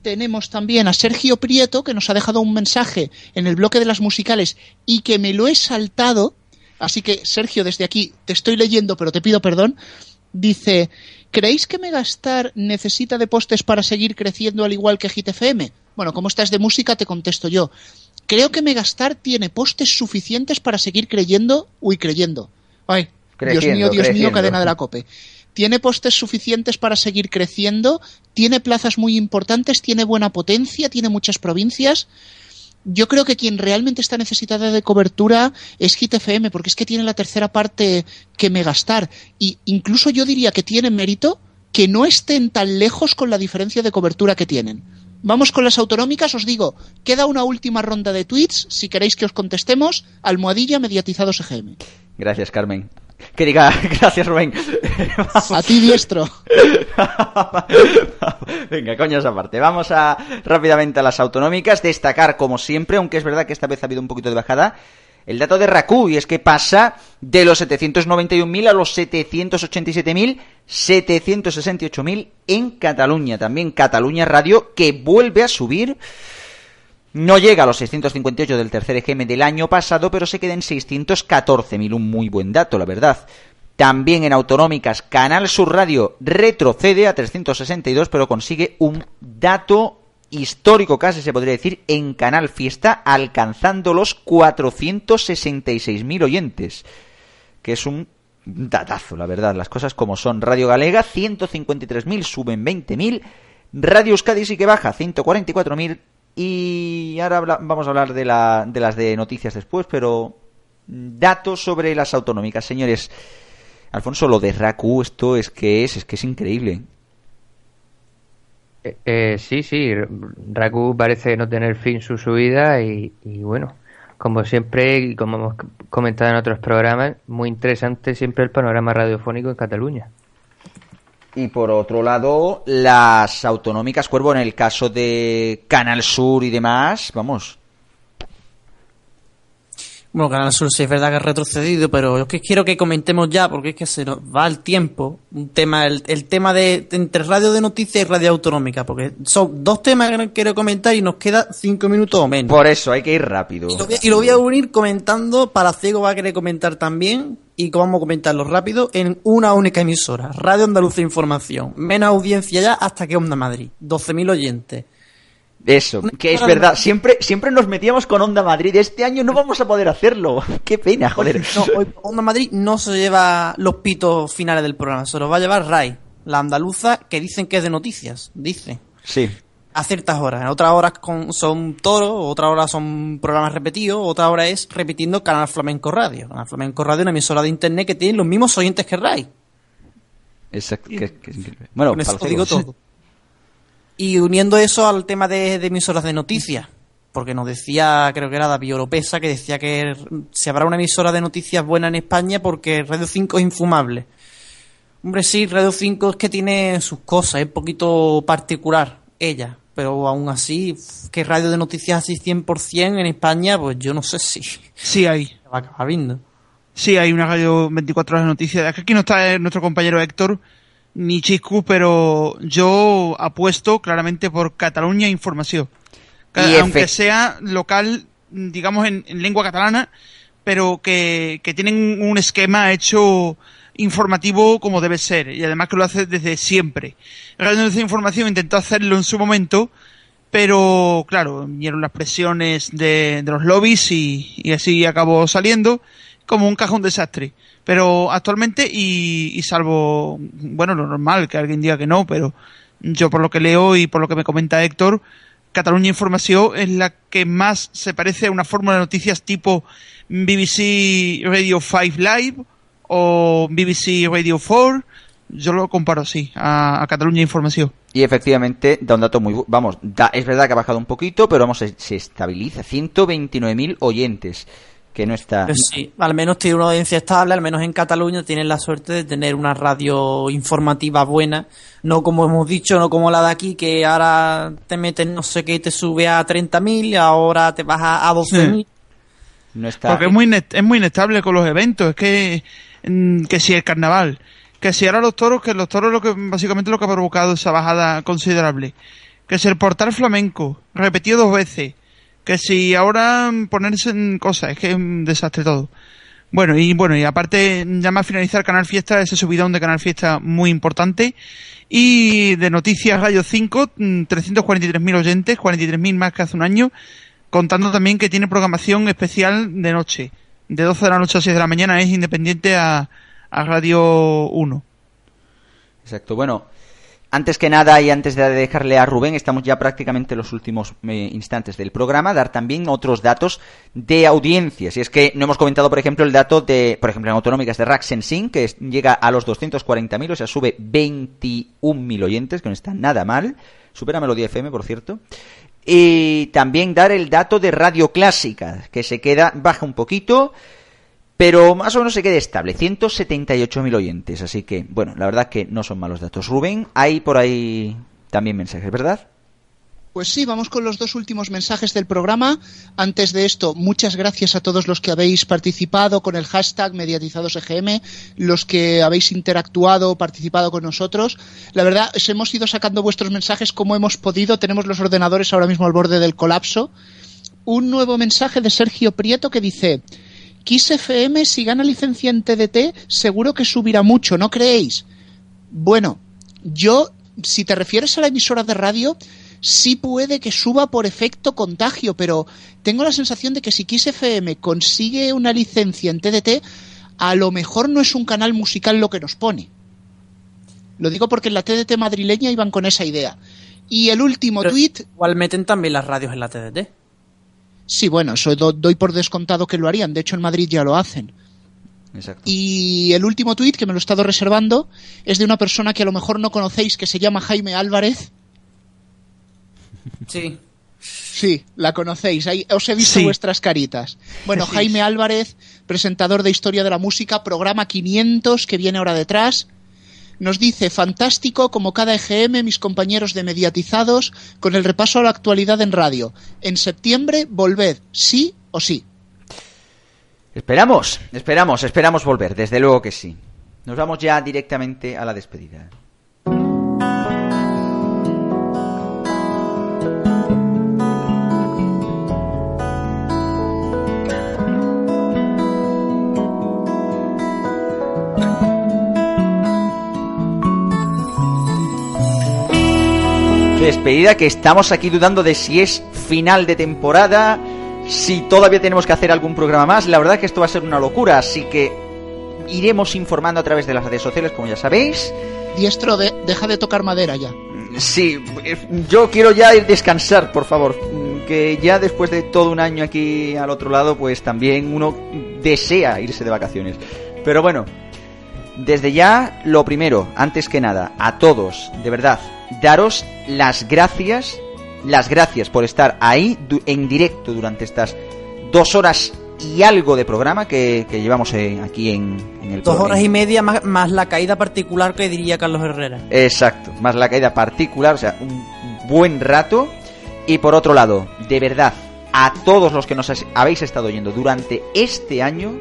tenemos también a Sergio Prieto, que nos ha dejado un mensaje en el bloque de las musicales y que me lo he saltado. Así que, Sergio, desde aquí te estoy leyendo, pero te pido perdón. Dice, ¿creéis que Megastar necesita de postes para seguir creciendo al igual que GTFM? Bueno, como estás de música, te contesto yo. Creo que Megastar tiene postes suficientes para seguir creyendo, uy, creyendo. Ay, Dios mío, Dios mío, cadena de la COPE. Tiene postes suficientes para seguir creciendo, tiene plazas muy importantes, tiene buena potencia, tiene muchas provincias yo creo que quien realmente está necesitada de cobertura es Hit FM, porque es que tiene la tercera parte que Megastar. Y incluso yo diría que tiene mérito que no estén tan lejos con la diferencia de cobertura que tienen. Vamos con las autonómicas, os digo, queda una última ronda de tweets, si queréis que os contestemos, almohadilla mediatizados EGM. Gracias, Carmen. Que diga, gracias, Rubén. A ti diestro. Venga, coño, esa parte. Vamos a rápidamente a las autonómicas. Destacar, como siempre, aunque es verdad que esta vez ha habido un poquito de bajada, el dato de RACU, y es que pasa de los 791.000 a los 787.000, 768.000 en Cataluña. También Cataluña Radio, que vuelve a subir. No llega a los 658 del tercer EGM del año pasado, pero se queda en 614.000. Un muy buen dato, la verdad. También en autonómicas, Canal Sur Radio retrocede a 362, pero consigue un dato histórico casi se podría decir en Canal Fiesta, alcanzando los 466.000 oyentes, que es un datazo, la verdad, las cosas como son. Radio Galega, 153.000, suben 20.000. Radio Euskadi sí que baja, 144.000. Y ahora vamos a hablar de, la, de las de noticias después, pero datos sobre las autonómicas, señores. Alfonso, lo de RACU, esto es que es, es que es increíble. Eh, eh, sí, sí, Raku parece no tener fin su subida y, y, bueno, como siempre y como hemos comentado en otros programas, muy interesante siempre el panorama radiofónico en Cataluña. Y por otro lado, las autonómicas, Cuervo, en el caso de Canal Sur y demás, vamos, Bueno, Canal Sur sí es verdad que ha retrocedido, pero yo que quiero que comentemos ya, porque es que se nos va el tiempo, un tema, el, el tema de entre radio de noticias y radio autonómica, porque son dos temas que quiero comentar y nos queda cinco minutos o menos. por eso hay que ir rápido. Y lo, voy, y lo voy a unir comentando, para Ciego va a querer comentar también, y vamos a comentarlo rápido, en una única emisora, Radio Andalucía Información. Menos audiencia ya hasta que Onda Madrid, 12.000 oyentes. Eso, que es verdad, siempre, siempre nos metíamos con Onda Madrid, este año no vamos a poder hacerlo. Qué pena, joder. No, hoy Onda Madrid no se lleva los pitos finales del programa, se los va a llevar RAI, la andaluza, que dicen que es de noticias, dice. Sí. A ciertas horas. En otras horas con- son toros, otras horas son programas repetidos, otra hora es repitiendo Canal Flamenco Radio. Canal Flamenco Radio, una emisora de internet que tiene los mismos oyentes que RAI. Exacto, que- que es. Bueno, para digo todo. Y uniendo eso al tema de, de emisoras de noticias, porque nos decía, creo que era David Oropesa, que decía que se habrá una emisora de noticias buena en España porque Radio 5 es infumable. Hombre, sí, Radio 5 es que tiene sus cosas, es un poquito particular ella, pero aún así, que radio de noticias así 100% en España, pues yo no sé si Sí hay. se va a acabar viendo. Sí, hay una radio 24 horas de noticias. Aquí no está eh, nuestro compañero Héctor ni Chiscu, pero yo apuesto claramente por Cataluña Información. Aunque sea local, digamos, en, en lengua catalana, pero que, que tienen un esquema hecho informativo como debe ser, y además que lo hace desde siempre. Radio de Información intentó hacerlo en su momento, pero claro, vinieron las presiones de, de los lobbies y, y así acabó saliendo como un cajón desastre. Pero actualmente, y, y salvo, bueno, lo normal, que alguien diga que no, pero yo por lo que leo y por lo que me comenta Héctor, Cataluña Información es la que más se parece a una fórmula de noticias tipo BBC Radio 5 Live o BBC Radio 4. Yo lo comparo así, a, a Cataluña Información. Y efectivamente da un dato muy... Vamos, da, es verdad que ha bajado un poquito, pero vamos, se, se estabiliza. 129.000 oyentes, que no está... Pues sí, al menos tiene una audiencia estable, al menos en Cataluña tienen la suerte de tener una radio informativa buena, no como hemos dicho, no como la de aquí, que ahora te meten no sé qué te sube a 30.000 y ahora te baja a 12.000. No está... Porque es muy, es muy inestable con los eventos. Es que, mm, que si el carnaval, que si ahora los toros, que los toros lo que básicamente lo que ha provocado esa bajada considerable. Que si el portal flamenco, repetido dos veces. Que si ahora ponerse en cosas, es que es un desastre todo. Bueno, y bueno, y aparte, ya más finalizar Canal Fiesta, ese subidón de Canal Fiesta muy importante. Y de Noticias Radio 5, mm, 343.000 oyentes, 43.000 más que hace un año, contando también que tiene programación especial de noche. De 12 de la noche a 6 de la mañana es independiente a, a Radio 1. Exacto, bueno, antes que nada y antes de dejarle a Rubén, estamos ya prácticamente en los últimos eh, instantes del programa, dar también otros datos de audiencias. Y es que no hemos comentado, por ejemplo, el dato de, por ejemplo, en autonómicas de Raxensin, que llega a los 240.000, o sea, sube 21.000 oyentes, que no está nada mal. Supera Melodía FM, por cierto. Y también dar el dato de Radio Clásica, que se queda, baja un poquito, pero más o menos se queda estable, 178.000 oyentes, así que, bueno, la verdad que no son malos datos. Rubén, hay por ahí también mensajes, ¿verdad? Pues sí, vamos con los dos últimos mensajes del programa. Antes de esto, muchas gracias a todos los que habéis participado con el hashtag mediatizadosegm, los que habéis interactuado, participado con nosotros. La verdad, os hemos ido sacando vuestros mensajes como hemos podido. Tenemos los ordenadores ahora mismo al borde del colapso. Un nuevo mensaje de Sergio Prieto que dice: Kiss FM, si gana licencia en TDT, seguro que subirá mucho, ¿no creéis? Bueno, yo, si te refieres a la emisora de radio, sí puede que suba por efecto contagio, pero tengo la sensación de que si Kiss FM consigue una licencia en TDT, a lo mejor no es un canal musical lo que nos pone. Lo digo porque en la TDT madrileña iban con esa idea. Y el último tuit... Igual meten también las radios en la TDT. Sí, bueno, eso do- doy por descontado que lo harían. De hecho, en Madrid ya lo hacen. Exacto. Y el último tuit, que me lo he estado reservando, es de una persona que a lo mejor no conocéis, que se llama Jaime Álvarez. Sí. Sí, la conocéis. Ahí os he visto Sí. vuestras caritas. Bueno, Sí. Jaime Álvarez, presentador de Historia de la Música, programa 500, que viene ahora detrás. Nos dice, fantástico como cada EGM, mis compañeros de mediatizados, con el repaso a la actualidad en radio. En septiembre, volved, sí o sí. Esperamos, esperamos, esperamos volver, desde luego que sí. Nos vamos ya directamente a la despedida. Despedida que estamos aquí dudando de si es final de temporada, si todavía tenemos que hacer algún programa más. La verdad que esto va a ser una locura, así que iremos informando a través de las redes sociales, como ya sabéis. Diestro, de- deja de tocar madera ya. Sí, yo quiero ya ir descansar, por favor. Que ya después de todo un año aquí al otro lado, pues también uno desea irse de vacaciones. Pero bueno, desde ya, lo primero, antes que nada, a todos, de verdad, daros las gracias, las gracias por estar ahí en directo durante estas dos horas y algo de programa que, que llevamos eh, aquí en, en el Dos horas y media más, más la caída particular que diría Carlos Herrera. Exacto, más la caída particular, o sea, un buen rato. Y por otro lado, de verdad, a todos los que nos habéis estado oyendo durante este año,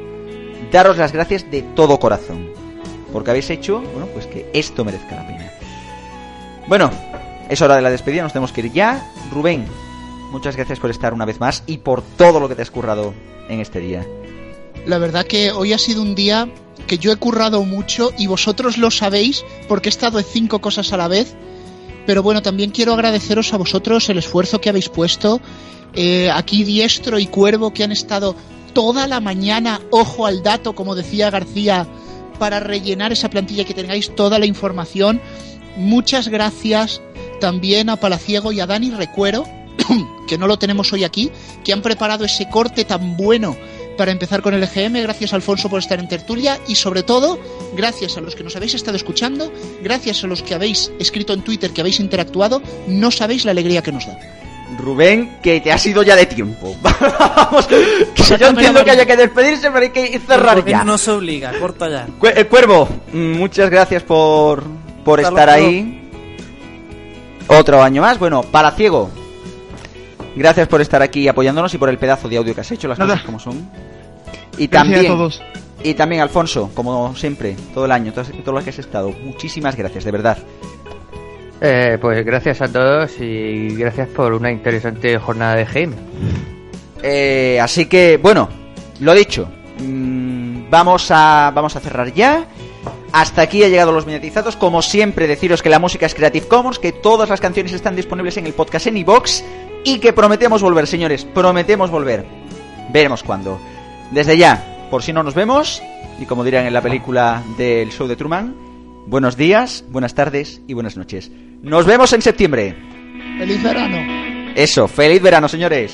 daros las gracias de todo corazón. Porque habéis hecho, bueno, pues que esto merezca la. Bueno, es hora de la despedida, nos tenemos que ir ya. Rubén, muchas gracias por estar una vez más y por todo lo que te has currado en este día. La verdad que hoy ha sido un día que yo he currado mucho y vosotros lo sabéis porque he estado en cinco cosas a la vez. Pero bueno, también quiero agradeceros a vosotros el esfuerzo que habéis puesto. Eh, aquí Diestro y Cuervo que han estado toda la mañana, ojo al dato, como decía García, para rellenar esa plantilla que tengáis toda la información. Muchas gracias también a Palaciego y a Dani Recuero, que no lo tenemos hoy aquí, que han preparado ese corte tan bueno para empezar con el EGM. Gracias Alfonso por estar en tertulia y sobre todo, gracias a los que nos habéis estado escuchando, gracias a los que habéis escrito en Twitter, que habéis interactuado, no sabéis la alegría que nos da. Rubén, que te has ido ya de tiempo. Vamos, que yo entiendo que haya que despedirse, pero hay que cerrar ya. no se obliga, corta ya. Eh, Cuervo, muchas gracias por, por Hasta estar ahí. Otro año más. Bueno, para ciego. Gracias por estar aquí apoyándonos y por el pedazo de audio que has hecho, las Nada. cosas como son. Y Gracias a también, todos. y también Alfonso, como siempre, todo el año, todo, todo lo que has estado. Muchísimas gracias, de verdad. Eh, pues gracias a todos y gracias por una interesante jornada de game. Eh, así que, bueno, lo dicho. mm, vamos, a, vamos a cerrar ya. Hasta aquí ha llegado los mediatizados. Como siempre, deciros que la música es Creative Commons, que todas las canciones están disponibles en el podcast en iVox y que prometemos volver, señores. Prometemos volver. Veremos cuándo. Desde ya, por si no nos vemos, y como dirán en la película del show de Truman, buenos días, buenas tardes y buenas noches. Nos vemos en septiembre. ¡Feliz verano! Eso, feliz verano, señores.